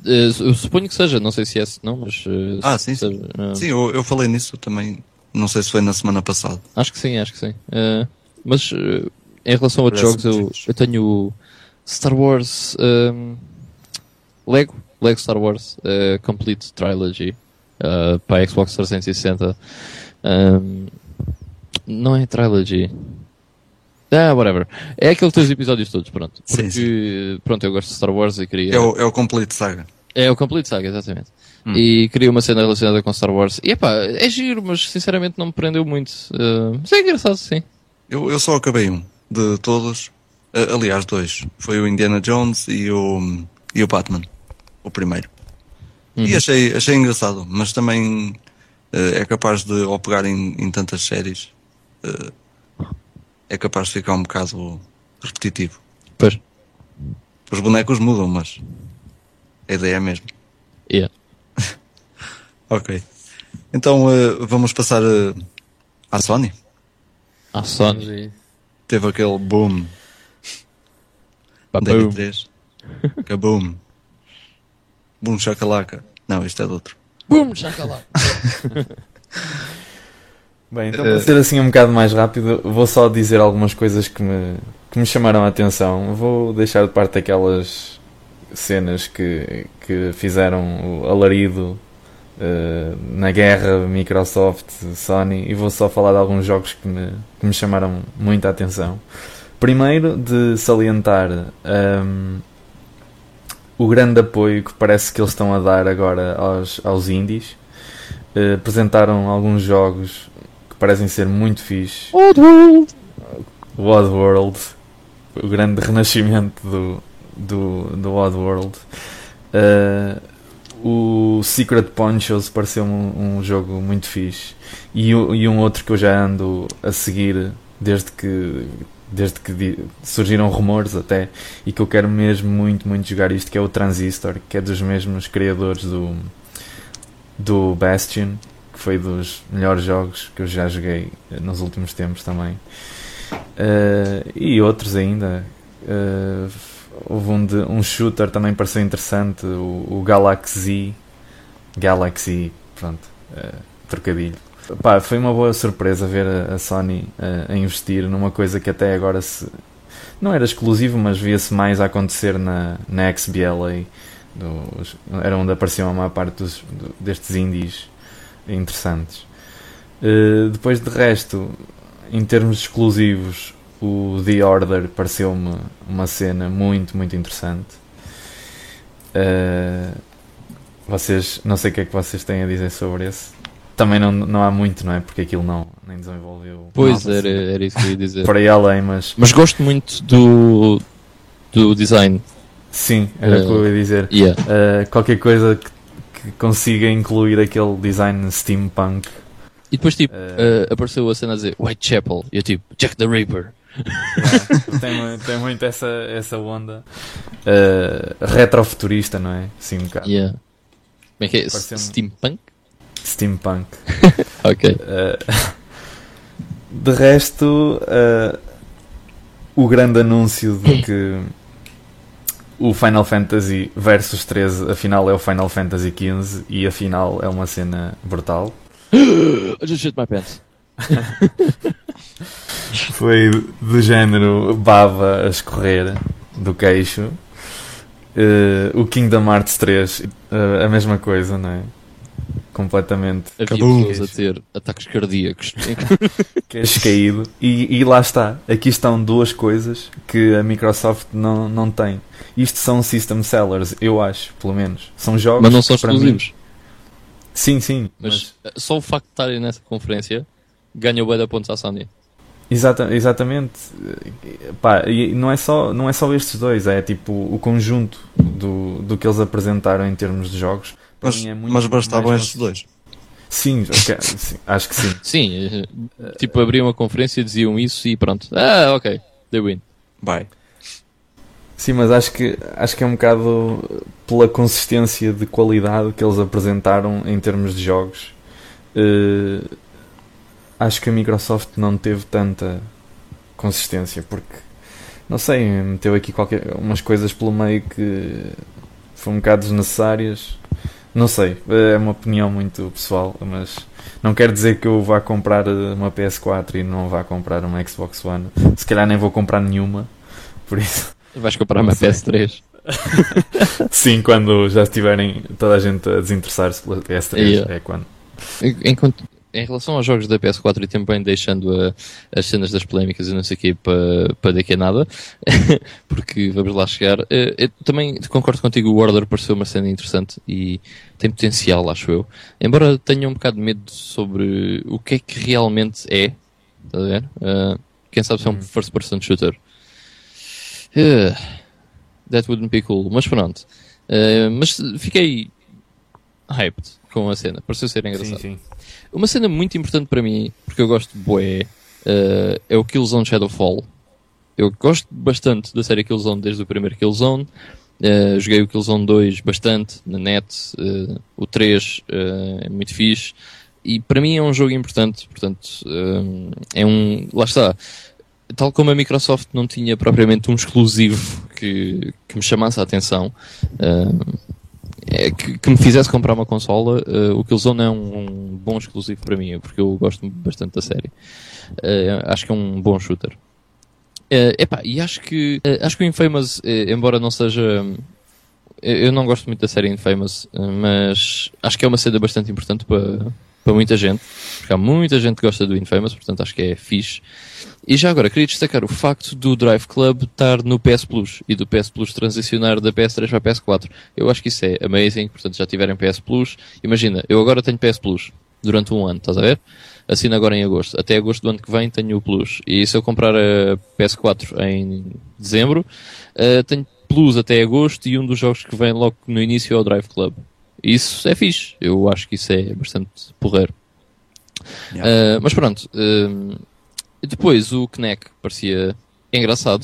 Eh, eu suponho que seja, não sei se é se não, mas. eh, Ah, sim, se- sim. eh, Sim, eu, eu falei nisso também. Não sei se foi na semana passada. Acho que sim, acho que sim. Mas em relação a outros jogos, eu, eu tenho o Star Wars ehm, Lego, Lego Star Wars eh, Complete Trilogy eh, para a Xbox 360. Ehm, não é Trilogy. Ah, whatever. É aquele que tem os episódios todos, pronto. Sim, Porque, pronto, eu gosto de Star Wars e queria. É o, é o Complete Saga. É o Complete Saga, exatamente. Hum. E queria uma cena relacionada com Star Wars. E epá, é giro, mas sinceramente não me prendeu muito. Eh, mas é engraçado, sim. Eu, eu só acabei um de todos. A- aliás, dois. Foi o Indiana Jones e o, e o Batman. O primeiro. E Uhum. achei, achei engraçado, mas também eh, é capaz de, ao pegar em, em tantas séries, é capaz de ficar um bocado repetitivo. Pois. Os bonecos mudam, mas a ideia é a mesma. Yeah. Ok. Então eh, vamos passar eh, à Sony. A Sony. Teve aquele boom da. E3. Kaboom. Boom chacalaca. Não, isto é de outro. Boom, chacalá. Bem, então Eh, para ser assim um bocado mais rápido, vou só dizer algumas coisas que me, que me chamaram a atenção. Vou deixar de parte aquelas cenas que, que fizeram o alarido eh, na guerra Microsoft, Sony, e vou só falar de alguns jogos que me, que me chamaram muita atenção. Primeiro, de salientar ehm, o grande apoio que parece que eles estão a dar agora aos, aos indies. Eh, apresentaram alguns jogos parecem ser muito fixe. Oddworld. O Oddworld, o grande renascimento do, do, do Oddworld. Eh, o Secret Ponchos pareceu-me um, um jogo muito fixe. E, e um outro que eu já ando a seguir desde que, desde que surgiram rumores até, e que eu quero mesmo muito, muito jogar isto, que é o Transistor, que é dos mesmos criadores do, do Bastion, foi dos melhores jogos que eu já joguei eh, nos últimos tempos também. Eh, e outros ainda. Eh, houve um, de, um shooter também pareceu interessante, o, o Galaxy. Galaxy, pronto, eh, trocadilho. Pá, foi uma boa surpresa ver a, a Sony a investir numa coisa que até agora se, não era exclusivo, mas via-se mais a acontecer na, na XBLA. Dos, era onde apareciam a maior parte dos, do- destes indies interessantes. Eh, depois de resto, em termos exclusivos, o The Order pareceu-me uma cena muito, muito interessante. Eh, vocês, não sei o que é que vocês têm a dizer sobre esse. Também não, não há muito, não é? Porque aquilo não nem desenvolveu. Pois nada era, assim. era isso que eu ia dizer. Por aí além, mas Mas gosto muito do, do design. sim, era o que eu ia dizer. Yeah. Uh, qualquer coisa que, que consiga incluir aquele design steampunk. E depois, tipo, Uh, eh, apareceu a cena a dizer Whitechapel. E eu, tipo, Jack the Ripper. tem, mu- tem muito essa, essa onda uh, retrofuturista, não é? Sim, um bocado. Yeah. Como é que é? Steampunk? Steampunk. Ok. Uh, de resto, uh, o grande anúncio de que o Final Fantasy Versus 13 afinal é o Final Fantasy 15 e afinal é uma cena brutal. I just shit my pants. foi do género bava a escorrer do queixo. Uh, o Kingdom Hearts 3, uh, a mesma coisa, não é? Completamente. Havia pessoas a ter ataques cardíacos. Queixo caído. E, e lá está. Aqui estão duas coisas que a Microsoft não, não tem. Isto são system sellers, eu acho, pelo menos. São jogos. Mas não são exclusivos. Mim... Sim, sim. Mas, mas, só o facto de estarem nessa conferência ganha o bué pontos à Sony. Exata, exatamente. Pá, e não é, só, não é só estes dois, é tipo o conjunto do, do que eles apresentaram em termos de jogos. Mas, é mas bastavam estes dois. Sim, okay, sim, acho que sim. Sim, tipo abriam uma conferência, diziam isso e pronto. Ah, ok, they win. Bye. Sim, mas acho que, acho que é um bocado pela consistência de qualidade que eles apresentaram em termos de jogos. Uh, acho que a Microsoft não teve tanta consistência porque não sei, meteu aqui qualquer, umas coisas pelo meio que foram um bocado desnecessárias. Não sei, é uma opinião muito pessoal, mas não quer dizer que eu vá comprar uma PS4 e não vá comprar uma Xbox One. Se calhar nem vou comprar nenhuma, por isso. Vais comprar uma PS3. Sim, quando já estiverem toda a gente a desinteressar-se pela PS3, yeah. é quando. Enquanto, em relação aos jogos da PS4 e também deixando a, as cenas das polémicas e não sei o quê para, para daqui a nada, porque vamos lá chegar. Eh, eu também concordo contigo, o Order pareceu uma cena interessante e tem potencial, acho eu. Embora tenha um bocado de medo sobre o que é que realmente é, está a ver? Uh, quem sabe se é um uhum. first person shooter. Uh, that wouldn't be cool. Mas pronto. Uh, mas fiquei hyped com a cena. Pareceu ser engraçado. Sim, sim. Uma cena muito importante para mim, porque eu gosto de boé, uh, é o Killzone Shadowfall. Eu gosto bastante da série Killzone desde o primeiro Killzone. Uh, joguei o Killzone 2 bastante na net. Uh, o 3 é muito fixe. E para mim é um jogo importante. Portanto, é um. Lá está tal como a Microsoft não tinha propriamente um exclusivo que, que me chamasse a atenção, uh, é, que, que, me fizesse comprar uma consola, uh, o Killzone é um, um, bom exclusivo para mim, porque eu gosto bastante da série. Uh, acho que é um bom shooter. Uh, epá, e acho que, acho que o Infamous, embora não seja. Eu não gosto muito da série Infamous, mas acho que é uma cena bastante importante para, para muita gente, porque há muita gente que gosta do Infamous, portanto acho que é fixe. E já agora, queria destacar o facto do Drive Club estar no PS Plus e do PS Plus transicionar da PS3 para a PS4. Eu acho que isso é amazing, portanto já tiverem PS Plus. Imagina, eu agora tenho PS Plus durante um ano, estás a ver? Assino agora em agosto. Até agosto do ano que vem tenho o Plus. E se eu comprar a PS4 em dezembro, uh, tenho Plus até agosto e um dos jogos que vem logo no início é o Drive Club. Isso é fixe. Eu acho que isso é bastante porreiro. Yeah. Uh, mas pronto. Uh, depois o Kinect parecia engraçado.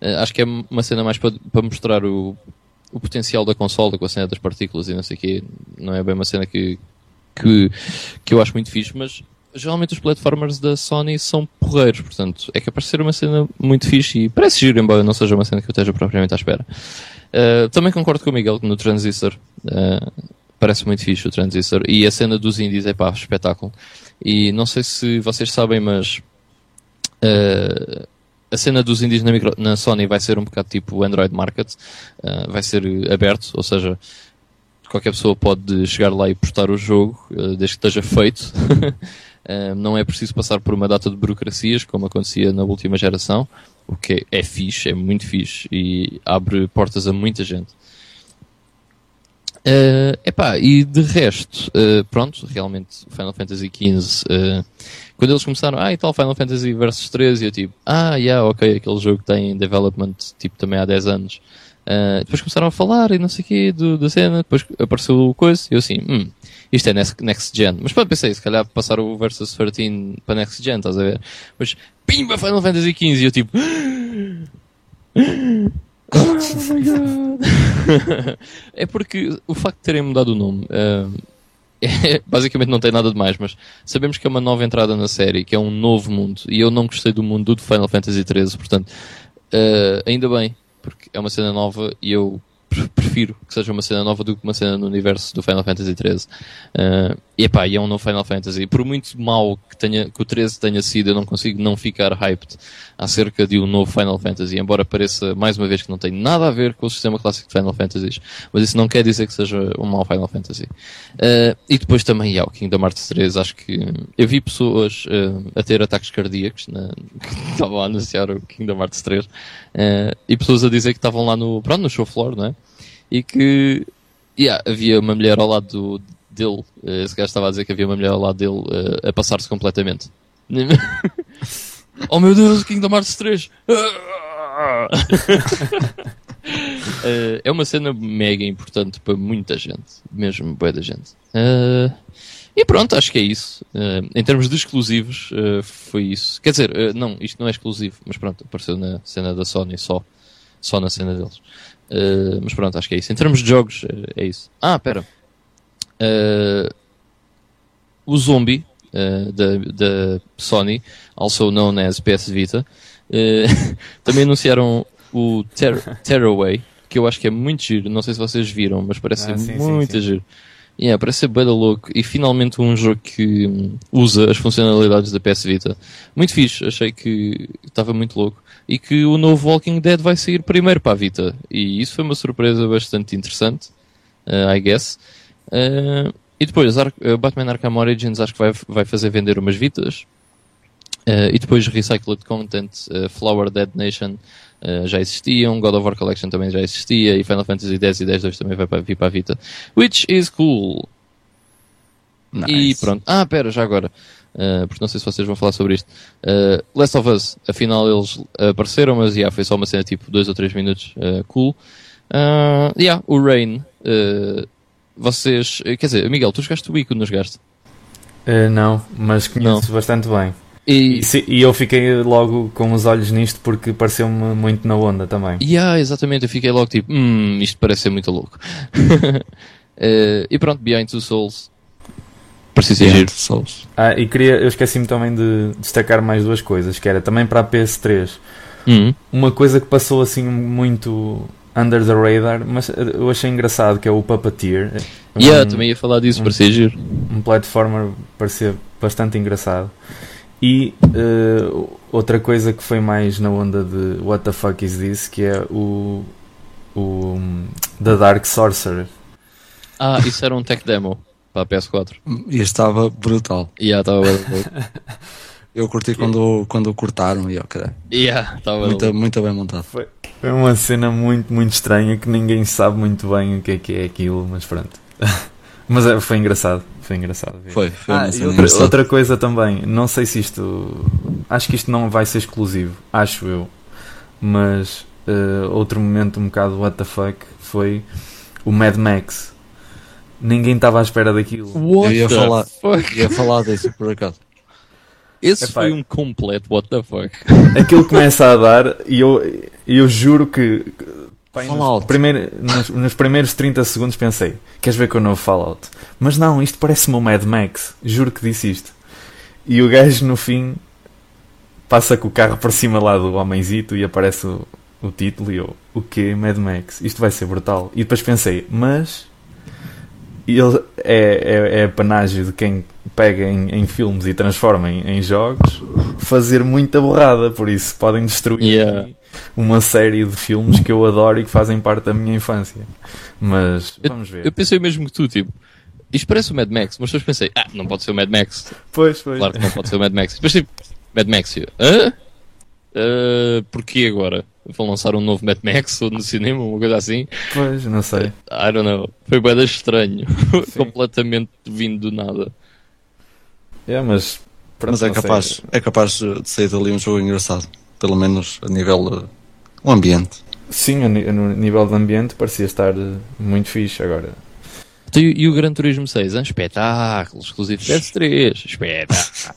Uh, acho que é uma cena mais para, para mostrar o, o potencial da consola com a cena das partículas e não sei o quê. Não é bem uma cena que, que, que eu acho muito fixe, mas geralmente os platformers da Sony são porreiros, portanto é capaz de ser uma cena muito fixe e parece giro, embora não seja uma cena que eu esteja propriamente à espera. Uh, também concordo com o Miguel no Transistor. Uh, parece muito fixe o Transistor. E a cena dos indies é pá, espetáculo. E não sei se vocês sabem, mas uh, a cena dos indies na, micro, na, Sony vai ser um bocado tipo o Android Market. Uh, vai ser aberto, ou seja, qualquer pessoa pode chegar lá e postar o jogo, uh, desde que esteja feito. não é preciso passar por uma data de burocracias, como acontecia na última geração, o que é, é fixe, é muito fixe e abre portas a muita gente. Uh, epá, e de resto, uh, pronto, realmente Final Fantasy XV, uh, quando eles começaram, ah, e tal, Final Fantasy Versus 13, eu tipo, ah, yeah, ok, aquele jogo tem development, tipo, também há 10 anos. Uh, depois começaram a falar e não sei o quê do, da cena, depois apareceu o coisa, e eu assim, hum, isto é next, Gen. Mas pronto, pensei, se calhar passar o Versus 13 para Next Gen, estás a ver? Mas, pimba, Final Fantasy XV, eu tipo, Oh my god! é porque o facto de terem mudado o nome uh, basicamente não tem nada de mais, mas sabemos que é uma nova entrada na série, que é um novo mundo, e eu não gostei do mundo do Final Fantasy XIII, portanto, uh, ainda bem, porque é uma cena nova e eu prefiro que seja uma cena nova do que uma cena no universo do Final Fantasy XIII. Uh, e epá, e é um novo Final Fantasy. Por muito mal que, tenha, que o 13 tenha sido, eu não consigo não ficar hyped acerca de um novo Final Fantasy, embora pareça mais uma vez que não tem nada a ver com o sistema clássico de Final Fantasies, mas isso não quer dizer que seja um mau Final Fantasy. Uh, e depois também, yeah, o Kingdom Hearts 3, acho que eu vi pessoas uh, a ter ataques cardíacos na, que estavam a anunciar o Kingdom Hearts 3 e pessoas a dizer que estavam lá no, pronto, no show floor, não é? E que yeah, havia uma mulher ao lado do, dele, esse gajo estava a dizer que havia uma mulher ao lado dele a passar-se completamente. oh meu Deus, Kingdom Hearts 3! Uh, é uma cena mega importante para muita gente, mesmo boa da gente. Uh, e pronto, acho que é isso. Uh, em termos de exclusivos, foi isso. Quer dizer, não, isto não é exclusivo, mas pronto, apareceu na cena da Sony só. Só na cena deles. Mas pronto, acho que é isso. Em termos de jogos, é isso. Ah, pera. o Zombie da, da Sony, also known as PS Vita, também anunciaram o Ter Tearaway, que eu acho que é muito giro. Não sei se vocês viram, mas parece ah, sim, muito sim, sim. giro. Yeah, parece ser bem louco e finalmente um jogo que hum, usa as funcionalidades da PS Vita. Muito fixe, achei que estava muito louco. E que o novo Walking Dead vai sair primeiro para a Vita. E isso foi uma surpresa bastante interessante, uh, I guess. Uh, e depois, Ar Batman Arkham Origins acho que vai, vai fazer vender umas Vitas. Uh, e depois Recycled Content, Flower Dead Nation já existiam, God of War Collection também já existia, e Final Fantasy X e X-2 também vai para, vir para a Vita. Which is cool. Nice. E pronto. Ah, pera, já agora. Uh, porque não sei se vocês vão falar sobre isto. Uh, Last of Us, afinal eles apareceram, mas yeah, foi só uma cena tipo 2 ou 3 minutos. Uh, cool. Uh, yeah, o Rain. Uh, vocês. Quer dizer, Miguel, tu jogaste o Ico, não jogaste? não, mas conheço não. bastante bem. E, e, eu fiquei logo com os olhos nisto porque pareceu-me muito na onda também. Yeah, exatamente, eu fiquei logo tipo, hum, isto parece ser muito louco. e pronto, Behind Two Souls. Precisa ser Souls. Ah, e queria, eu esqueci-me também de destacar mais duas coisas, que era também para a PS3. Uhum. Uma coisa que passou assim muito under the radar, mas eu achei engraçado, que é o Puppeteer. Yeah, um, também ia falar disso, um, parecia giro. Um platformer parecia bastante engraçado. E uh, outra coisa que foi mais na onda de What the fuck is this? Que é o, o The Dark Sorcerer. Ah, isso era um tech demo para a PS4. E estava brutal. Yeah, estava Eu curti quando, quando cortaram e ok. Yeah, muito, muito bem montado. Foi, foi uma cena muito, muito estranha que ninguém sabe muito bem o que é que é aquilo, mas pronto. Mas é, foi engraçado. Foi engraçado. Ver. Foi, foi ah, outra, outra, coisa também, não sei se isto. Acho que isto não vai ser exclusivo, acho eu. Mas uh, outro momento um bocado what the fuck foi o Mad Max. Ninguém estava à espera daquilo. What eu ia falar, fuck? ia falar disso por acaso. Esse Epá, foi um completo what the fuck. Aquilo começa a dar e eu, eu juro que nos, primeiro, nos, nos, primeiros 30 segundos pensei, queres ver com o novo Fallout? Mas não, isto parece-me o Mad Max, juro que disse isto. E o gajo no fim passa com o carro por cima lá do homenzito e aparece o, o título e eu, o que Mad Max? Isto vai ser brutal. E depois pensei, mas ele é, é, é a panagem de quem pega em, em filmes e transforma em, em, jogos fazer muita borrada, por isso podem destruir yeah uma série de filmes que eu adoro e que fazem parte da minha infância. Mas vamos ver. Eu, eu pensei mesmo que tu, tipo, isto parece o Mad Max, mas depois pensei, ah, não pode ser o Mad Max. Pois, pois. Claro que não pode ser o Mad Max. Depois tipo, Mad Max, eu, hã? Uh, porquê agora? Vão lançar um novo Mad Max ou no cinema, uma coisa assim? Pois, não sei. I don't know. Foi bem estranho. Completamente vindo do nada. É, mas. Pronto, mas é capaz, é capaz de sair dali um jogo engraçado pelo menos a nível uh, o ambiente. Sim, a, no nível de ambiente parecia estar uh, muito fixe agora. Então, e, e o Gran Turismo 6? Hein? Espetáculo, exclusivo PS3, espetáculo.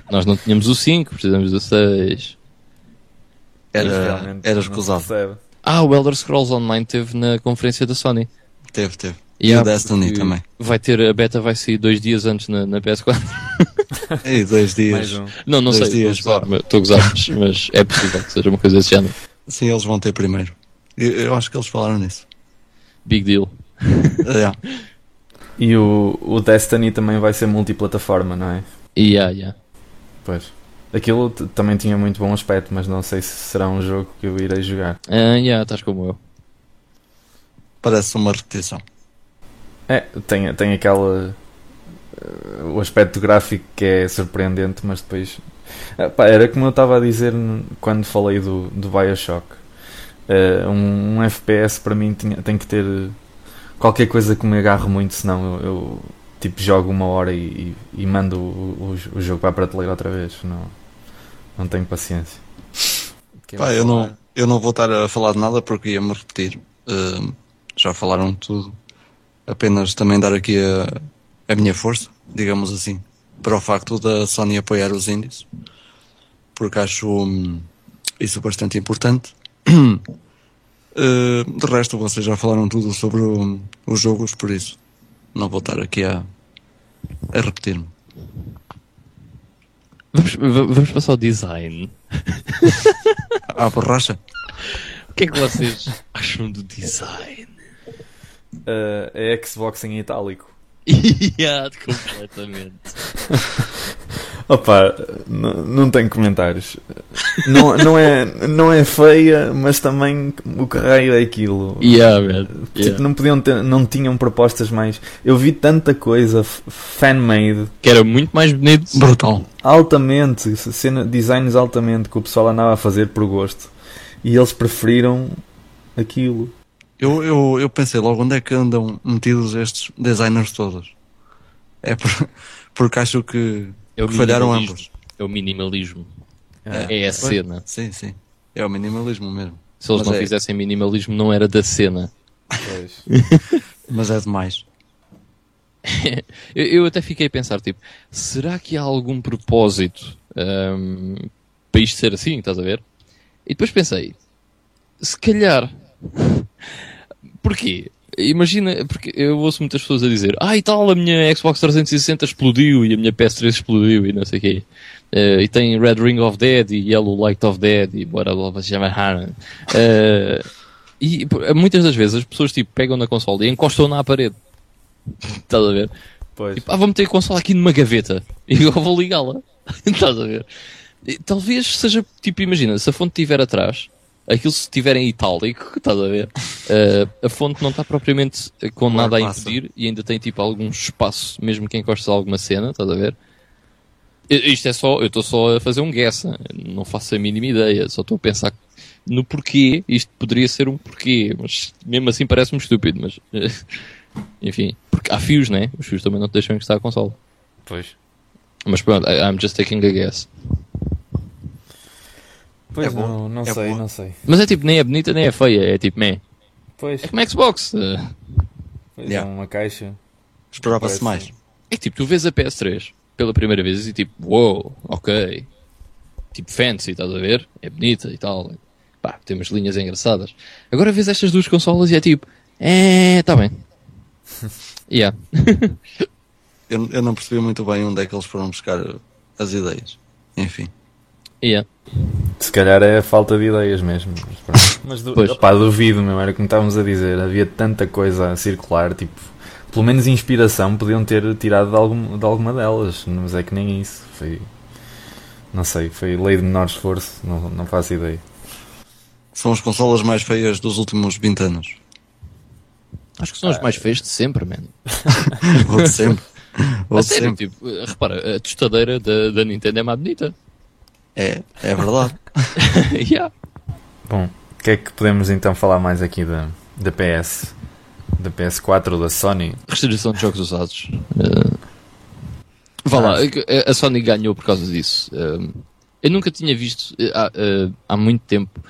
Nós não tínhamos o 5, precisamos do 6. Era, era escusado. Ah, o Elder Scrolls Online teve na conferência da Sony. Teve, teve. E o Destiny também. Vai ter, a beta vai sair dois dias antes na, na PS4. Ei, dois dias. Um. Não, não dois sei, estou a gozar, mas é possível que seja uma coisa desse género. Sim, eles vão ter primeiro. Eu, eu acho que eles falaram nisso. Big deal. Yeah. E o, o Destiny também vai ser multiplataforma, não é? Yeah, yeah. Pois. Aquilo também tinha muito bom aspecto, mas não sei se será um jogo que eu irei jogar. Ah, yeah, estás como eu. Parece uma repetição. É, tem, tem aquela. eh, o aspecto gráfico que é surpreendente, mas depois. Ah, pá, era como eu estava a dizer quando falei do, do Bioshock. Eh, um, um FPS para mim tinha, tem que ter qualquer coisa que me agarre muito, senão eu, eu, tipo jogo uma hora e, e, e mando o, o, o jogo para a prateleira outra vez. Não, não tenho paciência. Pá, eu não, eu não vou estar a falar de nada porque ia-me repetir. Uh, já falaram tudo. Apenas também dar aqui a, a minha força, digamos assim, para o facto da Sony apoiar os indies. Porque acho hum, isso bastante importante. Uh, de resto, vocês já falaram tudo sobre o- os jogos, por isso não vou estar aqui a, a repetir-me. Vamos, va- vamos passar ao design. Ah, borracha? O que é que vocês acham do design? Eh, é Xbox em itálico. yeah, completamente. Opa, não tenho comentários. Não, não, é, não é feia, mas também o que raio é aquilo. Yeah, man. Tipo, Yeah. não podiam ter, não tinham propostas mais. Eu vi tanta coisa fan-made, Que era muito mais bonito. Brutal. altamente, cena, designs altamente que o pessoal andava a fazer por gosto. E eles preferiram aquilo. Eu, eu, eu pensei logo onde é que andam metidos estes designers todos. É por, porque acho que É o falharam minimalismo. ambos. É o minimalismo. É. É a Pois, cena. Sim, sim. É o minimalismo mesmo. Se eles Mas não é- fizessem minimalismo, não era da cena. Pois. Mas é demais. Eu, eu até fiquei a pensar, tipo, será que há algum propósito ahm, para isto ser assim, estás a ver? E depois pensei, se calhar, porquê? Imagina, porque eu ouço muitas pessoas a dizer, ah e tal, a minha Xbox 360 explodiu e a minha PS3 explodiu e não sei o quê. Eh, e tem Red Ring of Dead e Yellow Light of Dead e bora lá se chama. Eh, e pô, muitas das vezes as pessoas tipo, pegam na console e encostam-na à parede. Estás a ver? Pois. Tipo, ah, vou meter a consola aqui numa gaveta e eu vou ligá-la. Estás a ver? E Talvez seja, tipo, imagina, se a fonte estiver atrás, aquilo se estiver em itálico, estás a ver? Eh, a fonte não está propriamente com Claro, nada a impedir e ainda tem, tipo, algum espaço, mesmo que encostes a alguma cena, estás a ver? Isto é só, eu estou só a fazer um guess, hein? não faço a mínima ideia, só estou a pensar no porquê, isto poderia ser um porquê, mas mesmo assim parece-me estúpido, mas eh, enfim, porque há fios, né? Os fios também não te deixam encostar a consola. Pois. Mas pronto, I- I'm just taking a guess. Pois É não, não É sei, boa. não sei. Mas é tipo, nem é bonita nem é feia, é tipo, meh. Pois, É como Xbox. pois Yeah. é uma caixa. Esperava-se mais. É que tipo, tu vês a PS3 pela primeira vez e tipo, wow, ok. Tipo, fancy, estás a ver? É bonita e tal. Pá, tem umas linhas engraçadas. Agora vês estas duas consolas e é tipo, é, tá bem. yeah. Eu, eu não percebi muito bem onde é que eles foram buscar as ideias. Enfim. Yeah. Se calhar é a falta de ideias mesmo. Mas. Mas du Pois. opá, duvido, meu, era como estávamos a dizer. Havia tanta coisa a circular, tipo, pelo menos inspiração podiam ter tirado de, algum, de alguma delas, mas é que nem isso. Foi. Não sei, foi lei de menor esforço, não, não faço ideia. São as consolas mais feias dos últimos 20 anos. Acho que são os mais feios de sempre, man. Vou de sempre. Vou A de sério, sempre. tipo, repara, a tostadeira da, da Nintendo é mais bonita. É, é verdade. yeah. Bom, o que é que podemos então falar mais aqui da, da PS? Da PS4 ou da Sony? Restrição de jogos usados. Eh, vá lá, a- a Sony ganhou por causa disso. Eh, eu nunca tinha visto, eh, há, eh, há muito tempo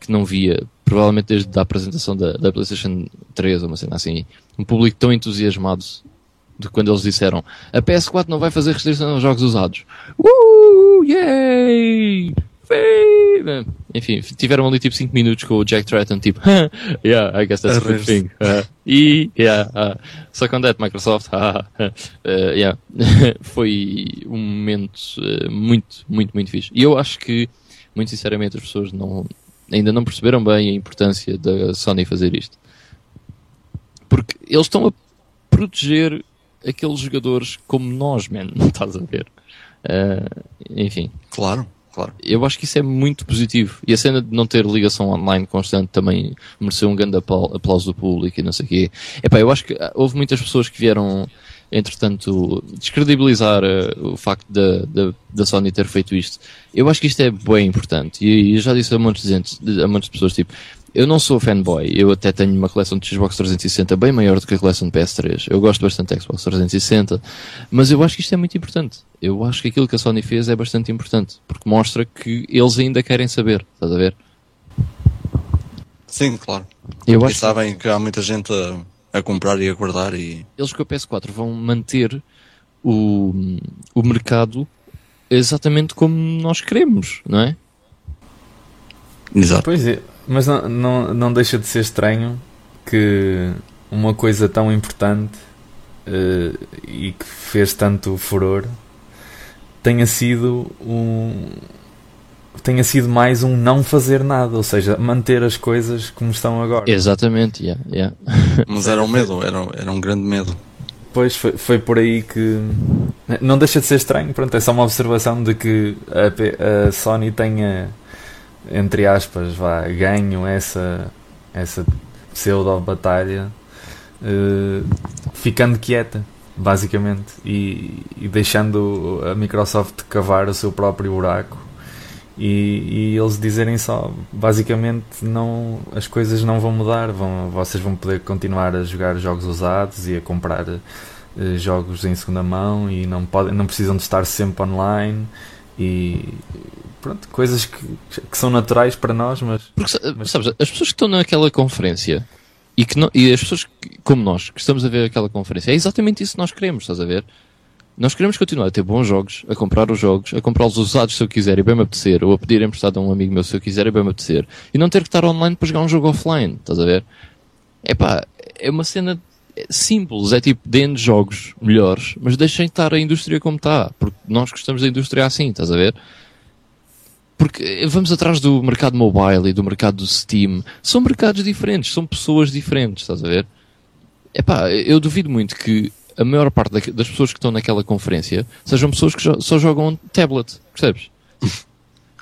que não via, provavelmente desde a apresentação da, da PlayStation 3 ou uma cena assim, um público tão entusiasmado de quando eles disseram a PS4 não vai fazer restrição aos jogos usados. Uh, yay! Enfim, tiveram ali tipo 5 minutos com o Jack Tratton, tipo, yeah, I guess that's a good thing. Uh, e, yeah, uh, suck on that, Microsoft. Uh, yeah. Foi um momento uh, muito, muito, muito fixe. E eu acho que, muito sinceramente, as pessoas não, ainda não perceberam bem a importância da Sony fazer isto. Porque eles estão a proteger aqueles jogadores como nós, man, estás a ver? Uh, enfim. Claro, claro. Eu acho que isso é muito positivo. E a cena de não ter ligação online constante também mereceu um grande aplauso do público e não sei o quê. Epá, eu acho que houve muitas pessoas que vieram, entretanto, descredibilizar uh, o facto da, da, da, Sony ter feito isto. Eu acho que isto é bem importante. E, e eu já disse a muitos, a muitas pessoas, tipo, eu não sou fanboy, eu até tenho uma coleção de Xbox 360 bem maior do que a coleção de PS3. Eu gosto bastante de Xbox 360, mas eu acho que isto é muito importante. Eu acho que aquilo que a Sony fez é bastante importante, porque mostra que eles ainda querem saber, estás a ver? Sim, claro. Eu e acho sabem que... que há muita gente a, a, comprar e a guardar e... Eles com a PS4 vão manter o, o mercado exatamente como nós queremos, não é? Exato. Pois é. Mas não, não, não deixa de ser estranho que uma coisa tão importante uh, e que fez tanto furor tenha sido um tenha sido mais um não fazer nada, ou seja, manter as coisas como estão agora. Exatamente, yeah, yeah. mas era um medo, era, era um grande medo. Pois foi, foi por aí que não deixa de ser estranho, pronto, é só uma observação de que a, a Sony tenha entre aspas, vá, ganham essa, essa pseudo-batalha uh, ficando quieta, basicamente, e, e, deixando a Microsoft cavar o seu próprio buraco. E, e, eles dizerem só, basicamente, não, as coisas não vão mudar, vão, vocês vão poder continuar a jogar jogos usados e a comprar uh, jogos em segunda mão e não, podem, não precisam de estar sempre online e pronto, coisas que, que são naturais para nós, mas, Porque, mas... sabes, as pessoas que estão naquela conferência e, que não, e as pessoas que, como nós que estamos a ver aquela conferência, é exatamente isso que nós queremos, estás a ver? Nós queremos continuar a ter bons jogos, a comprar os jogos, a comprá-los usados se eu quiser e bem me apetecer, ou a pedir emprestado a um amigo meu se eu quiser e bem me apetecer, e não ter que estar online para jogar um jogo offline, estás a ver? É pá, é uma cena simples, é tipo, deem jogos melhores, mas deixem estar a indústria como está, porque nós gostamos da indústria assim, estás a ver? Porque vamos atrás do mercado mobile e do mercado do Steam. São mercados diferentes, são pessoas diferentes, estás a ver? Epá, eu duvido muito que a maior parte das pessoas que estão naquela conferência sejam pessoas que só jogam tablet, percebes?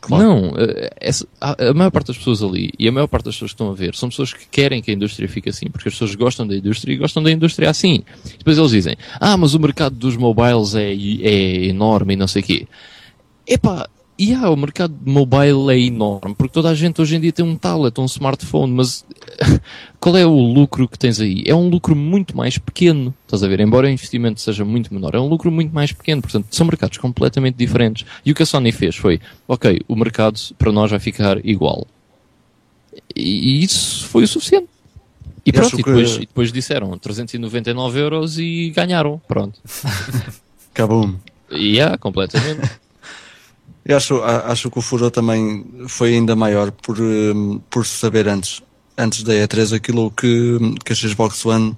Claro. Não, eh, essa, a, maior parte das pessoas ali e a maior parte das pessoas que estão a ver são pessoas que querem que a indústria fique assim, porque as pessoas gostam da indústria e gostam da indústria assim. Depois eles dizem, ah, mas o mercado dos mobiles é, é enorme e não sei o quê. Epá, e yeah, o mercado mobile é enorme, porque toda a gente hoje em dia tem um tablet, um smartphone, mas qual é o lucro que tens aí? É um lucro muito mais pequeno, estás a ver? Embora o investimento seja muito menor, é um lucro muito mais pequeno, portanto, são mercados completamente diferentes. E o que a Sony fez foi, ok, o mercado para nós vai ficar igual. E isso foi o suficiente. E pronto, e depois, e depois disseram 399 euros e ganharam, pronto. Acabou. E yeah, completamente. Eu acho, acho que o furor também foi ainda maior por, hum, por saber antes, antes da E3 aquilo que, que a Xbox One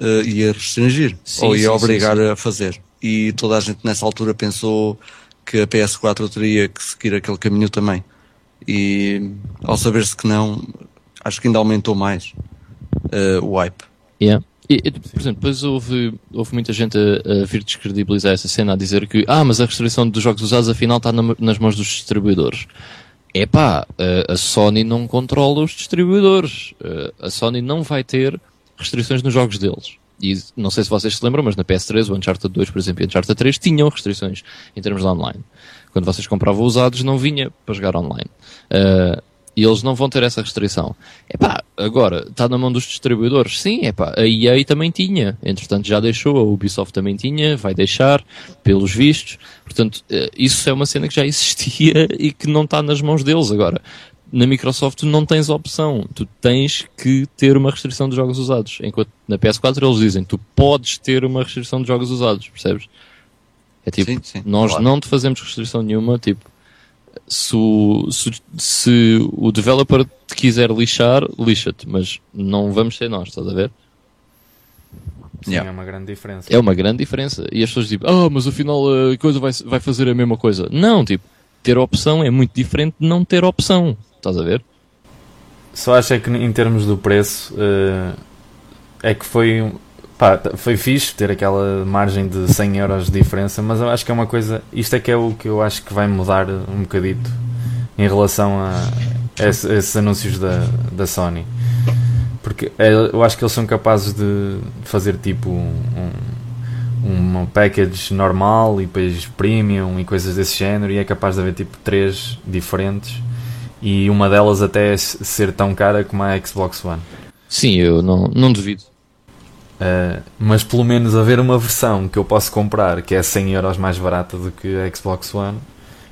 uh, ia restringir sim, ou ia sim, obrigar sim, a fazer. E toda a gente nessa altura pensou que a PS4 teria que seguir aquele caminho também. E ao saber-se que não, acho que ainda aumentou mais uh, o hype. Yeah. E, e, por exemplo, depois houve, houve muita gente a, a, vir descredibilizar essa cena, a dizer que, ah, mas a restrição dos jogos usados afinal está na, nas mãos dos distribuidores. Epá, a, a Sony não controla os distribuidores. A Sony não vai ter restrições nos jogos deles. E não sei se vocês se lembram, mas na PS3, o Uncharted 2, por exemplo, e o Uncharted 3 tinham restrições em termos de online. Quando vocês compravam usados, não vinha para jogar online. E eles não vão ter essa restrição. Epá, agora, está na mão dos distribuidores? Sim, epá, a EA também tinha. Entretanto, já deixou, a Ubisoft também tinha, vai deixar, pelos vistos. Portanto, eh, isso é uma cena que já existia e que não está nas mãos deles agora. Na Microsoft não tens opção. Tu tens que ter uma restrição de jogos usados. Enquanto na PS4 eles dizem, tu podes ter uma restrição de jogos usados, percebes? É tipo, sim, sim, nós claro. não te fazemos restrição nenhuma, tipo, se o, se, se o developer te quiser lixar, lixa-te, mas não vamos ser nós, estás a ver? Sim, yeah. é uma grande diferença. É uma grande diferença. E as pessoas dizem, ah, oh, mas afinal a coisa vai, vai fazer a mesma coisa. Não, tipo, ter opção é muito diferente de não ter opção. Estás a ver? só acho é que em termos do preço uh, é que foi pá, foi fixe ter aquela margem de 100 euros de diferença, mas eu acho que é uma coisa, isto é que é o que eu acho que vai mudar um bocadito em relação a, a esses anúncios da, da Sony. Porque é, eu acho que eles são capazes de fazer tipo um, um, package normal e depois premium e coisas desse género e é capaz de haver tipo três diferentes e uma delas até ser tão cara como a Xbox One. Sim, eu não, não duvido. Uh, mas pelo menos haver uma versão que eu posso comprar que é 100 euros mais barata do que a Xbox One,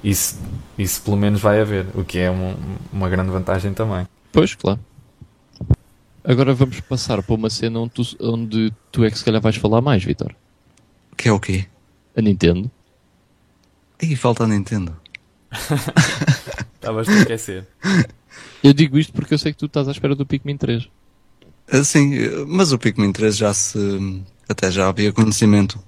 isso, isso pelo menos vai haver, o que é um, uma grande vantagem também. Pois, claro. Agora vamos passar para uma cena onde tu, onde tu é que se calhar vais falar mais, Vitor. Que é o quê? A Nintendo. E falta a Nintendo. Estavas a esquecer. Eu digo isto porque eu sei que tu estás à espera do Pikmin 3. Ah, sim, mas o Pikmin 3 já se. Até já havia conhecimento.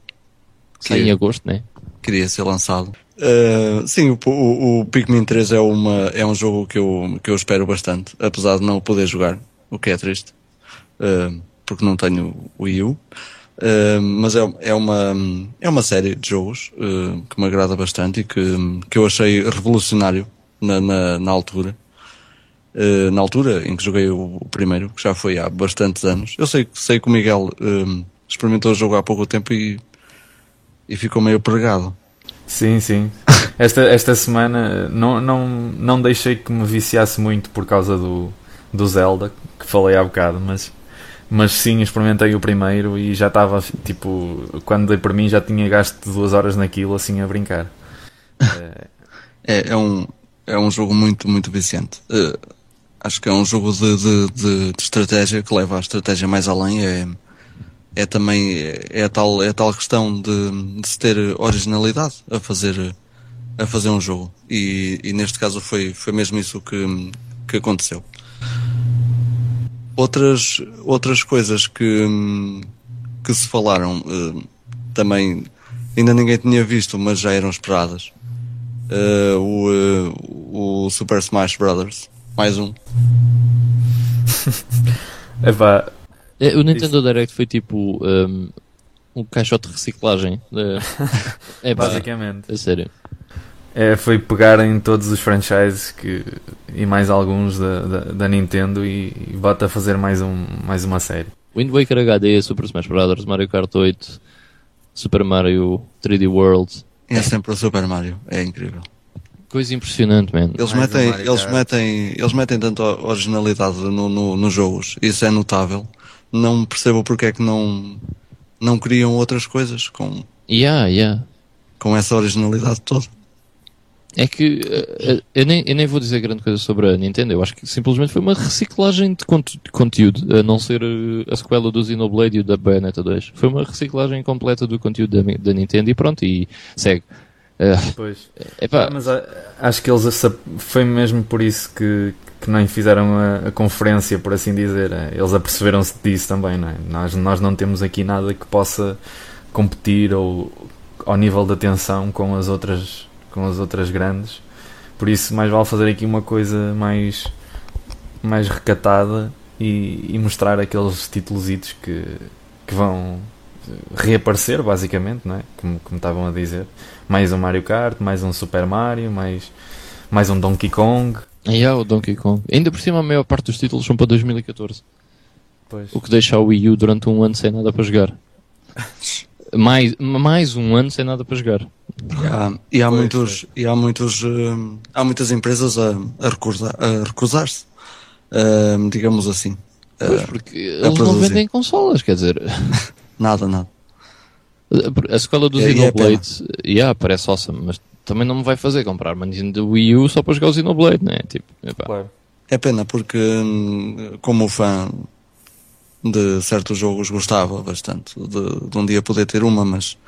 Sai em agosto, né? Queria ser lançado. Uh, sim, o, o, o, Pikmin 3 é, uma, é um jogo que eu, que eu espero bastante, apesar de não poder jogar, o que é triste, uh, porque não tenho o Wii U. Uh, mas é, é, uma, é uma série de jogos que me agrada bastante e que, que eu achei revolucionário na, na, na altura. Uh, na altura em que joguei o, o, primeiro, que já foi há bastantes anos. Eu sei, sei que o Miguel um, experimentou o jogo há pouco tempo e, e ficou meio pregado. Sim, sim. Esta, esta semana não, não, não deixei que me viciasse muito por causa do, do Zelda, que falei há bocado, mas, mas sim, experimentei o primeiro e já estava, tipo, quando dei por mim já tinha gasto duas horas naquilo, assim, a brincar. É, é, um, é um jogo muito, muito viciante. Uh, acho que é um jogo de, de, de, de, estratégia que leva a estratégia mais além. É, é também é a tal, é a tal questão de, de se ter originalidade a fazer, a fazer um jogo. E, e neste caso foi, foi mesmo isso que, que aconteceu. Outras, outras coisas que, que se falaram uh, também ainda ninguém tinha visto, mas já eram esperadas. Uh, o, uh, o Super Smash Brothers mais um. Epá, é, o Nintendo Direct foi tipo um, um caixote de reciclagem. É, Basicamente. É sério. É, foi pegar em todos os franchises que, e mais alguns da, da, da Nintendo e, e bota a fazer mais, um, mais uma série. Wind Waker HD, Super Smash Bros., Mario Kart 8, Super Mario 3D World. É sempre o Super Mario, é incrível. Coisa impressionante, man. Eles metem, eles metem, eles metem tanta originalidade no, no, nos jogos. Isso é notável. Não percebo porque é que não, não criam outras coisas com, yeah, yeah. com essa originalidade toda. É que uh, eu, nem, eu nem vou dizer grande coisa sobre a Nintendo, eu acho que simplesmente foi uma reciclagem de, conte de conteúdo, a não ser uh, a sequela do Xenoblade e o da Bayonetta 2. Foi uma reciclagem completa do conteúdo da, da Nintendo e pronto, e segue. Uh, pois. Epá. Mas acho que eles foi mesmo por isso que, que nem fizeram a, a conferência, por assim dizer. Eles aperceberam-se disso também, não é? Nós, nós não temos aqui nada que possa competir ou ao nível da atenção com as outras com as outras grandes. Por isso mais vale fazer aqui uma coisa mais mais recatada e, e mostrar aqueles títulos que, que vão reaparecer, basicamente, não é? Como, como estavam a dizer. Mais um Mario Kart, mais um Super Mario, mais, mais um Donkey Kong. E yeah, o Donkey Kong. Ainda por cima, a maior parte dos títulos são para 2014. Pois. O que deixa o Wii U durante um ano sem nada para jogar. mais, mais um ano sem nada para jogar. E há, e há muitos, e há, muitos uh, há muitas empresas a, a recusar, a recusar-se, uh, digamos assim. Pois, porque eles não vendem consolas, quer dizer. Nada, nada. A sequela do é, Xenoblade, é yeah, parece awesome, mas também não me vai fazer comprar uma Nintendo Wii U só para jogar o Xenoblade, né? Tipo, claro. É pena porque, hum, como fã de certos jogos, gostava bastante de, de, um dia poder ter uma, mas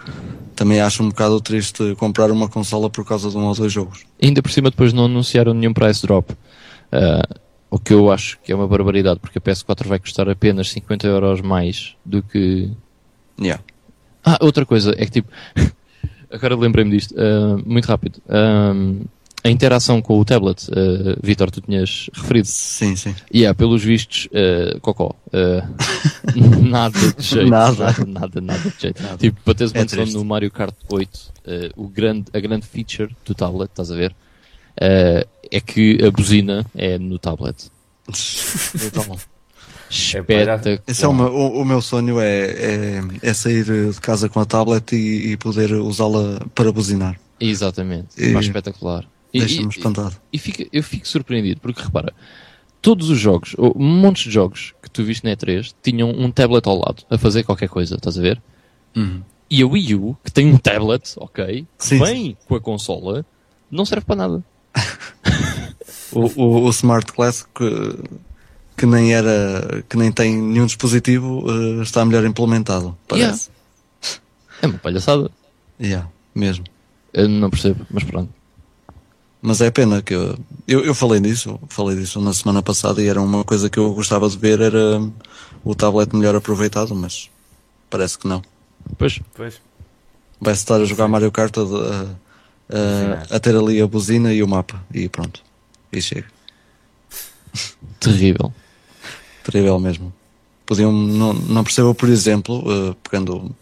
também acho um bocado triste comprar uma consola por causa de um ou dois jogos. E ainda por cima, depois não anunciaram nenhum price drop. Uh, o que eu acho que é uma barbaridade, porque a PS4 vai custar apenas 50 euros mais do que Yeah. Ah, outra coisa, é que tipo. Agora lembrei-me disto, uh, muito rápido. Um, a interação com o tablet, uh, Vitor, tu tinhas referido. Sim, sim. E yeah, pelos vistos, uh, cocó. Uh, nada de jeito. Nada. nada, nada, nada de jeito. Tipo, para teres uma É noção no Mario Kart 8, uh, o grande, a grande feature do tablet, estás a ver? Uh, é que a buzina é no tablet. Então, Espetacular. esse é o, meu, o, o meu sonho é, é, é sair de casa com a tablet e, e poder usá-la para buzinar. Exatamente. E- espetacular. E- Deixa-me e- espantado. E fica, eu fico surpreendido, porque repara, todos os jogos, ou montes de jogos que tu viste na E3, tinham um tablet ao lado, a fazer qualquer coisa, estás a ver? Uhum. E a Wii U, que tem um tablet, ok, que Sim, vem com a consola, não serve para nada. O, o, o Smart Glass que, nem era, que nem tem nenhum dispositivo, eh, está melhor implementado, parece. É uma palhaçada. Yeah, mesmo. Eu não percebo, mas pronto. Mas é pena que eu, eu, eu falei disso, falei disso na semana passada e era uma coisa que eu gostava de ver, era o tablet melhor aproveitado, mas parece que não. Pois, Pois. Vai estar a jogar Mario Kart a, a- a- a ter ali a buzina e o mapa e pronto. E chega. terrível. Terrível mesmo. Podiam, não, não percebo, por exemplo, eh, pegando,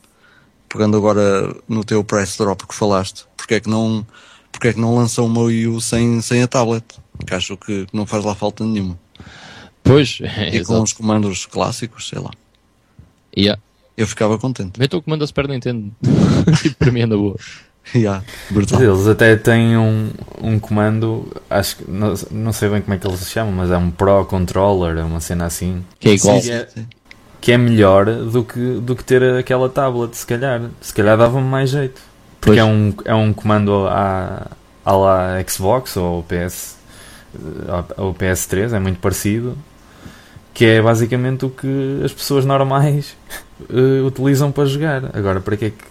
pegando agora no teu price drop que falaste, porque é que não, porque é que não lançam uma Wii U sem, sem a tablet? Que acho que não faz lá falta nenhuma. Pois, E com exato. os comandos clássicos, sei lá. Yeah. Eu ficava contente. Meta o comando da Super Nintendo. Para mim anda boa. yeah, brutal. Eles até têm um, um comando, acho que não, não sei bem como é que eles se chamam, mas é um Pro Controller, é uma cena assim, Que é igual. Sim, sim, sim. que é melhor do que, do que ter aquela tablet, se calhar. Se calhar dava-me mais jeito. Porque Pois. é um, é um comando à, à lá Xbox ou PS, ou PS3, é muito parecido. Que é basicamente o que as pessoas normais eh, utilizam para jogar. Agora, para que é que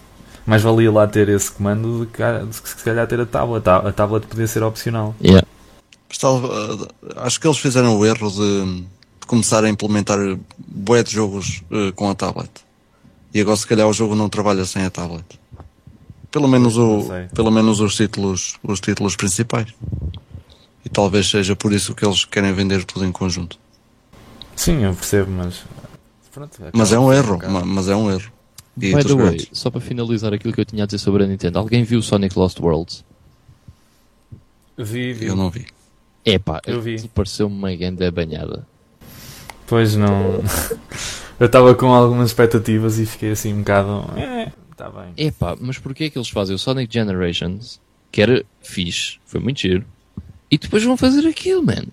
mais valia lá ter esse comando do que, que se calhar ter a tablet? A, tablet podia ser opcional. Yeah. Eh, acho que eles fizeram o erro de, de começar a implementar bué de jogos eh, com a tablet. E agora se calhar o jogo não trabalha sem a tablet. Pelo menos, o, pelo menos os títulos, os títulos principais. E talvez seja por isso que eles querem vender tudo em conjunto. Sim, eu percebo, mas. Pronto, Mas é um erro, mas é um erro. By the way, grandes. só para finalizar aquilo que eu tinha a dizer sobre a Nintendo, alguém viu Sonic Lost Worlds? Vi, vi. Eu não vi. Epá, Eu vi. aquilo pareceu uma grande banhada. Pois não. eu estava com algumas expectativas e fiquei assim um bocado. É, está bem. Epá, mas porquê é que eles fazem o Sonic Generations, que era fixe, foi muito giro, e depois vão fazer aquilo, man?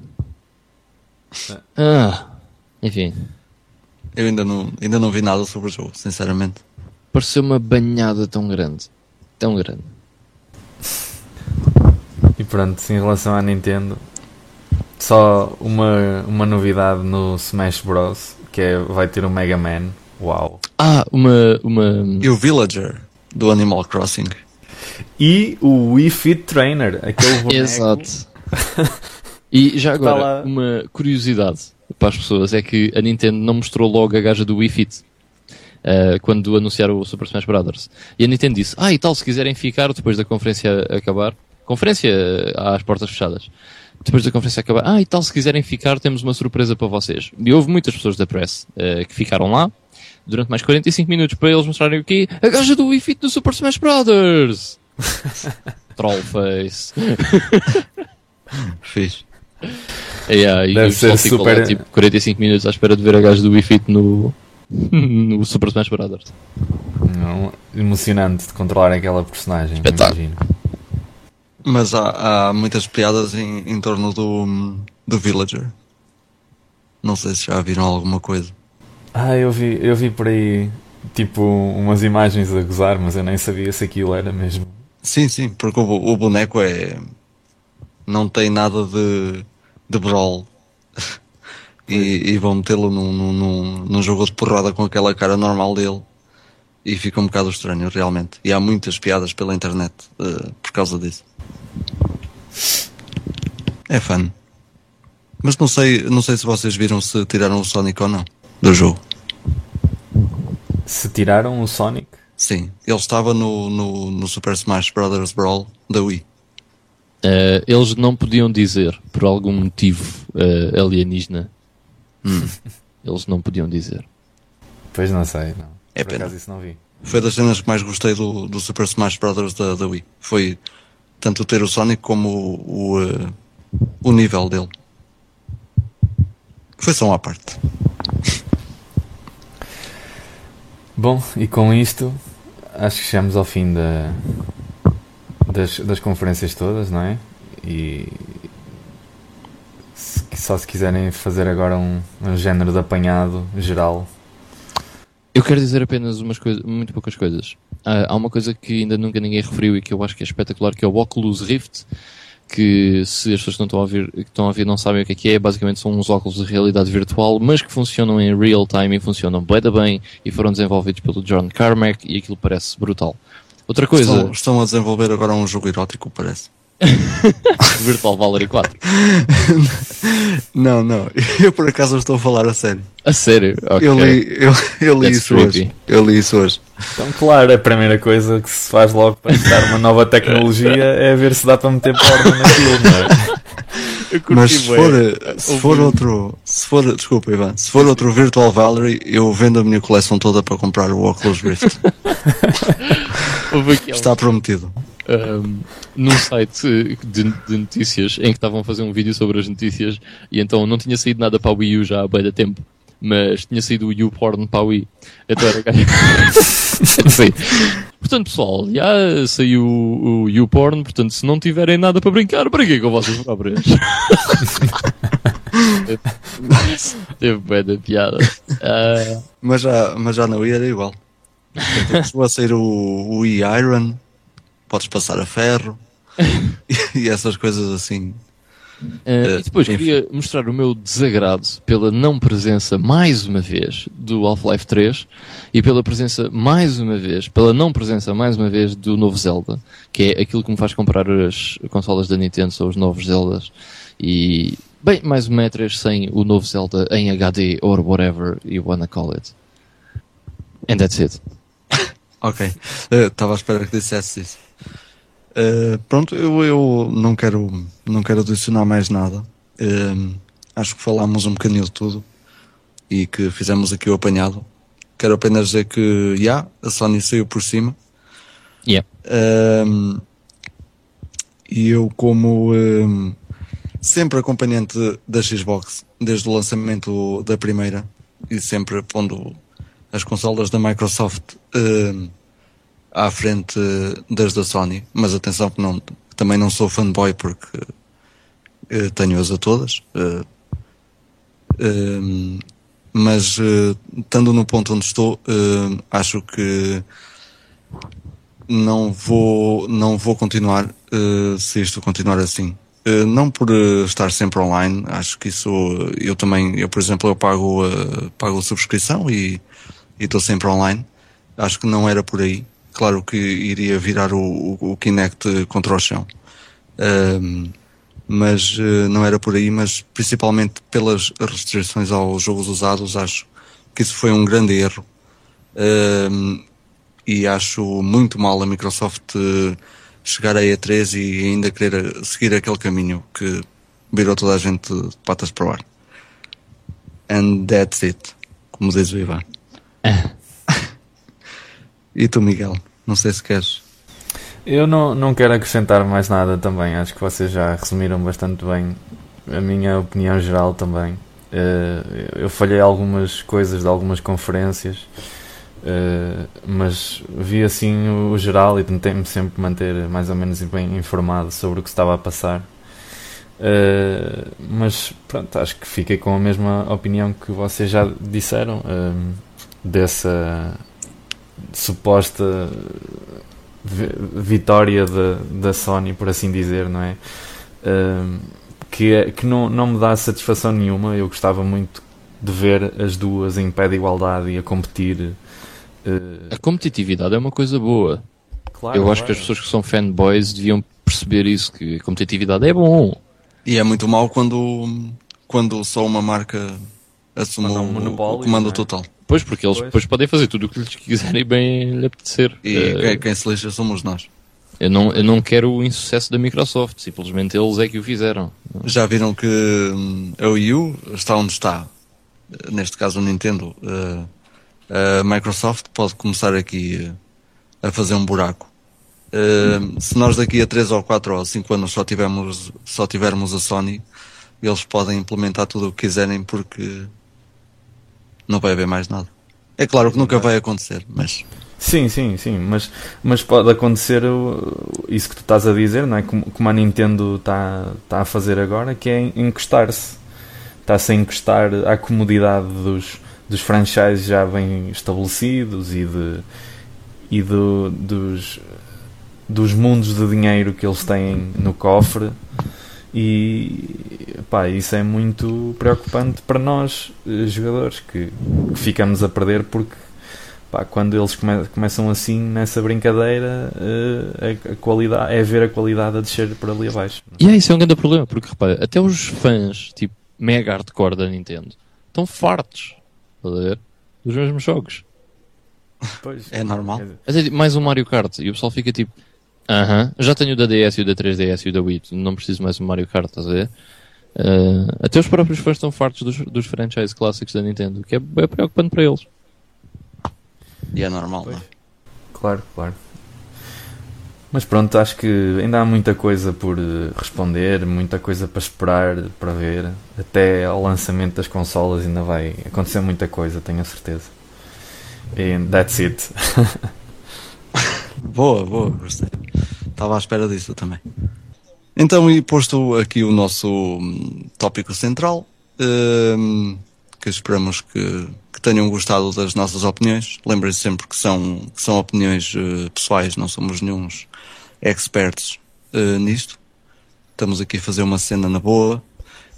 Ah, enfim, Eu ainda não, ainda não vi nada sobre o jogo, sinceramente. Pareceu uma banhada tão grande. Tão grande. E pronto, em relação à Nintendo, só uma, uma novidade no Smash Bros. que é vai ter o Mega Man. Uau! Ah, uma. uma... E o Villager do Animal Crossing. E o Wii Fit Trainer, aquele boneco. Exato. E já agora, lá. uma curiosidade para as pessoas é que a Nintendo não mostrou logo a gaja do Wii Fit. Eh, quando anunciaram o Super Smash Brothers. E a Nintendo disse, ah e tal, se quiserem ficar depois da conferência acabar, conferência eh, às portas fechadas, depois da conferência acabar, ah e tal, se quiserem ficar temos uma surpresa para vocês. E houve muitas pessoas da press eh, que ficaram lá, durante mais 45 minutos para eles mostrarem o quê? A gaja do Wii Fit do Super Smash Brothers! Trollface. Fiz. Yeah, e Deve o ser super- lá, tipo 45 minutos à espera de ver a gaja do Wii Fit no, no Super Smash Brothers. Não, emocionante de controlar aquela personagem. Espetáculo. imagino. Mas há, há muitas piadas em, em torno do, do Villager. Não sei se já viram alguma coisa. Ah, eu vi, eu vi por aí tipo umas imagens a gozar, mas eu nem sabia se aquilo era mesmo. Sim, sim, porque o, o boneco é. Não tem nada de, de brawl. E, e vão metê-lo num, num, num, num jogo de porrada com aquela cara normal dele. E fica um bocado estranho, realmente. E há muitas piadas pela internet eh, por causa disso. É fã. Mas não sei, não sei se vocês viram se tiraram o Sonic ou não do jogo. Se tiraram o Sonic, Sim, ele estava no, no, no Super Smash Bros. Brawl da Wii. Uh, eles não podiam dizer, por algum motivo uh, alienígena. Hum. Eles não podiam dizer. Pois não sei, não. É por pena. acaso isso não vi. Foi das cenas que mais gostei do, do Super Smash Bros. Da, da Wii. Foi tanto ter o Sonic como o, o, uh, o nível dele. Foi só uma parte. Bom, e com isto, acho que chegamos ao fim da, das, das conferências todas, não é? E se- só se quiserem fazer agora um, um género de apanhado geral. Eu quero dizer apenas umas coisas, muito poucas coisas. Ah, há uma coisa que ainda nunca ninguém referiu e que eu acho que é espetacular, que é o Oculus Rift, que se as pessoas que não estão a ouvir, que estão a ouvir não sabem o que é que é, basicamente são uns óculos de realidade virtual, mas que funcionam em real time e funcionam da bem e foram desenvolvidos pelo John Carmack e aquilo parece brutal. Outra coisa, Estão, estão a desenvolver agora um jogo erótico, parece. Virtual Valerie 4. Não, não. Eu por acaso estou a falar a sério. A sério? Ok. Eu li, eu, eu li That's isso hoje. creepy. Eu li isso hoje. Então, claro, a primeira coisa que se faz logo para testar uma nova tecnologia é ver se dá para meter porno naquilo, não é? Mas se for, eh, se for outro, se for, desculpa Ivan, se for outro Virtual Valerie, eu vendo a minha coleção toda para comprar o Oculus Rift. Está prometido. Um, num site de, de notícias em que estavam a fazer um vídeo sobre as notícias e então não tinha saído nada para a Wii U já há bem da tempo, mas tinha saído o YouPorn para a Wii. Então era Sim. Portanto, pessoal, já saiu o, o YouPorn, portanto, se não tiverem nada para brincar, brinquem com vocês próprios. Teve bem da piada. Ah, Mas já, mas já na Wii era igual. Portanto, Chegou a sair o, o e-Iron, podes passar a ferro e essas coisas assim. Uh, e depois enfim. queria mostrar o meu desagrado pela não presença, mais uma vez, do Half-Life 3 e pela presença, mais uma vez, pela não presença, mais uma vez, do novo Zelda, que é aquilo que me faz comprar as consolas da Nintendo, são os novos Zeldas. E, bem, mais uma E3 sem o novo Zelda em HD or whatever you wanna call it. And that's it. Ok. Eh, Estava à espera que dissesse isso. Eh, pronto, eu, eu não quero não quero adicionar mais nada. Eh, acho que falámos um bocadinho de tudo e que fizemos aqui o apanhado. Quero apenas dizer que, já, a Sony saiu por cima. Yeah. Um, e eu, como um, sempre acompanhante da Xbox, desde o lançamento da primeira, e sempre pondo as consolas da Microsoft um, à frente das da Sony, mas atenção que não, também não sou fanboy porque uh, tenho-as a todas. Uh, um, mas estando no ponto onde estou, acho que não vou, não vou continuar se isto continuar assim. Não por estar sempre online, acho que isso eu também, eu por exemplo, eu pago, pago a subscrição e estou sempre online. Acho que não era por aí. Claro que iria virar o, o, o Kinect contra o chão. Um, mas uh, não era por aí, mas principalmente pelas restrições aos jogos usados, acho que isso foi um grande erro. Um, e acho muito mal a Microsoft uh, chegar a E3 e ainda querer seguir aquele caminho que virou toda a gente de patas para o ar. And that's it, como diz o Ivan. e tu, Miguel? Não sei se queres. Eu não, não quero acrescentar mais nada também. Acho que vocês já resumiram bastante bem a minha opinião geral também. Eh, eu falhei algumas coisas de algumas conferências, eh, mas vi assim o, geral e tentei-me sempre manter mais ou menos bem informado sobre o que estava a passar. Eh, mas pronto, acho que fiquei com a mesma opinião que vocês já disseram dessa suposta vi- vitória da, da Sony, por assim dizer, não é? Que é- que não, não me dá satisfação nenhuma. Eu gostava muito de ver as duas em pé de igualdade e a competir. eh, A competitividade é uma coisa boa. claro, Eu acho que as pessoas que são fanboys deviam perceber isso, que a competitividade é bom. E é muito mal quando, quando só uma marca há um o- monopólio, o comando não é? total. Pois, porque eles Pois. depois podem fazer tudo o que lhes quiserem bem lhe apetecer. E Eh, quem, quem se lixa somos nós. Eu não, eu não quero o insucesso da Microsoft, simplesmente eles é que o fizeram. Já viram que hum, a Wii U está onde está? Neste caso o Nintendo. Uh, a Microsoft pode começar aqui uh, a fazer um buraco. Uh, se nós daqui a 3 ou 4 ou 5 anos só tivermos, só tivermos a Sony, eles podem implementar tudo o que quiserem porque não vai haver mais nada. É claro que nunca vai acontecer, mas. Sim, sim, sim, mas, mas pode acontecer isso que tu estás a dizer, não é? Como, como a Nintendo está, está a fazer agora, que é encostar-se. Está-se a encostar à comodidade dos, dos franchises já bem estabelecidos e, de, e do, dos, dos mundos de dinheiro que eles têm no cofre. E pá, isso é muito preocupante para nós, eh, jogadores, que, que ficamos a perder porque Pá, quando eles come começam assim nessa brincadeira, uh, a, a, qualidade, é ver a qualidade a descer para ali abaixo. E é isso é um grande problema, porque repara, até os fãs, tipo, mega hardcore da Nintendo, estão fartos, a ver? Dos mesmos jogos. Pois, é normal. Até tipo, mais um Mario Kart, e o pessoal fica tipo, aham, uh -huh, já tenho o da DS e o da 3DS e o da Wii, não preciso mais um Mario Kart, estás a ver? Uh, até os próprios fãs estão fartos dos, dos franchise clássicos da Nintendo, que é, é preocupante para eles. E é normal, não é? Claro, claro. Mas pronto, acho que ainda há muita coisa por eh, responder, muita coisa para esperar, para ver. Até ao lançamento das consolas ainda vai acontecer muita coisa, tenho a certeza. E that's it. boa, boa, gostei. Estava à espera disso também. Então, e posto aqui o nosso hum, tópico central, hum, que esperamos que tenham gostado das nossas opiniões. Lembrem-se sempre que são, que são opiniões uh, pessoais, não somos nenhum experts uh, nisto. Estamos aqui a fazer uma cena na boa,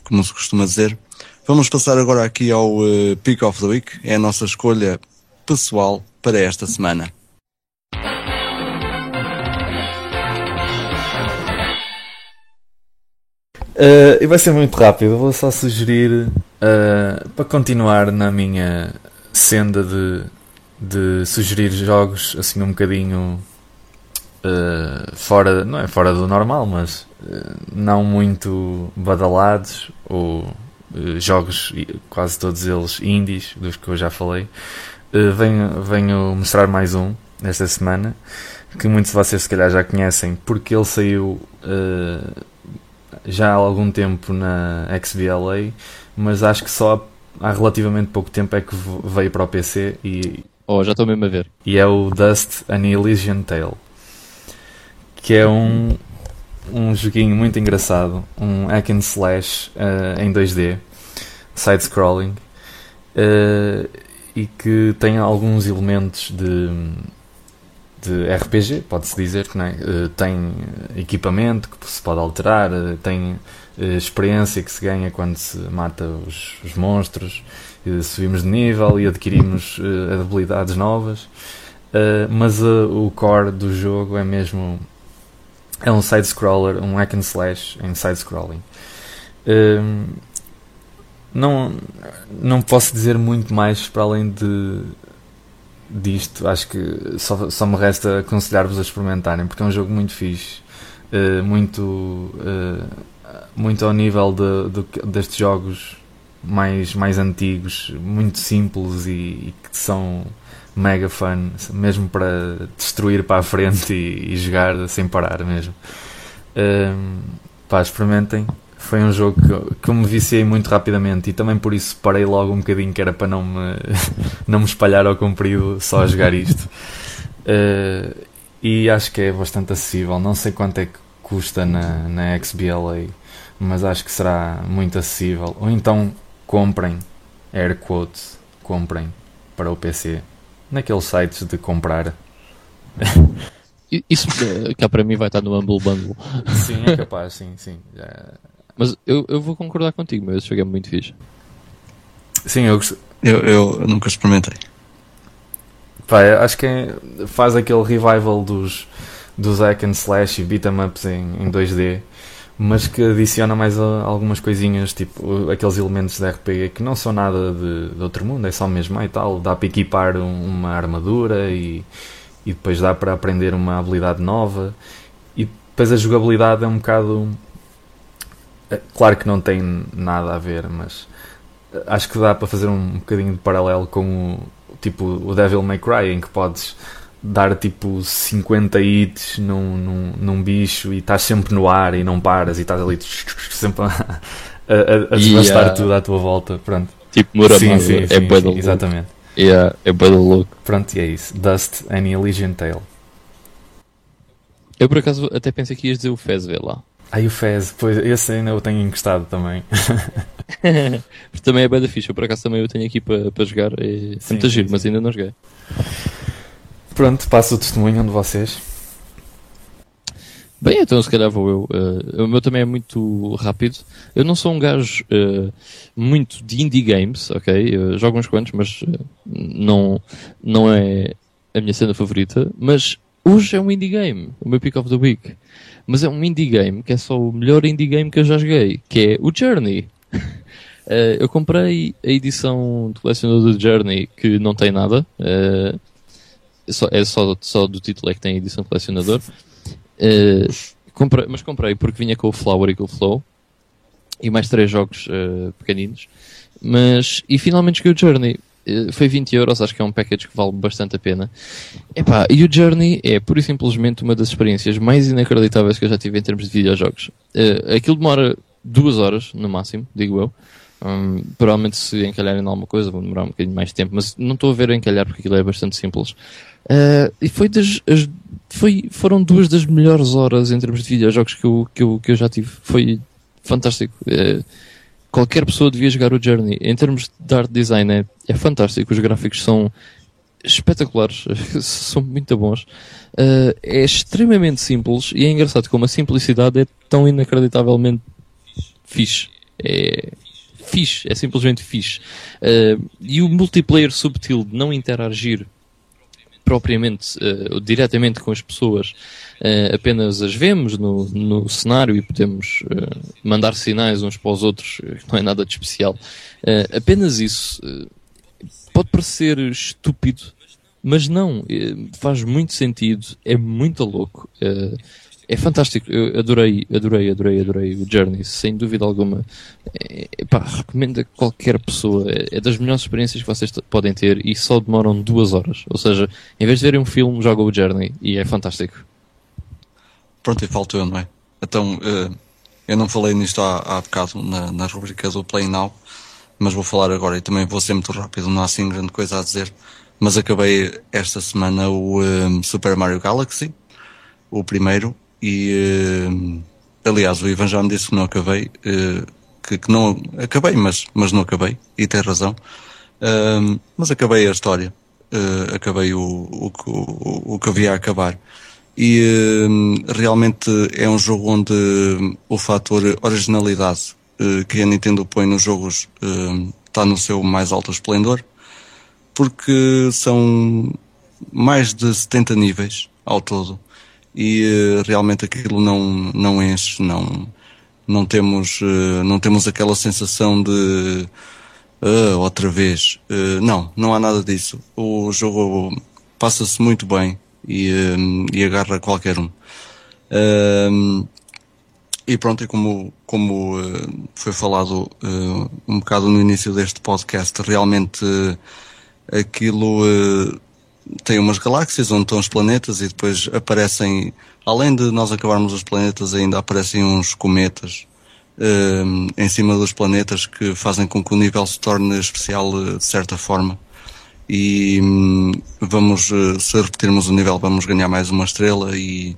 como se costuma dizer. Vamos passar agora aqui ao uh, Pick of the Week. É a nossa escolha pessoal para esta semana. Uh, e vai ser muito rápido, vou só sugerir uh, para continuar na minha senda de, de sugerir jogos assim um bocadinho uh, fora, não é fora do normal, mas não muito badalados ou jogos quase todos eles indies, dos que eu já falei. venho, venho mostrar mais um esta semana que muitos de vocês se calhar já conhecem porque ele saiu já há algum tempo na XBLA, mas acho que só há relativamente pouco tempo é que veio para o PC e. Oh, já estou mesmo a ver. E é o Dust An Elysian Tale. Que é um, um joguinho muito engraçado. Um hack and slash uh, em 2D, side-scrolling. Uh, e que tem alguns elementos de de RPG, pode-se dizer que é? uh, tem equipamento que se pode alterar, uh, tem uh, experiência que se ganha quando se mata os, os monstros, subimos de nível e adquirimos habilidades novas. mas o core do jogo é mesmo é um side-scroller, um hack and slash em side-scrolling. não, não posso dizer muito mais para além de disto, acho que só, só me resta aconselhar-vos a experimentarem, porque é um jogo muito fixe, uh, muito, uh, muito ao nível de, de, destes jogos mais, mais antigos, muito simples e, e, que são mega fun, mesmo para destruir para a frente e, e jogar sem parar mesmo. Uh, pá, experimentem, foi um jogo que, que eu me viciei muito rapidamente e também por isso parei logo um bocadinho que era para não me, não me espalhar ao comprido só a jogar isto. Uh, e acho que é bastante acessível. Não sei quanto é que custa na, na XBLA, mas acho que será muito acessível. Ou então comprem, air quotes, comprem para o PC naqueles sites de comprar. Isso cá para mim vai estar no Humble Bundle. Sim, é capaz, sim, sim. Já, mas eu, eu vou concordar contigo, mas esse jogo é muito fixe. Sim, eu, eu, eu nunca experimentei. Pá, acho que é, faz aquele revival dos, dos hack and slash e beat'em ups em, em 2D, mas que adiciona mais a, algumas coisinhas, tipo aqueles elementos de RPG que não são nada de, de outro mundo, é só mesmo e tal. Dá para equipar uma armadura e, e depois dá para aprender uma habilidade nova depois a jogabilidade é um bocado. Claro que não tem nada a ver, mas eh, acho que dá para fazer um bocadinho de paralelo com o tipo o Devil May Cry, em que podes dar tipo 50 hits num, num, num bicho e estás sempre no ar e não paras e estás ali sempre a, a, a desbastar Yeah. tudo à tua volta. Pronto. Tipo, Muramasa. sim, sim, é sim, sim, exatamente. Yeah, é da louco. Pronto, e é isso. Dust and Elysian Tale. Eu por acaso até pensei que ias dizer o Fez, vê lá. Aí o Fez, pois esse ainda eu tenho encostado também. Porque também é bué da ficha. Por acaso também eu tenho aqui para para jogar. É Sim, muito giro, mas ainda não joguei. Pronto, passo o testemunho de vocês. Bem, então se calhar vou eu. Eh, o meu também é muito rápido. Eu não sou um gajo eh, muito de indie games, ok? Jogo uns quantos, mas eh, não, não é a minha cena favorita. Mas hoje é um indie game, o meu pick of the week. Mas é um indie game que é só o melhor indie game que eu já joguei, que é o Journey. Eh, eu comprei a edição de colecionador do Journey que não tem nada. eh, só, é só, só do título é que tem a edição colecionador. Eh, comprei- mas comprei porque vinha com o Flower e com o Flow e mais três jogos pequeninos. Mas, e finalmente joguei o Journey. Eh, foi 20 euros, acho que é um package que vale bastante a pena. Epá, e o Journey é pura e simplesmente uma das experiências mais inacreditáveis que eu já tive em termos de videojogos. Eh, aquilo demora duas horas, no máximo, digo eu. Hum, provavelmente se encalharem em alguma coisa vão demorar um bocadinho mais de tempo, mas não estou a ver encalhar porque aquilo é bastante simples. Eh, e foi das, as- foi, foram duas das melhores horas em termos de videojogos que eu, que eu, que eu já tive. Foi fantástico. Eh, qualquer pessoa devia jogar o Journey. Em termos de art design é, é fantástico. Os gráficos são espetaculares, são muito bons. Eh, é extremamente simples e é engraçado como a simplicidade é tão inacreditavelmente fixe. É fixe, é simplesmente fixe. Eh, e o multiplayer subtil de não interagir propriamente, ou diretamente com as pessoas, eh, apenas as vemos no, no cenário e podemos eh, mandar sinais uns para os outros, eh, não é nada de especial. Eh, apenas isso pode parecer estúpido, mas não, faz muito sentido, é muito louco. é fantástico, eu adorei, adorei, adorei, adorei o Journey, sem dúvida alguma. É, pá, recomendo a qualquer pessoa, é, é das melhores experiências que vocês podem ter e só demoram duas horas. Ou seja, em vez de verem um filme, jogam o Journey e é fantástico. Pronto, e falto eu, não é? Então, eh, eu não falei nisto há, há bocado na, na rubrica do Play Now, mas vou falar agora e também vou ser muito rápido, não há assim grande coisa a dizer. Mas acabei esta semana o eh, Super Mario Galaxy, o primeiro, e eh, aliás, o Ivan já me disse que não acabei, eh, que, que não acabei, mas, mas não acabei, e tem razão. Mas acabei a história, eh, acabei o, o, o, o que havia a acabar. E hum, realmente é um jogo onde hum, o fator originalidade eh, que a Nintendo põe nos jogos hum, está no seu mais alto esplendor, porque são mais de 70 níveis ao todo e eh, realmente aquilo não, não enche, não, não, temos, eh, não temos aquela sensação de "Ah, outra vez. Não, não há nada disso. O jogo passa-se muito bem e, hum, e agarra qualquer um. Hum, e pronto, e como, como eh, foi falado eh, um bocado no início deste podcast, realmente eh, aquilo tem umas galáxias onde estão os planetas e depois aparecem, além de nós acabarmos os planetas, ainda aparecem uns cometas em cima dos planetas que fazem com que o nível se torne especial de certa forma. E hum, vamos, eh, se repetirmos o nível, vamos ganhar mais uma estrela e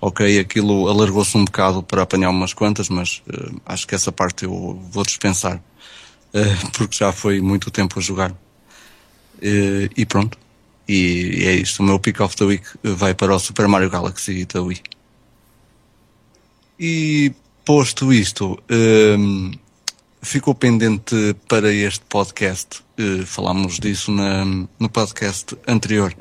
ok, aquilo alargou-se um bocado para apanhar umas quantas, mas eh, acho que essa parte eu vou dispensar, eh, porque já foi muito tempo a jogar. Eh, e pronto. E é isto. O meu pick of the week vai para o Super Mario Galaxy da Wii. E posto isto, ficou pendente para este podcast. Eh, falámos disso na, no podcast anterior.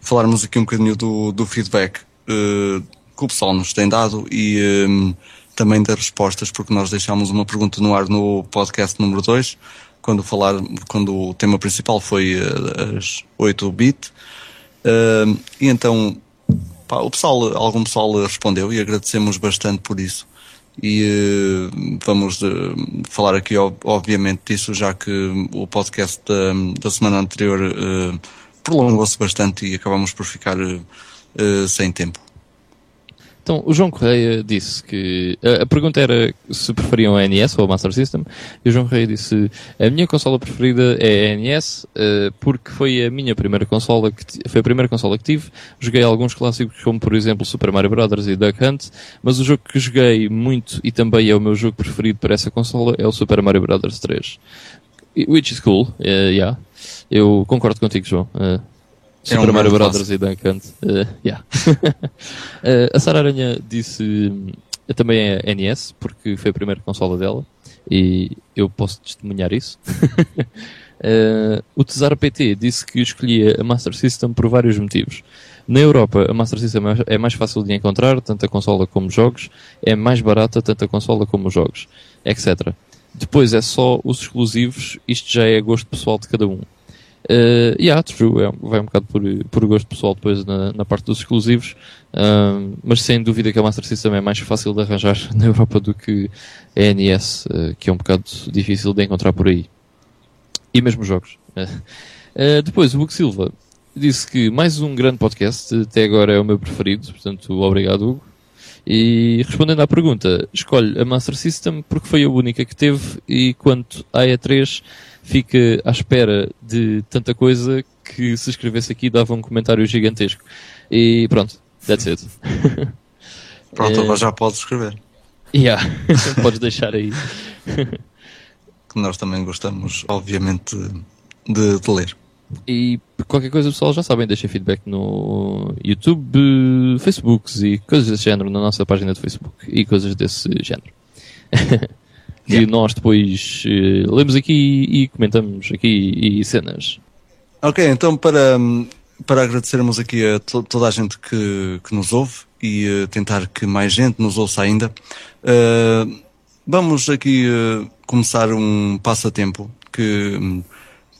Falarmos aqui um bocadinho do, do feedback eh, que o pessoal nos tem dado e hum, também das respostas, porque nós deixámos uma pergunta no ar no podcast número 2, quando, quando o tema principal foi eh, as 8 bit. Hum, e então pá, o pessoal, algum pessoal respondeu e agradecemos bastante por isso. E uh, vamos uh, falar aqui, obviamente, disso, já que o podcast da, da semana anterior uh, prolongou-se bastante e acabamos por ficar sem tempo. Então, o João Correia disse que. A, a, pergunta era se preferiam a NES ou a Master System. E o João Correia disse: A minha consola preferida é a NES, uh, porque foi a minha primeira consola que foi a primeira consola que tive. Joguei alguns clássicos, como por exemplo Super Mario Bros. e Duck Hunt, mas o jogo que joguei muito e também é o meu jogo preferido para essa consola é o Super Mario Bros. 3. Which is cool, uh, yeah. Eu concordo contigo, João. Uh, Super um Mario Brothers e Dunkant. Uh, yeah. uh, a Sara Aranha disse uh, também é NES, porque foi a primeira consola dela e eu posso testemunhar isso. uh, o Tesar PT disse que escolhia a Master System por vários motivos. Na Europa, a Master System é mais fácil de encontrar, tanto a consola como os jogos, é mais barata, tanto a consola como os jogos, etc. Depois é só os exclusivos, isto já é gosto pessoal de cada um. Uh, yeah, true, é, vai um bocado por, por gosto pessoal depois na, na parte dos exclusivos, uh, mas sem dúvida que a Master System é mais fácil de arranjar na Europa do que a NES, uh, que é um bocado difícil de encontrar por aí. E mesmo jogos. Uh, depois, o Hugo Silva disse que mais um grande podcast, até agora é o meu preferido, portanto, obrigado Hugo. E respondendo à pergunta, escolhe a Master System porque foi a única que teve e quanto à E3 fica à espera de tanta coisa que se escrevesse aqui dava um comentário gigantesco. E pronto, that's it. Pronto, é... agora já podes escrever. Yeah, podes deixar aí. que nós também gostamos, obviamente, de, de ler. E qualquer coisa, pessoal, já sabem, deixem feedback no YouTube, Facebooks e coisas desse género na nossa página de Facebook e coisas desse género. Que yeah. nós depois uh, lemos aqui e comentamos aqui e cenas. Ok, então para, para agradecermos aqui a to toda a gente que, que nos ouve e uh, tentar que mais gente nos ouça ainda, uh, vamos aqui começar um passatempo que,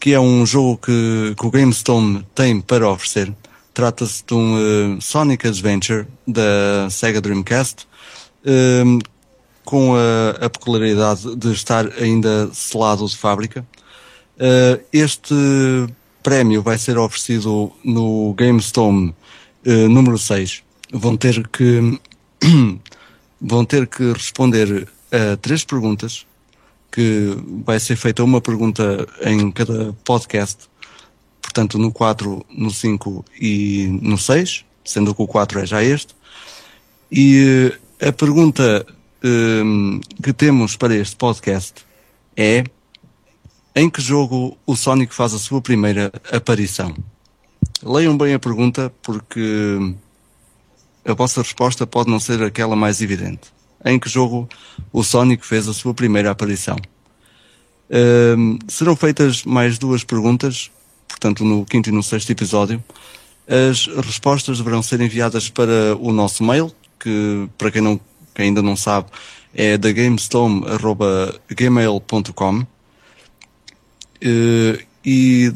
que é um jogo que, que o GameStone tem para oferecer. Trata-se de um Sonic Adventure da Sega Dreamcast com a, a, peculiaridade de estar ainda selado de fábrica. Uh, este prémio vai ser oferecido no GameStone uh, número 6. Vão ter que vão ter que responder a três perguntas que vai ser feita uma pergunta em cada podcast, portanto no 4, no 5 e no 6, sendo que o 4 é já este. E a pergunta um, que temos para este podcast é em que jogo o Sonic faz a sua primeira aparição? Leiam bem a pergunta porque a vossa resposta pode não ser aquela mais evidente. Em que jogo o Sonic fez a sua primeira aparição? Um, serão feitas mais duas perguntas, portanto, no quinto e no sexto episódio. As respostas deverão ser enviadas para o nosso mail, que, para quem não que ainda não sabe, é da gamestorm.gmail.com eh, e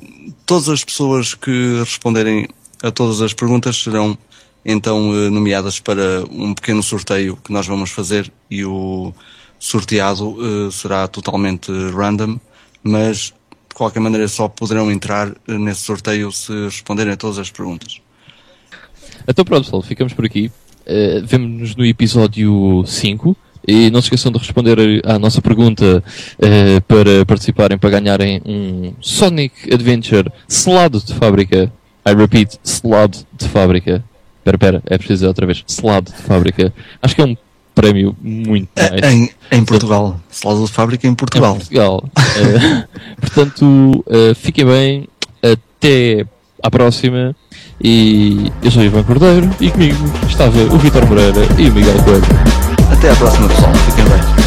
todas as pessoas que responderem a todas as perguntas serão então eh, nomeadas para um pequeno sorteio que nós vamos fazer e o sorteado eh, será totalmente random, mas de qualquer maneira só poderão entrar nesse sorteio se responderem a todas as perguntas. Então pronto pessoal, ficamos por aqui. Uh, Vemo-nos no episódio 5. E não se esqueçam de responder à nossa pergunta uh, para participarem, para ganharem um Sonic Adventure selado de fábrica. I repeat, selado de fábrica. Espera, espera, é preciso dizer outra vez. Selado de fábrica. Acho que é um prémio muito é, nice. Em, em Portugal. Selado de fábrica em Portugal. Em Portugal. uh, portanto, uh, fiquem bem. Até à próxima. E eu sou Ivan Cordeiro e comigo estava o Vitor Moreira e o Miguel Coelho. Até à próxima pessoal, fiquem bem.